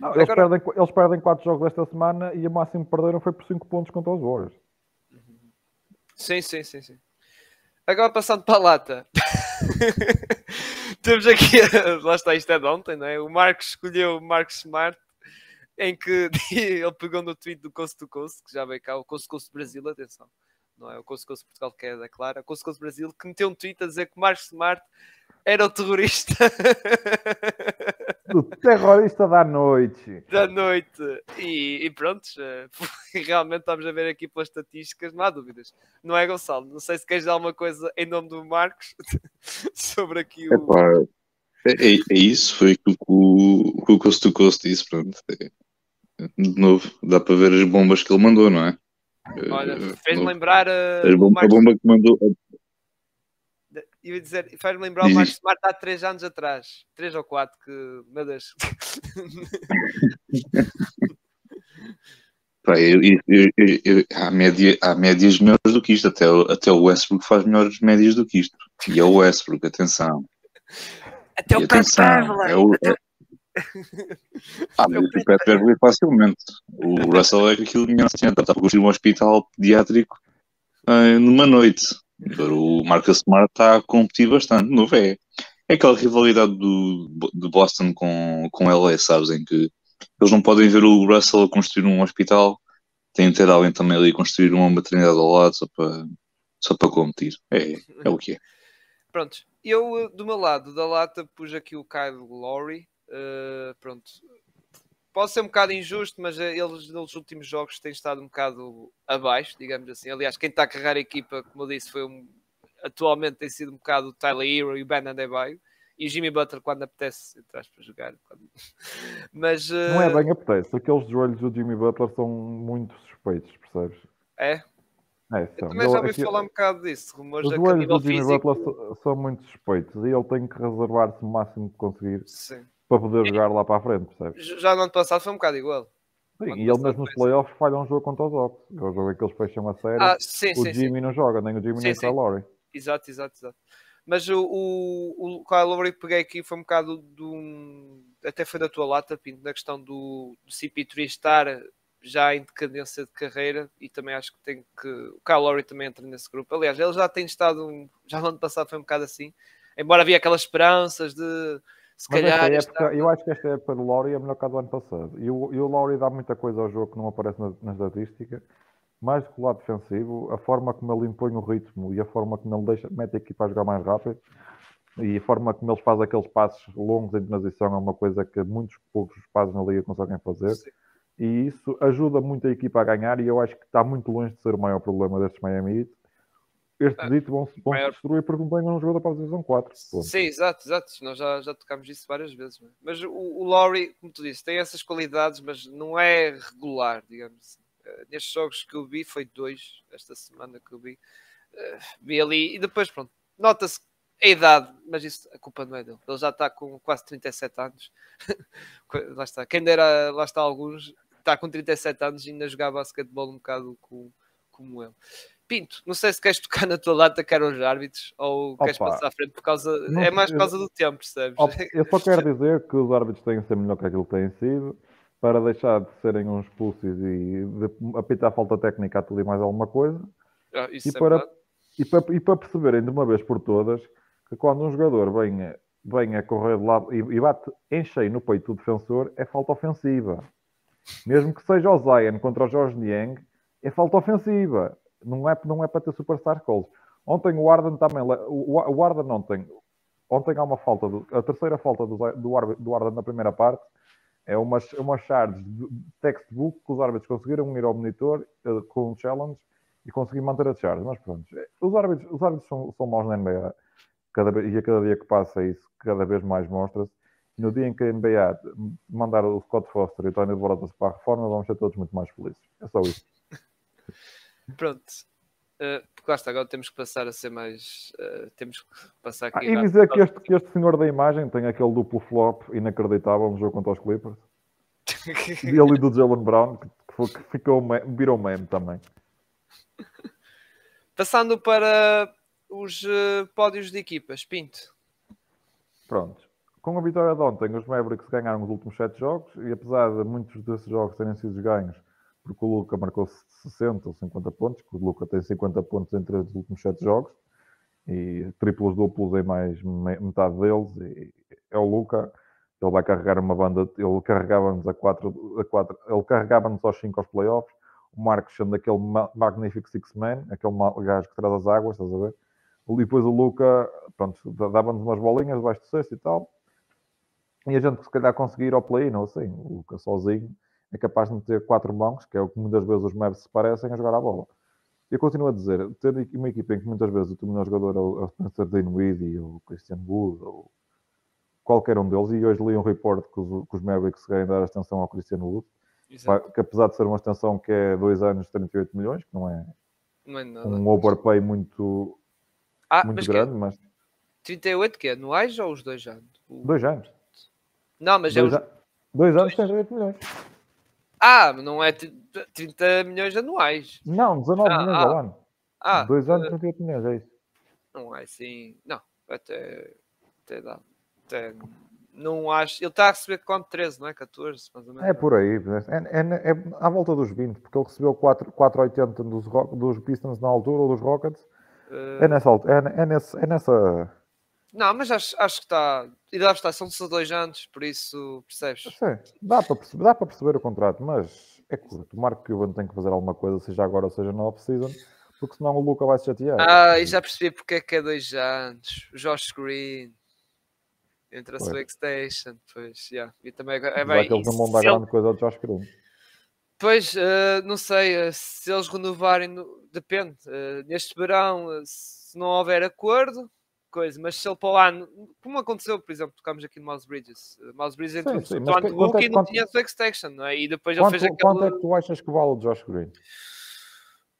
Não, eles, Agora... perdem, eles perdem 4 jogos esta semana e o máximo que perderam foi por 5 pontos contra os Warriors. Sim, sim, sim, sim. Agora passando para a lata. Temos aqui, lá está, isto é de ontem, não é? O Marcos escolheu o Marcos Smart, em que ele pegou no tweet do Coast to Coast, que já veio cá, o Coast to Coast Brasil, atenção, não é o Coast to Coast Portugal que é da Clara, o Coast to Coast Brasil, que meteu um tweet a dizer que o Marcos Smart era o terrorista. O terrorista da noite. Da noite. E, e pronto, realmente estamos a ver aqui pelas estatísticas, não há dúvidas. Não é, Gonçalo? Não sei se queres dar alguma coisa em nome do Marcos sobre aqui o. Epá, é, é, é isso, foi aquilo que o, que o Coast to Coast disse. Pronto. É, de novo, dá para ver as bombas que ele mandou, não é? Olha, eh, fez-me lembrar. Uh, a, bomba, Marcos... a bomba que mandou, ia dizer, faz-me lembrar o Marcos Smart há 3 anos atrás, 3 ou 4, que, meu Deus. Pá, eu, eu, eu, há, média, há médias melhores do que isto, até, até o Westbrook faz melhores médias do que isto. E é o Westbrook, atenção. Até e o Pat Beverly. É o, é... Ah, mas o Pat Beverly facilmente. O Russell é que aquilo vinha assim, estava a construir um hospital pediátrico uh, numa noite. O Marcus Smart está a competir bastante. No é, é aquela rivalidade do, do Boston com, com LA, sabes? Em que eles não podem ver o Russell construir um hospital, têm de ter alguém também ali construir uma maternidade ao lado só para, só para competir. É, é o que é. Pronto, eu do meu lado da lata pus aqui o Kyle Lowry. Uh, pronto, pode ser um bocado injusto, mas eh, eles nos últimos jogos têm estado um bocado abaixo, digamos assim. Aliás, quem está a carregar a equipa, como eu disse, foi um, atualmente tem sido um bocado o Tyler Hero e o Ben Adebayo. E o Jimmy Butler quando apetece entrar para jogar. Quando... Mas, uh... Não é bem apetece. Aqueles joelhos do Jimmy Butler são muito suspeitos, percebes? É? É, são. Eu também já ouvi aqui... falar um bocado disso. Rumores Os joelhos do Jimmy físico... Butler são muito suspeitos e ele tem que reservar-se o máximo que conseguir. Sim para poder jogar lá para a frente, percebes? Já no ano passado foi um bocado igual. Sim, e ele mesmo nos playoffs falha um jogo contra os Ox. É o jogo que eles fecham a série. Ah, sim, o sim, Jimmy sim. não joga, nem o Jimmy nem o Kyle Lowry. Exato, exato, exato. Mas o, o, o Kyle Lowry que peguei aqui foi um bocado do. Um, até foi da tua lata, Pinto, na questão do, do CP3 estar já em decadência de carreira e também acho que tem que. O Kyle Lowry também entra nesse grupo. Aliás, ele já tem estado. Já no ano passado foi um bocado assim. Embora havia aquelas esperanças de se Mas calhar. Época, Eu acho que esta época do Laurie é melhor que a do ano passado. E o, e o Laurie dá muita coisa ao jogo que não aparece na, na estatística. Mais do que o lado defensivo, a forma como ele impõe o ritmo e a forma como ele deixa, mete a equipa a jogar mais rápido e a forma como eles fazem aqueles passos longos em transição é uma coisa que muitos poucos passos na liga conseguem fazer. Sim. E isso ajuda muito a equipa a ganhar e eu acho que está muito longe de ser o maior problema destes Miami Heat este ah, dito vão, vão maior... destruir porque não têm um jogador para a divisão 4. Ponto. Sim, exato, exato. Nós já, já tocámos isso várias vezes. Mas o, o Laurie, como tu disse, tem essas qualidades, mas não é regular, digamos assim. Uh, nestes jogos que eu vi, foi dois, esta semana que eu vi, uh, vi ali e depois, pronto, nota-se a idade, mas isso a culpa não é dele. Ele já está com quase 37 anos. lá está. Quem dera, lá está alguns, está com 37 anos e ainda jogar basquetebol um bocado com, como ele. Pinto, não sei se queres tocar na tua lata, quero os árbitros, ou Opa, queres passar à frente por causa. Não, é mais por causa do tempo, percebes? Eu só quero dizer que os árbitros têm que ser melhor que aquilo que têm sido, para deixar de serem uns pulsos e de apitar falta técnica a tudo e mais alguma coisa. Ah, e, é para, e, para, e para perceberem de uma vez por todas que quando um jogador vem, vem a correr de lado e, e bate em cheio no peito do defensor, é falta ofensiva. Mesmo que seja o Zion contra o Jorge Niang, é falta ofensiva não é, não é para ter superstar calls. Ontem o Arden também. O, Arden ontem. Ontem há uma falta. A terceira falta do, Arden na primeira parte é umas, charges de textbook que os árbitros conseguiram ir ao monitor uh, com um challenge e conseguir manter a charge. Mas pronto, os árbitros, os árbitros são, são maus na NBA cada, e a cada dia que passa isso, cada vez mais mostra-se. No dia em que a NBA mandar o Scott Foster e o Tony Borotas para a reforma, vamos ser todos muito mais felizes. É só isso. Pronto. Uh, porque lá está, agora temos que passar a ser mais. Uh, temos que passar aqui. Ah, e dizer que este, que este senhor da imagem tem aquele duplo flop inacreditável no jogo contra os Clippers. E do Jalen Brown, que, que ficou, virou meme também. Passando para os uh, pódios de equipas, Pinto. Pronto. com a vitória de ontem, os Mavericks ganharam os últimos 7 jogos e apesar de muitos desses jogos terem sido ganhos porque o Luca marcou 60 ou 50 pontos, porque o Luca tem 50 pontos entre os últimos 7 jogos e triplos duplos em mais metade deles e é o Luca ele vai carregar uma banda, ele carregava-nos a 4, a 4 ele carregava-nos aos 5 aos playoffs o Marcos sendo aquele magnífico six-man, aquele gajo que traz as águas, estás a ver? E depois o Luca, pronto, dava-nos umas bolinhas debaixo do sexto e tal. E a gente, se calhar, conseguir ir ao play, não assim. O Luca sozinho é capaz de meter quatro mãos, que é o que muitas vezes os Mavs se parecem, a jogar a bola. Eu continuo a dizer, ter uma equipa em que muitas vezes o teu melhor jogador é o Spencer Dinwiddie, ou o Christian Wood, ou qualquer um deles, e hoje li um report que os, que os Mavericks querem dar extensão ao Christian Wood, Exato. que apesar de ser uma extensão que é dois anos, 38 milhões, que não é, não é um overpay muito, ah, muito mas grande, que é? mas... 38 que é? Anuais ou os dois anos? O... Dois anos. Não, mas é dois é os... Dois anos, 38 milhões. Ah, não é 30 milhões anuais. Não, 19 ah, milhões ah, ao ano. Ah, dois anos, 38 uh... milhões, é isso. Não é assim... Não, até... Até dá... Até não acho. Ele está a receber quanto? 13, não é? 14, mais ou menos. É por aí, é, é, é à volta dos 20, porque ele recebeu 4,80 dos, dos Pistons na altura ou dos Rockets. Uh... É, nessa, é, é, nesse, é nessa. Não, mas acho, acho que está. E deve estar, são só dois anos, por isso percebes? Sim, dá para perceber, dá para perceber o contrato, mas é curto. O Marco Cuban tem que fazer alguma coisa, seja agora, seja na off-season, porque senão o Luca vai se chatear. Ah, e já percebi porque é que é dois anos. O Josh Green entre a Swag Station, pois, yeah. e também é bem. que eles não vão dar grande coisa ao Josh Green. Pois, uh, não sei, uh, se eles renovarem, no... depende. Uh, neste verão, se não houver acordo, coisa, mas se ele para o ano, como aconteceu, por exemplo, tocámos aqui no Mouse Bridges. Mouse Bridges entrou sim, sim, Hulk é, e não quanto, tinha Swag Station, não é? E depois quanto, ele fez aquele. Quanto é que tu achas que vale o Josh Green?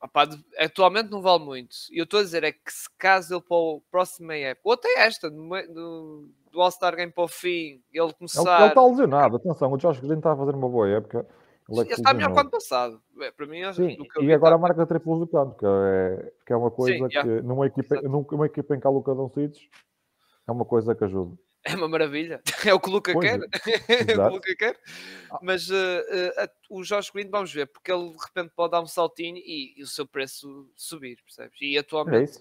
Opa, atualmente não vale muito. E eu estou a dizer é que se caso ele para o próximo época, ou até esta, no, do All-Star Game para o fim, ele começar. Ele, está lesionado, atenção, o Josh Green está a fazer uma boa época. Ele, é está melhor que o ano passado. É, para mim, Sim, e agora a marca triplos do canto, que é, que é uma coisa Sim, que yeah. numa, equipa, numa equipa em que há Luca Doncic é uma coisa que ajuda. É uma maravilha, é o que o Luca pois quer. É, é o que Luca quer. Ah. Mas uh, uh, o Josh Green, vamos ver, porque ele de repente pode dar um saltinho e, e o seu preço subir, percebes? E atualmente é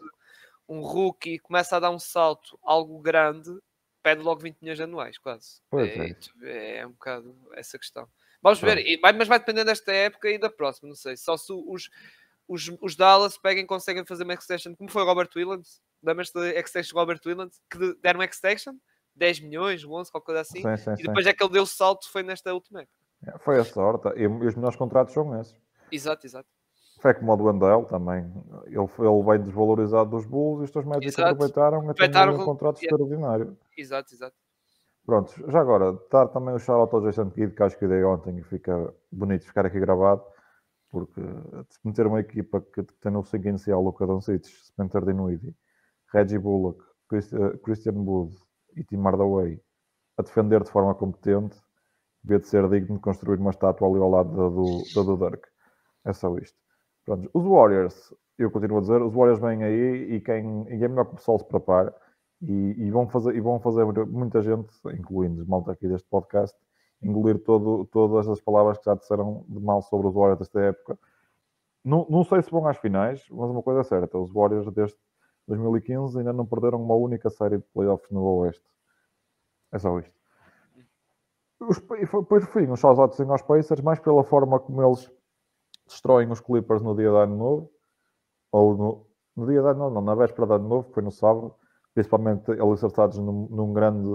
um rookie começa a dar um salto algo grande pede logo 20 milhões anuais, quase. Pois é, é, é um bocado essa questão. Vamos ver, e, mas vai depender desta época e da próxima, não sei. Só se os, os, os Dallas peguem conseguem fazer uma extension, como foi o Robert Williams, lembras-te da extension Robert Williams, que deram uma extension, 10 milhões, 11, qualquer coisa assim, sim, sim, e depois sim. é que ele deu o salto, foi nesta última época. É, foi a sorte, e, os melhores contratos são esses. Exato, exato. Foi como o do Wendell também. Ele, ele veio desvalorizado dos Bulls e os teus médicos aproveitaram e aproveitaram um contrato yeah. extraordinário. Exato, exato. Pronto, já agora, dar também o shout ao Jason Kidd, que acho que dei ontem e fica bonito ficar aqui gravado, porque meter uma equipa que tem no 5 inicial Luca Doncic, Spencer Dinwiddie, Reggie Bullock, Christian Wood e Tim Hardaway a defender de forma competente, devia de ser digno de construir uma estátua ali ao lado da do, do Dirk. É só isto. Pronto, os Warriors, eu continuo a dizer, os Warriors vêm aí e quem e é melhor que o pessoal se prepare e, e, vão fazer, e vão fazer muita gente, incluindo malta aqui deste podcast, engolir todo, todas as palavras que já disseram de mal sobre os Warriors desta época. Não, não sei se vão às finais, mas uma coisa é certa, os Warriors desde 2015 ainda não perderam uma única série de playoffs no Oeste. É só isto. Os, depois, fim, os shoutouts aos Pacers, mais pela forma como eles destroem os Clippers no dia de ano novo, ou no, no dia de ano novo, não, na véspera de ano novo, foi no sábado, principalmente eles acertados num, num grande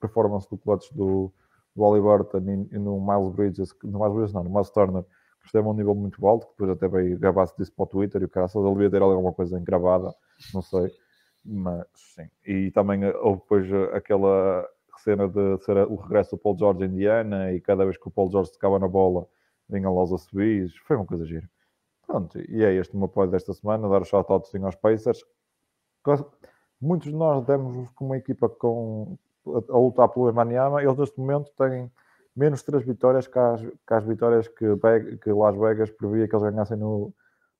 performance do clutch do, do Oliverton e, e, no Miles Bridges, no Miles Bridges não, no Miles Turner, que esteve a um nível muito alto, que depois até veio gravar-se disso para o Twitter e o cara só devia ter alguma coisa engravada, não sei, mas sim. E também houve depois aquela cena de ser o regresso do Paul George em Indiana e cada vez que o Paul George tocava na bola vinham lá os assobios, foi uma coisa gira. Pronto, e é este o meu apoio desta semana, dar o shout-out aos Pacers. Muitos de nós demos com uma equipa com, a, a lutar pelo Emaniama, eles neste momento têm menos três vitórias que as, que as vitórias que, que Las Vegas previa que eles ganhassem no,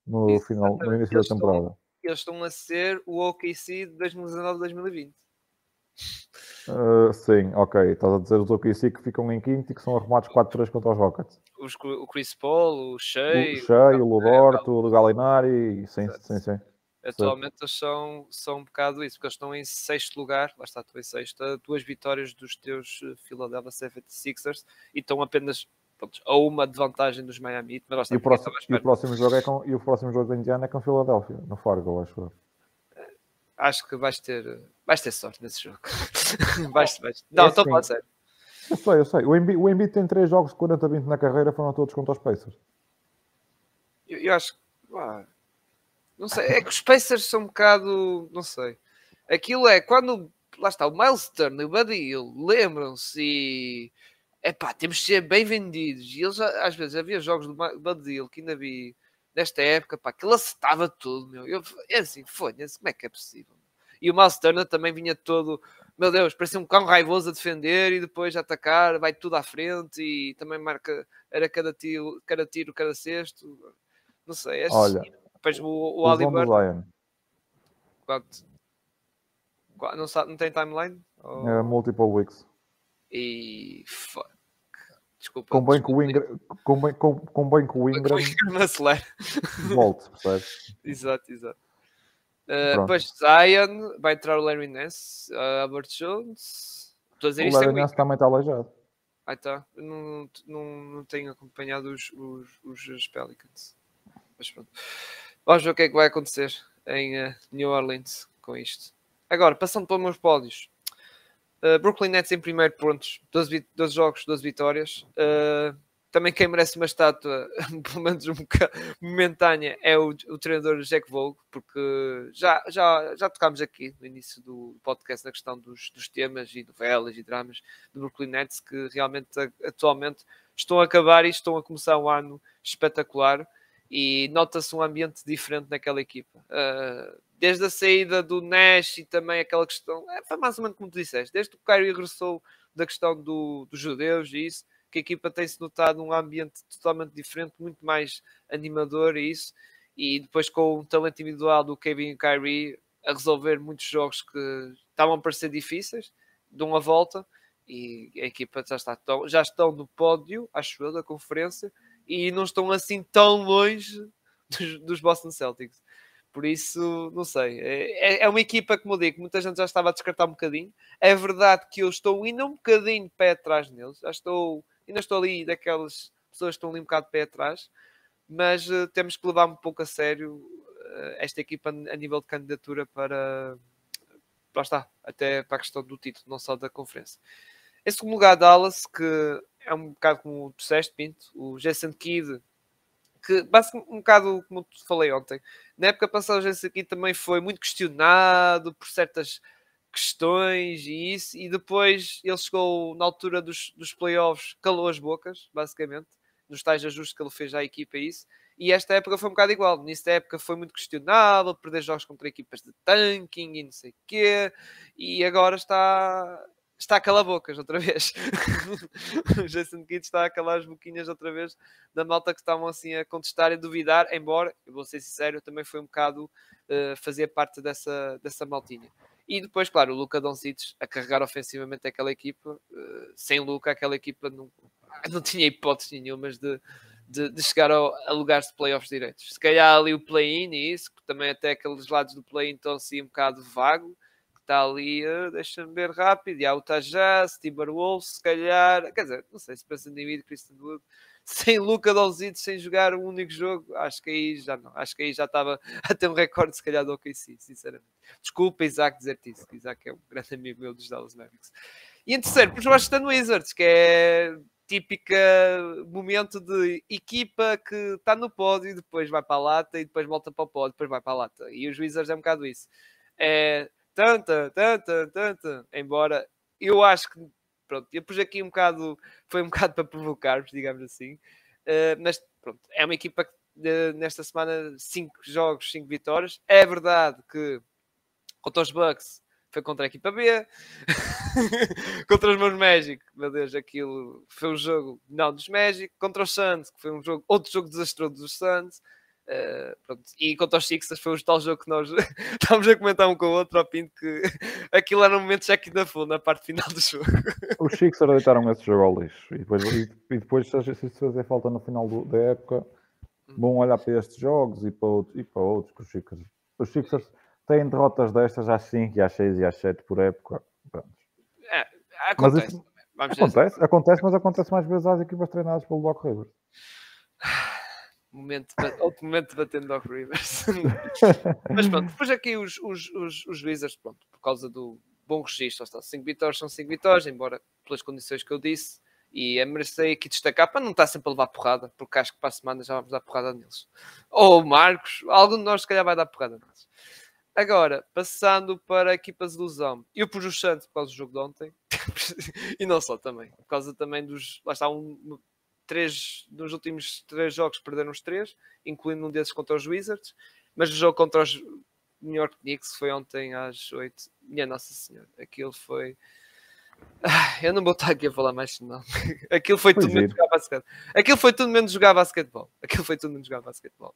no, final, no início da temporada. Estão, eles estão a ser o OKC de 2019-2020. Uh, sim, ok. Estás a dizer os OKC que ficam em quinto e que são arrumados 4-3 contra os Rockets. Os, o Chris Paul, o Shea, o, Shea, o Lodorto, o Galinari, sim, sim, sim. Atualmente eles são, são um bocado isso, porque eles estão em sexto lugar, lá está, estou em sexto, duas vitórias dos teus eh, Philadelphia 76ers e estão apenas pronto, a uma de vantagem dos Miami Mas está, e, o próximo, e, o próximo jogo é com, e o próximo jogo da Indiana é com Philadelphia, no Fargo, acho Acho que vais ter, vais ter sorte nesse jogo. vais, vais. Não, estou é, a sério. Eu sei, eu sei. O Embiid, o Embiid tem três jogos de 40-20 na carreira, foram todos contra os Pacers. Eu, eu acho que. Ah, não sei, é que os Pacers são um bocado. Não sei. Aquilo é quando. Lá está, o Miles Turner e o Buddy Hill lembram-se e. É pá, temos de ser bem vendidos. E eles, às vezes, havia jogos do Buddy Hill que ainda vi nesta época, pá, que ele acertava tudo, meu. Eu, é assim, foi-se, como é que é possível? E o Miles Turner também vinha todo, meu Deus, parecia um cão raivoso a defender e depois a atacar, vai tudo à frente e também marca, era cada tiro, cada tiro, cada cesto. Não sei, é Olha, depois o, o Oliver. Quanto? Não, sabe, não tem timeline? Ou... É, multiple weeks. E fuck. Desculpa. Com bem com o Ingram, com bem, com, com bem com o Ingram. O. Volte, percebes? exato, exato. Uh, depois Zion, vai entrar o Larry Nance, uh, Albert Jones. O isto Larry Nance também está aleijado. Ah, tá. Não, não, não tenho acompanhado os, os, os Pelicans. Mas pronto. Vamos ver o que é que vai acontecer em uh, New Orleans com isto. Agora, passando para os meus pódios. Uh, Brooklyn Nets em primeiro, prontos. 12, 12 jogos, 12 vitórias. Uh, também quem merece uma estátua, pelo menos um momentânea, é o, o treinador Jack Vogue, porque já, já, já tocámos aqui no início do podcast na questão dos, dos temas e novelas e dramas do Brooklyn Nets, que realmente atualmente estão a acabar e estão a começar um ano espetacular e nota-se um ambiente diferente naquela equipa. Uh, desde a saída do Nash e também aquela questão, é, foi mais ou menos como tu disseste, desde que o Kyrie regressou da questão do, dos judeus e isso, que a equipa tem-se notado um ambiente totalmente diferente, muito mais animador e isso, e depois com o talento individual do Kevin e Kyrie a resolver muitos jogos que estavam a parecer difíceis, dão a volta e a equipa já está já estão no pódio, acho eu, da conferência e não estão assim tão longe dos, dos Boston Celtics. Por isso, não sei. É, é, é uma equipa, como eu digo, muita gente já estava a descartar um bocadinho. É verdade que eu estou ainda um bocadinho de pé atrás neles. Já estou, ainda estou ali daquelas pessoas que estão ali um bocado de pé atrás. Mas uh, temos que levar um pouco a sério uh, esta equipa a nível de candidatura para. Lá está, até para a questão do título, não só da conferência. Em segundo lugar, Dallas, que é um bocado como tu disseste, Pinto, o Jason Kidd, que basicamente um bocado como te falei ontem, na época passada o Jason Kidd também foi muito questionado por certas questões e isso, e depois ele chegou na altura dos, dos playoffs, calou as bocas, basicamente, nos tais ajustes que ele fez à equipa e isso, e esta época foi um bocado igual. Nesta época foi muito questionável, perder jogos contra equipas de tanking e não sei o quê, e agora está está a calar bocas outra vez. o Jason Kidd está a calar as boquinhas outra vez da malta que estavam assim a contestar e duvidar, embora, eu vou ser sincero, também foi um bocado uh, fazer parte dessa, dessa maltinha. E depois, claro, o Luca Doncic a carregar ofensivamente aquela equipa. Uh, sem Luca, aquela equipa não, não tinha hipótese nenhuma de, de, de chegar ao, a lugares de playoffs direitos. Se calhar ali o play-in e isso, que também até aqueles lados do play-in estão assim um bocado vago está ali, uh, deixa-me ver rápido, e há o Tajaz, Timberwolves, se calhar, quer dizer, não sei se pensa em mim, Christian Wood, sem Luca Dolzito, sem jogar um único jogo, acho que aí já não, acho que aí já estava a ter um recorde, se calhar, do OKC, sinceramente. Desculpa, Isaac, dizer-te isso, Isaac é um grande amigo meu dos Dallas Mavericks. E em terceiro, por Washington Wizards, que é típica momento de equipa que está no pódio, depois vai para a lata e depois volta para o pódio, depois vai para a lata. E os Wizards é um bocado isso. É, tanta, tanta, tanta, embora eu acho que pronto, eu pus aqui um bocado, foi um bocado para provocar-vos, digamos assim, uh, mas pronto, é uma equipa que uh, nesta semana, 5 jogos, 5 vitórias. É verdade que contra os Bucks foi contra a equipa B, contra os meus Magic, meu Deus, aquilo foi um jogo não dos Magic, contra os Suns, que foi um jogo, outro jogo desastroso dos Suns, Uh, e quanto aos Sixers, foi o tal jogo que nós estávamos a comentar um com o outro ao Pinto que aquilo era um momento check da full na parte final do jogo. Os Sixers deitaram esse jogo ao lixo e depois, e, depois se isso fazer falta no final do, da época, vão olhar para estes jogos e para outros, e para outros que os Sixers. Os Sixers têm derrotas destas às 5 e às 6 e às 7 por época. É, acontece. Isso, acontece, assim. acontece, mas acontece mais vezes às equipas treinadas pelo Doc Rivers. Momento, outro momento batendo Doc Rivers. mas pronto, depois aqui os, os, os, os Wizards, pronto, por causa do bom registro, está 5 vitórias são 5 vitórias, embora pelas condições que eu disse, e é merecer aqui destacar para não estar sempre a levar porrada, porque acho que para a semana já vamos dar porrada neles. Ou Marcos, algum de nós se calhar vai dar porrada neles. Agora, passando para equipas de ilusão, eu pus o Santos por causa do jogo de ontem, e não só também, por causa também dos. Lá está, um, três, nos últimos três jogos perderam os três, incluindo um desses contra os Wizards, mas o jogo contra os New York Knicks foi ontem às 8. Minha Nossa Senhora, aquilo foi. Ah, eu não vou estar aqui a falar mais não. Aquilo foi tudo menos jogar basquete. Aquilo foi tudo menos jogar basquetebol. Aquilo foi tudo menos jogar basquetebol.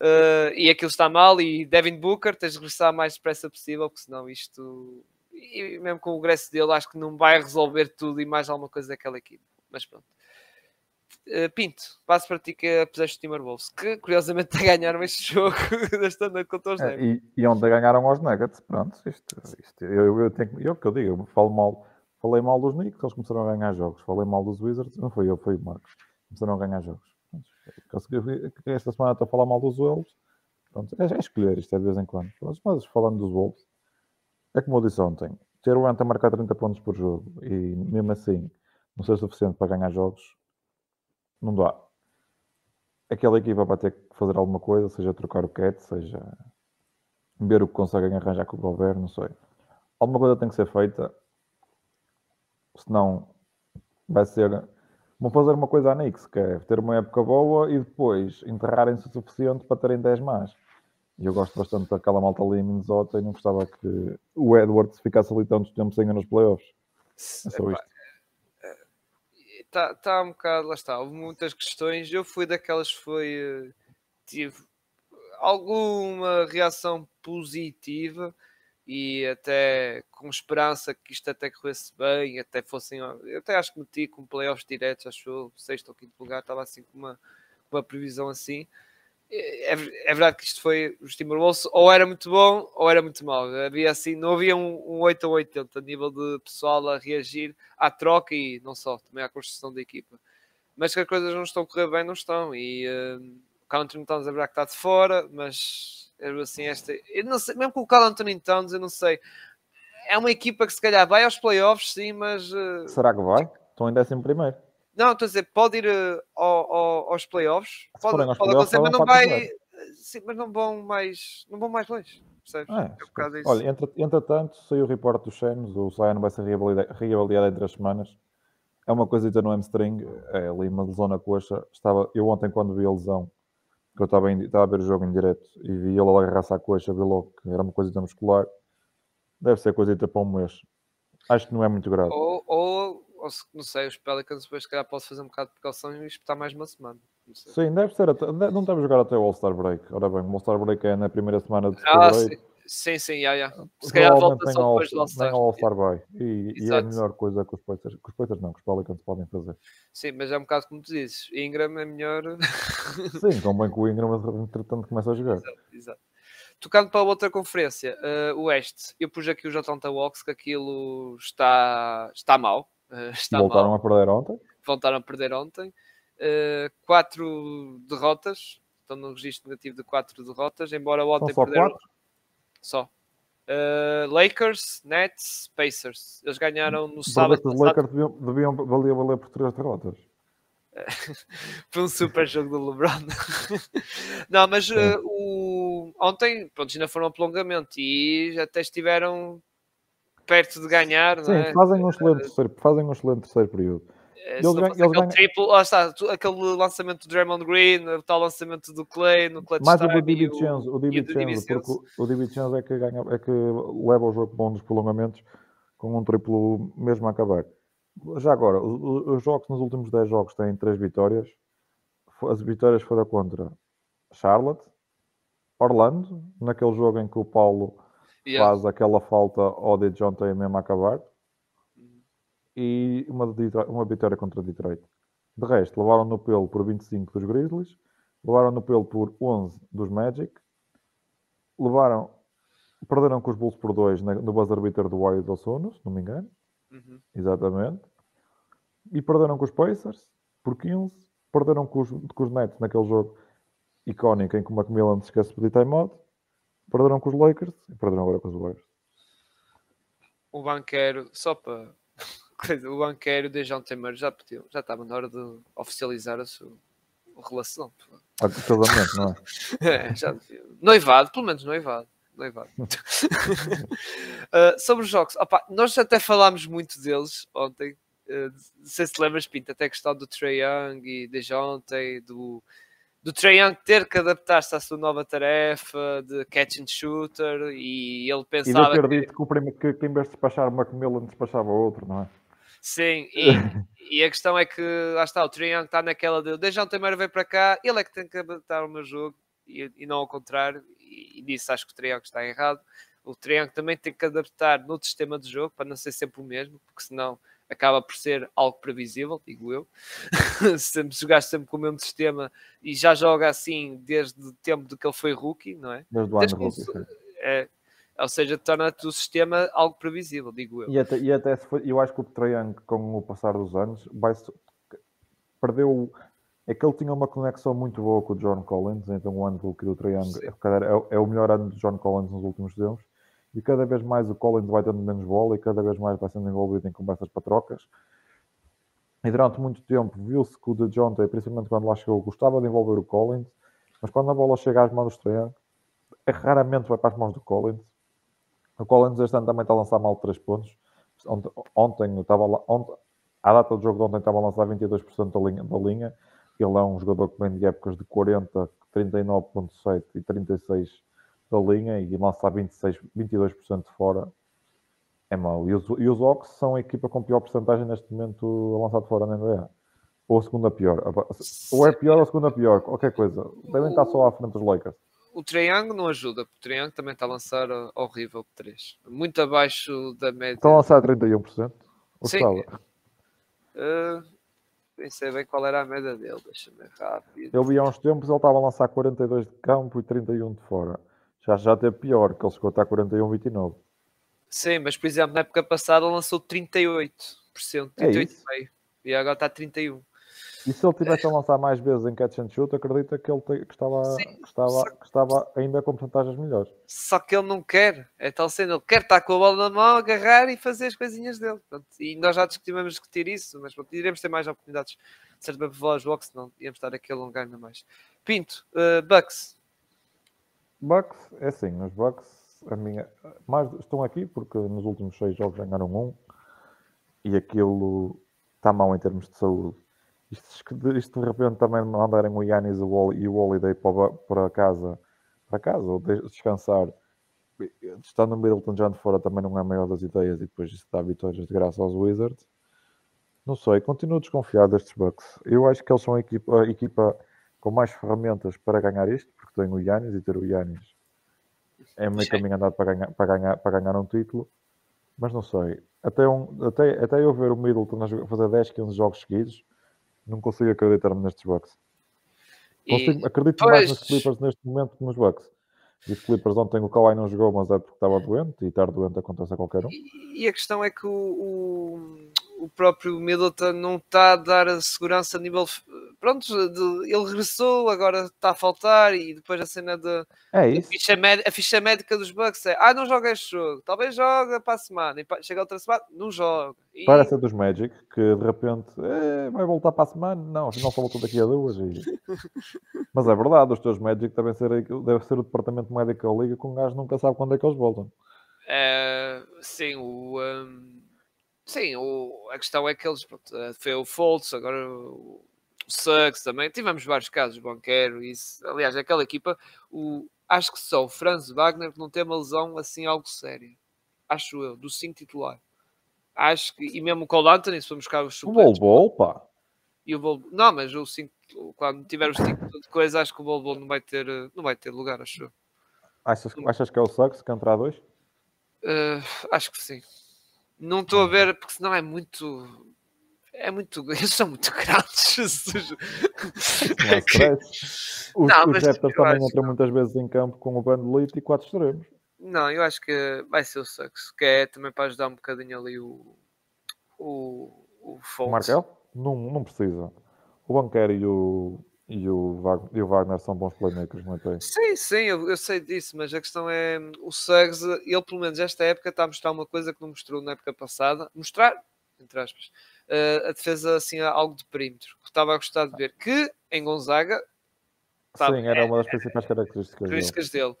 Uh, e aquilo está mal. E Devin Booker, tens de regressar o mais depressa possível, porque senão isto, e mesmo com o regresso dele, acho que não vai resolver tudo e mais alguma coisa daquela equipe. Mas pronto. Uh, Pinto, passo para ti que apesar Timberwolves, que curiosamente ganharam este jogo desta noite contra os é, e, e onde ganharam aos Nuggets, pronto, isto, isto eu, eu, tenho, eu que eu digo, eu falo mal, falei mal dos Knicks, eles começaram a ganhar jogos, falei mal dos Wizards, não foi eu, foi o Marcos, começaram a ganhar jogos. Esta semana estou a falar mal dos Wolves, pronto, é, é escolher isto é de vez em quando, mas falando dos Wolves, é como eu disse ontem, ter o Ant a marcar 30 pontos por jogo e mesmo assim não ser suficiente para ganhar jogos, não dá. Aquela equipa vai ter que fazer alguma coisa, seja trocar o Cat, seja ver o que conseguem arranjar com o governo, não sei. Alguma coisa tem que ser feita, senão vai ser. Vão fazer uma coisa a Nix, que é ter uma época boa e depois enterrarem-se o suficiente para terem 10 mais. E eu gosto bastante daquela malta ali em Minnesota e não gostava que o Edwards ficasse ali tanto tempo sem ir nos playoffs. É só isto. Está tá um bocado, lá está, houve muitas questões. Eu fui daquelas que foi. Eh, tive alguma reação positiva e até com esperança que isto até corresse bem, até fossem. Eu até acho que meti com playoffs diretos, acho sexto ou quinto lugar, estava assim com uma, uma previsão assim. É, é, verdade que isto foi os Timberwolves ou era muito bom ou era muito mau. Havia assim, não havia um, um 8 ou 80 a nível de pessoal a reagir à troca e não só, também à construção da equipa. Mas que as coisas não estão a correr bem, não estão. E uh, o Cal Anthony Towns é verdade que está de fora, mas assim, esta, eu não sei, mesmo com o Cal Anthony Towns, eu não sei. É uma equipa que se calhar vai aos playoffs, sim, mas. Uh, Será que vai? Estão em décimo primeiro. Não, estou a dizer, pode ir uh, ao, ao, aos playoffs, pode, pode acontecer, mas não vai. Sim, mas não vão mais, não vão mais longe. Percebes? É, é um Olha, entre, entretanto, saiu o reporte dos Shams, o Zion vai ser reavaliado, em três semanas. É uma coisita no hamstring, é ali uma lesão na coxa. Estava, eu ontem, quando vi a lesão, que eu estava, em, estava a ver o jogo em direto e vi ele agarrar-se à coxa, vi logo que era uma coisita muscular. Deve ser coisita para um mês. Acho que não é muito grave. Ou, ou ou se, não sei, os Pelicans depois se calhar posso fazer um bocado de precaução e espetar mais uma semana. Sim, deve ser, até, não deve jogar até o All-Star Break. Ora bem, o All-Star Break é na primeira semana de ah, fevereiro. Sim, sim. Se calhar volta só depois do All-Star. All-Star Bay. E, e, é a melhor coisa que os Pacers, que os Pacers não, que os Pelicans podem fazer. Sim, mas é um bocado como tu dizes. Ingram é melhor... sim, tão bem que o Ingram entretanto começa a jogar. Exato, exato. Tocando para outra conferência, uh, o Oeste, eu pus aqui o Atlanta Walks, que aquilo está, está mal. Uh, Voltaram mal. a perder ontem? Voltaram a perder ontem. Uh, quatro derrotas, estão no registro negativo de quatro derrotas, embora ontem só perderam. Quatro? Só. Uh, Lakers, Nets, Pacers. Eles ganharam no sábado. Os Lakers deviam, deviam valer, valer por três derrotas. Foi um super jogo do LeBron. não, mas uh, o... ontem, pronto, ainda foram um prolongamento e até estiveram perto de ganhar. Sim, é? fazem, um excelente terceiro, fazem um excelente terceiro período. É, eles, ganham, eles ganham... triplo, lá está, aquele lançamento do Draymond Green, o tal lançamento do Clay no clutch Mais o do Chance, o Chance, porque o Chance é que, ganha, é que leva o jogo bom dos prolongamentos com um triplo mesmo a acabar. Já agora, os jogos nos últimos 10 jogos têm 3 vitórias. As vitórias foram contra Charlotte, Orlando, naquele jogo em que o Paulo Yeah. faz aquela falta ao de John tem mesmo a acabar, e uma, Detroit- uma vitória contra Detroit. De resto, levaram no pelo por 25 dos Grizzlies, levaram no pelo por 11 dos Magic, levaram, perderam com os Bulls por 2 na- no buzzer beater do Warriors ao Sono, se não me engano. Uhum. Exatamente. E perderam com os Pacers por 15. Perderam com os, com os Nets naquele jogo icónico em que o Macmillan se esquece de pedir timeout. Perderam com os Lakers e perderam agora com os Warriors. O banqueiro, só para. O banqueiro de João Temer já pediu, já estava na hora de oficializar a sua relação. Ah, casamento, não é? É, já. Noivado, pelo menos noivado. Noivado. Uh, sobre os jogos, opá, nós até falámos muito deles ontem. Uh, não sei se te lembras, Pinto, até a questão do Trae Young e de ontem, do, do Trae Young ter que adaptar-se à sua nova tarefa de catch and shooter e ele E de pensava ter que, dito que, o prime- que, que em vez de despachar o Macmillan, despachava outro, não é? sim, e, e a questão é que lá está, o Trae Young está naquela de deixa o Temer vir para cá, ele é que tem que adaptar o meu jogo e, e não ao contrário, e, e nisso acho que o Trae Young está errado. O Trae Young também tem que adaptar no sistema de jogo para não ser sempre o mesmo, porque senão acaba por ser algo previsível, digo eu. sempre jogaste sempre com o mesmo sistema e já joga assim desde o tempo de que ele foi rookie, não é? Desde o ano Desde rookie, é ou seja, torna-te o sistema algo previsível, digo eu. E até, e até se foi- eu acho que o Young, com o passar dos anos, vai perdeu. É que ele tinha uma conexão muito boa com o John Collins, então o ano do do é, calhar, é, é o melhor ano de John Collins nos últimos tempos. E cada vez mais o Collins vai tendo menos bola e cada vez mais vai sendo envolvido em conversas para trocas. E durante muito tempo viu-se que o de John, principalmente quando lá chegou, gostava de envolver o Collins, mas quando a bola chega às mãos do Young, é, raramente vai para as mãos do Collins. O Collins este ano também está a lançar mal de 3 pontos. Ontem, ontem estava lá, ontem, à data do jogo de ontem estava a lançar 22% da linha, da linha. Ele é um jogador que vem de épocas de 40, 39.7 e 36 da linha e lançar 26, 22% de fora é mau. E os, e os Hawks são a equipa com pior porcentagem neste momento a lançar de fora na NBA. Ou a segunda pior. Ou é pior ou a segunda pior. Qualquer coisa. Devem estar só à frente dos Lakers. O Triangle não ajuda, porque o Triangle também está a lançar horrível de 3. Muito abaixo da média. Estão a lançar 31%. Ou Sim. Uh, nem sei bem qual era a média dele, deixa-me rápido. Eu vi há uns tempos, ele estava a lançar 42 de campo e 31 de fora. Já já teve pior, que ele chegou a estar 41, 29. Sim, mas por exemplo, na época passada lançou 38%, É 38,5%. E agora está 31%. E se ele tivesse a lançar mais vezes em catch and shoot, acredita que ele te- que estava, Sim, que estava, que estava ainda com porcentagens melhores. Só que ele não quer, é tal cena, ele quer estar com a bola na mão, agarrar e fazer as coisinhas dele. Pronto, e nós já discutimos discutir isso, mas pronto, iremos ter mais oportunidades, certamente para falar os Bucks, não íamos estar aqui a alongar ainda mais. Pinto, uh, Bucks, Bucks, é assim, os Bucks a minha, mais, estão aqui porque nos últimos seis jogos ganharam um e aquilo está mal em termos de saúde. Isto, isto de repente também mandarem o Yannis e o Holiday para, para casa, para casa, ou de- descansar, estando o Middleton já de fora também não é a maior das ideias e depois isso dá vitórias de graça aos Wizards. Não sei, continuo desconfiado destes Bucks. Eu acho que eles são a equipa, a equipa com mais ferramentas para ganhar isto, porque tem o Yannis e ter o Yannis é meio caminho andado para ganhar, para, ganhar, para ganhar um título, mas não sei. Até, um, até, até eu ver o Middleton fazer 10, 15 jogos seguidos, não consigo acreditar-me nestes Bucks. Consigo, e, acredito mais nos pois. Clippers neste momento que nos Bucks. E os Clippers ontem o Kawhi não jogou, mas é porque estava doente e estar doente acontece a qualquer um. e- e a questão é que o, o, o próprio Middleton não está a dar a segurança a nível. Pronto, de- ele regressou, agora está a faltar e depois a cena de. É ficha, a ficha médica dos Bucks é ah, não joga este jogo, talvez joga para a semana, e chega outra semana, não joga. E, Parece a dos Magic, que de repente "Eh, vai voltar para a semana. Não, afinal só voltou daqui a duas. e- Mas é verdade, os teus Magic devem ser, deve ser o departamento médico da liga, que um gajo nunca sabe quando é que eles voltam. eh, sim, o, hum, sim o, a questão é que eles eh, foi o Fultz, agora o, o Suggs também, tivemos vários casos, Banquero, isso, aliás, aquela equipa, o, acho que só o Franz Wagner que não tem uma lesão assim algo séria, acho eu, do 5 titular. Acho que, e mesmo o Cole Anthony, se formos buscar os O Bol suplentes, Bol, pá. E o Bol Não, mas o 5, quando tiver os 5 de coisa, acho que o Bol não vai ter, não vai ter lugar, acho eu. Achas, achas que é o Suggs que entra a dois? Uh, acho que sim. Não estou a ver, porque senão é muito. É muito. Eles são muito grandes. Não Os, não, os Raptors também entram que... muitas vezes em campo com o Bandelito e quatro extremos. Não, eu acho que vai ser o Suggs, que é também para ajudar um bocadinho ali o. O, o, o Markel? Não, não precisa. O Banquero e o, e o, Wagner, e o Wagner são bons playmakers, não é? Sim, sim, eu, eu, sei disso, mas a questão é o Suggs, ele pelo menos esta época está a mostrar uma coisa que não mostrou na época passada. Mostrar, entre aspas, uh, a defesa assim, algo de perímetro. Que estava a gostar de ver que em Gonzaga. Sim, era uma das principais características, características dele.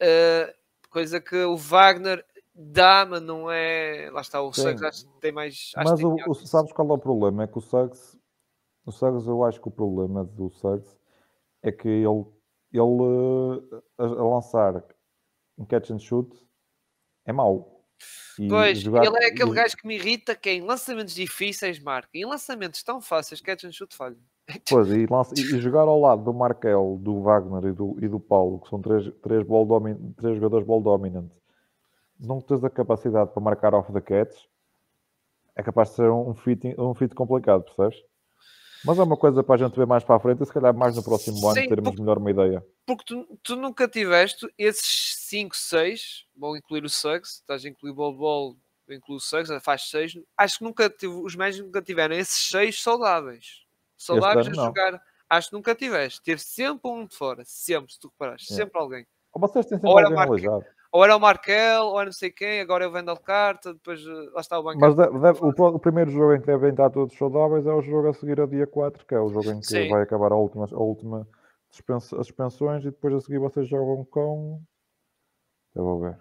dele. Uh, coisa que o Wagner dá, mas não é. Lá está, o Sim. Suggs acho que tem mais. Mas o, o, sabes qual é o problema? É que o Suggs, o Suggs, eu acho que o problema do Suggs é que ele, ele a, a lançar um catch and shoot é mau. E pois, jogar... ele é aquele e... gajo que me irrita que é em lançamentos difíceis marca, em lançamentos tão fáceis, catch and shoot falha. Pois, e, lança, e, jogar ao lado do Markel, do Wagner e do, e do Paulo, que são três, três, ball domin, três jogadores ball dominant, não tens a capacidade para marcar off the catch, é capaz de ser um fit, um fit complicado, percebes? Mas é uma coisa para a gente ver mais para a frente e se calhar mais no próximo ano Sim, termos porque, melhor uma ideia. Porque tu, tu, nunca tiveste esses 5, 6, vou incluir o Suggs, estás a incluir o Ball Ball, incluir o Suggs, faz 6. Acho que nunca tive, os médios nunca tiveram esses 6 saudáveis. Saudáveis a jogar. Acho que nunca tiveste. Teve sempre um de fora, sempre, se tu reparaste, é. sempre alguém. Ou vocês têm sempre ou alguém ou era o Markel, ou era não sei quem, agora é o Vendel Carta, depois eh, lá está o banco. Mas deve, deve, o, o, primeiro jogo em que devem estar todos saudáveis é o jogo a seguir a dia 4, que é o jogo em que Sim. vai acabar a última, a última as suspensões e depois a seguir vocês jogam com. Eu vou ver.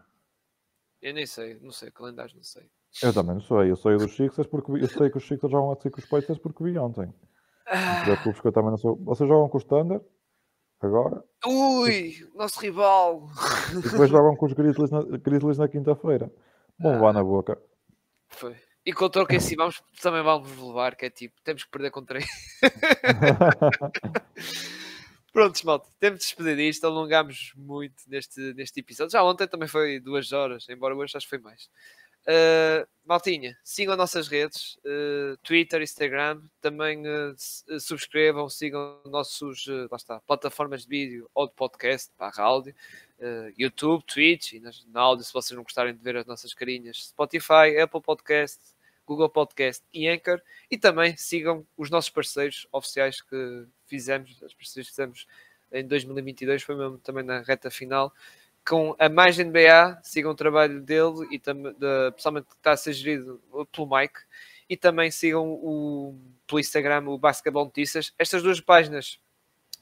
Eu nem sei, não sei, calendário não sei. Eu também não sei, eu sei dos Sixers porque eu sei que os Sixers jogam a seguir com os Pacers porque vi ontem. Ah. Não que eu também não sou. Vocês jogam com o Standard? agora. Ui, nosso rival! E depois jogam com os Grizzlies na, Grizzlies na quinta-feira. Bom, vá na boca. Foi. E contra o que assim vamos, também vamos levar, que é tipo, temos que perder contra ele. Prontos, malta, temos de despedir disto, alongámos muito neste, neste episódio. Já ontem também foi duas horas, embora hoje acho que foi mais. Uh, maltinha, sigam nossas redes, uh, Twitter, Instagram, também uh, subscrevam, sigam nossos lá está, plataformas de vídeo ou de podcast, barra áudio, YouTube, Twitch, e nas, na áudio se vocês não gostarem de ver as nossas carinhas, Spotify, Apple Podcast, Google Podcast e Anchor, e também sigam os nossos parceiros oficiais que fizemos, as parcerias que fizemos em 2022, foi mesmo também na reta final, com a mais NBA, sigam o trabalho dele e também, pessoalmente que está a ser gerido pelo Mike, e também sigam o, pelo Instagram o Basketball Notícias. Estas duas páginas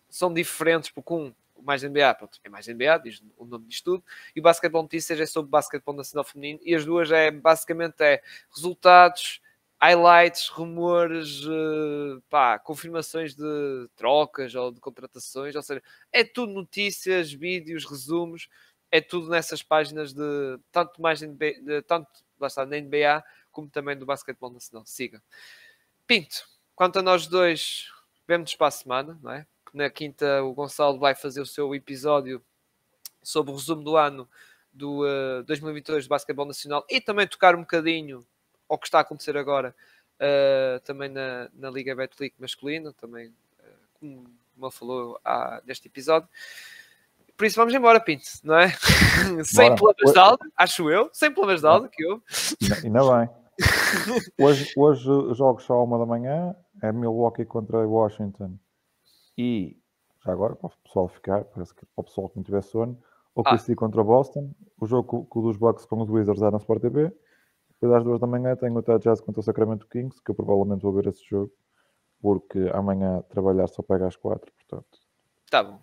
são diferentes, porque um, mais NBA, pronto, é mais NBA, diz o nome disto tudo, e o Basketball Notícias é sobre Basketball Nacional Feminino, e as duas é basicamente é resultados, highlights, rumores, uh, pá, confirmações de trocas ou de contratações, ou seja, é tudo notícias, vídeos, resumos é tudo nessas páginas de tanto mais de, de tanto lá está, na NBA como também do basquetebol nacional. Siga. Pinto, quanto a nós dois, vemos para a semana, não é? Na quinta o Gonçalo vai fazer o seu episódio sobre o resumo do ano do uh, eh, 2022 do basquetebol nacional e também tocar um bocadinho ao que está a acontecer agora uh, também na, na Liga Betclic masculina, também uh, como, falou neste episódio. Por isso vamos embora, Pinto, não é? sem problemas de áudio, acho eu, sem problemas de áudio que eu. Ainda bem. Hoje, hoje jogos só uma da manhã, é Milwaukee contra Washington. E, já agora, para o pessoal ficar, parece que para o pessoal que não tiver sono, o KC ah. contra Boston, o jogo com, dos Bucks com os Wizards é na Sport TV. Depois às duas da manhã tenho o Jazz contra o Sacramento Kings, que eu provavelmente vou ver esse jogo, porque amanhã trabalhar só pega às quatro, portanto. Tá bom.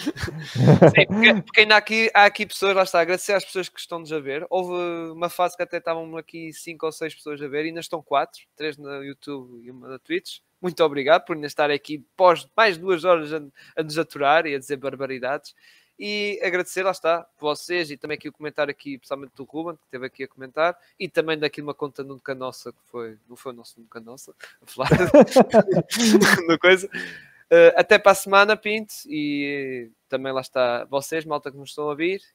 Sim, porque, porque, ainda há aqui, há aqui pessoas, lá está, agradecer às pessoas que estão-nos a ver. Houve uma fase que até estavam aqui 5 ou 6 pessoas a ver, ainda estão 4, 3 no YouTube e uma na Twitch. Muito obrigado por ainda estar aqui pós mais duas horas a, a nos aturar e a dizer barbaridades. E agradecer, lá está, vocês e também aqui o comentário aqui, principalmente do Ruben, que esteve aqui a comentar, e também daqui uma conta Nunca Nossa, que foi, não foi o nosso Nunca Nossa, a falar coisa. Eh, até para a semana, Pinto, e também lá está vocês, malta que nos estão a ouvir,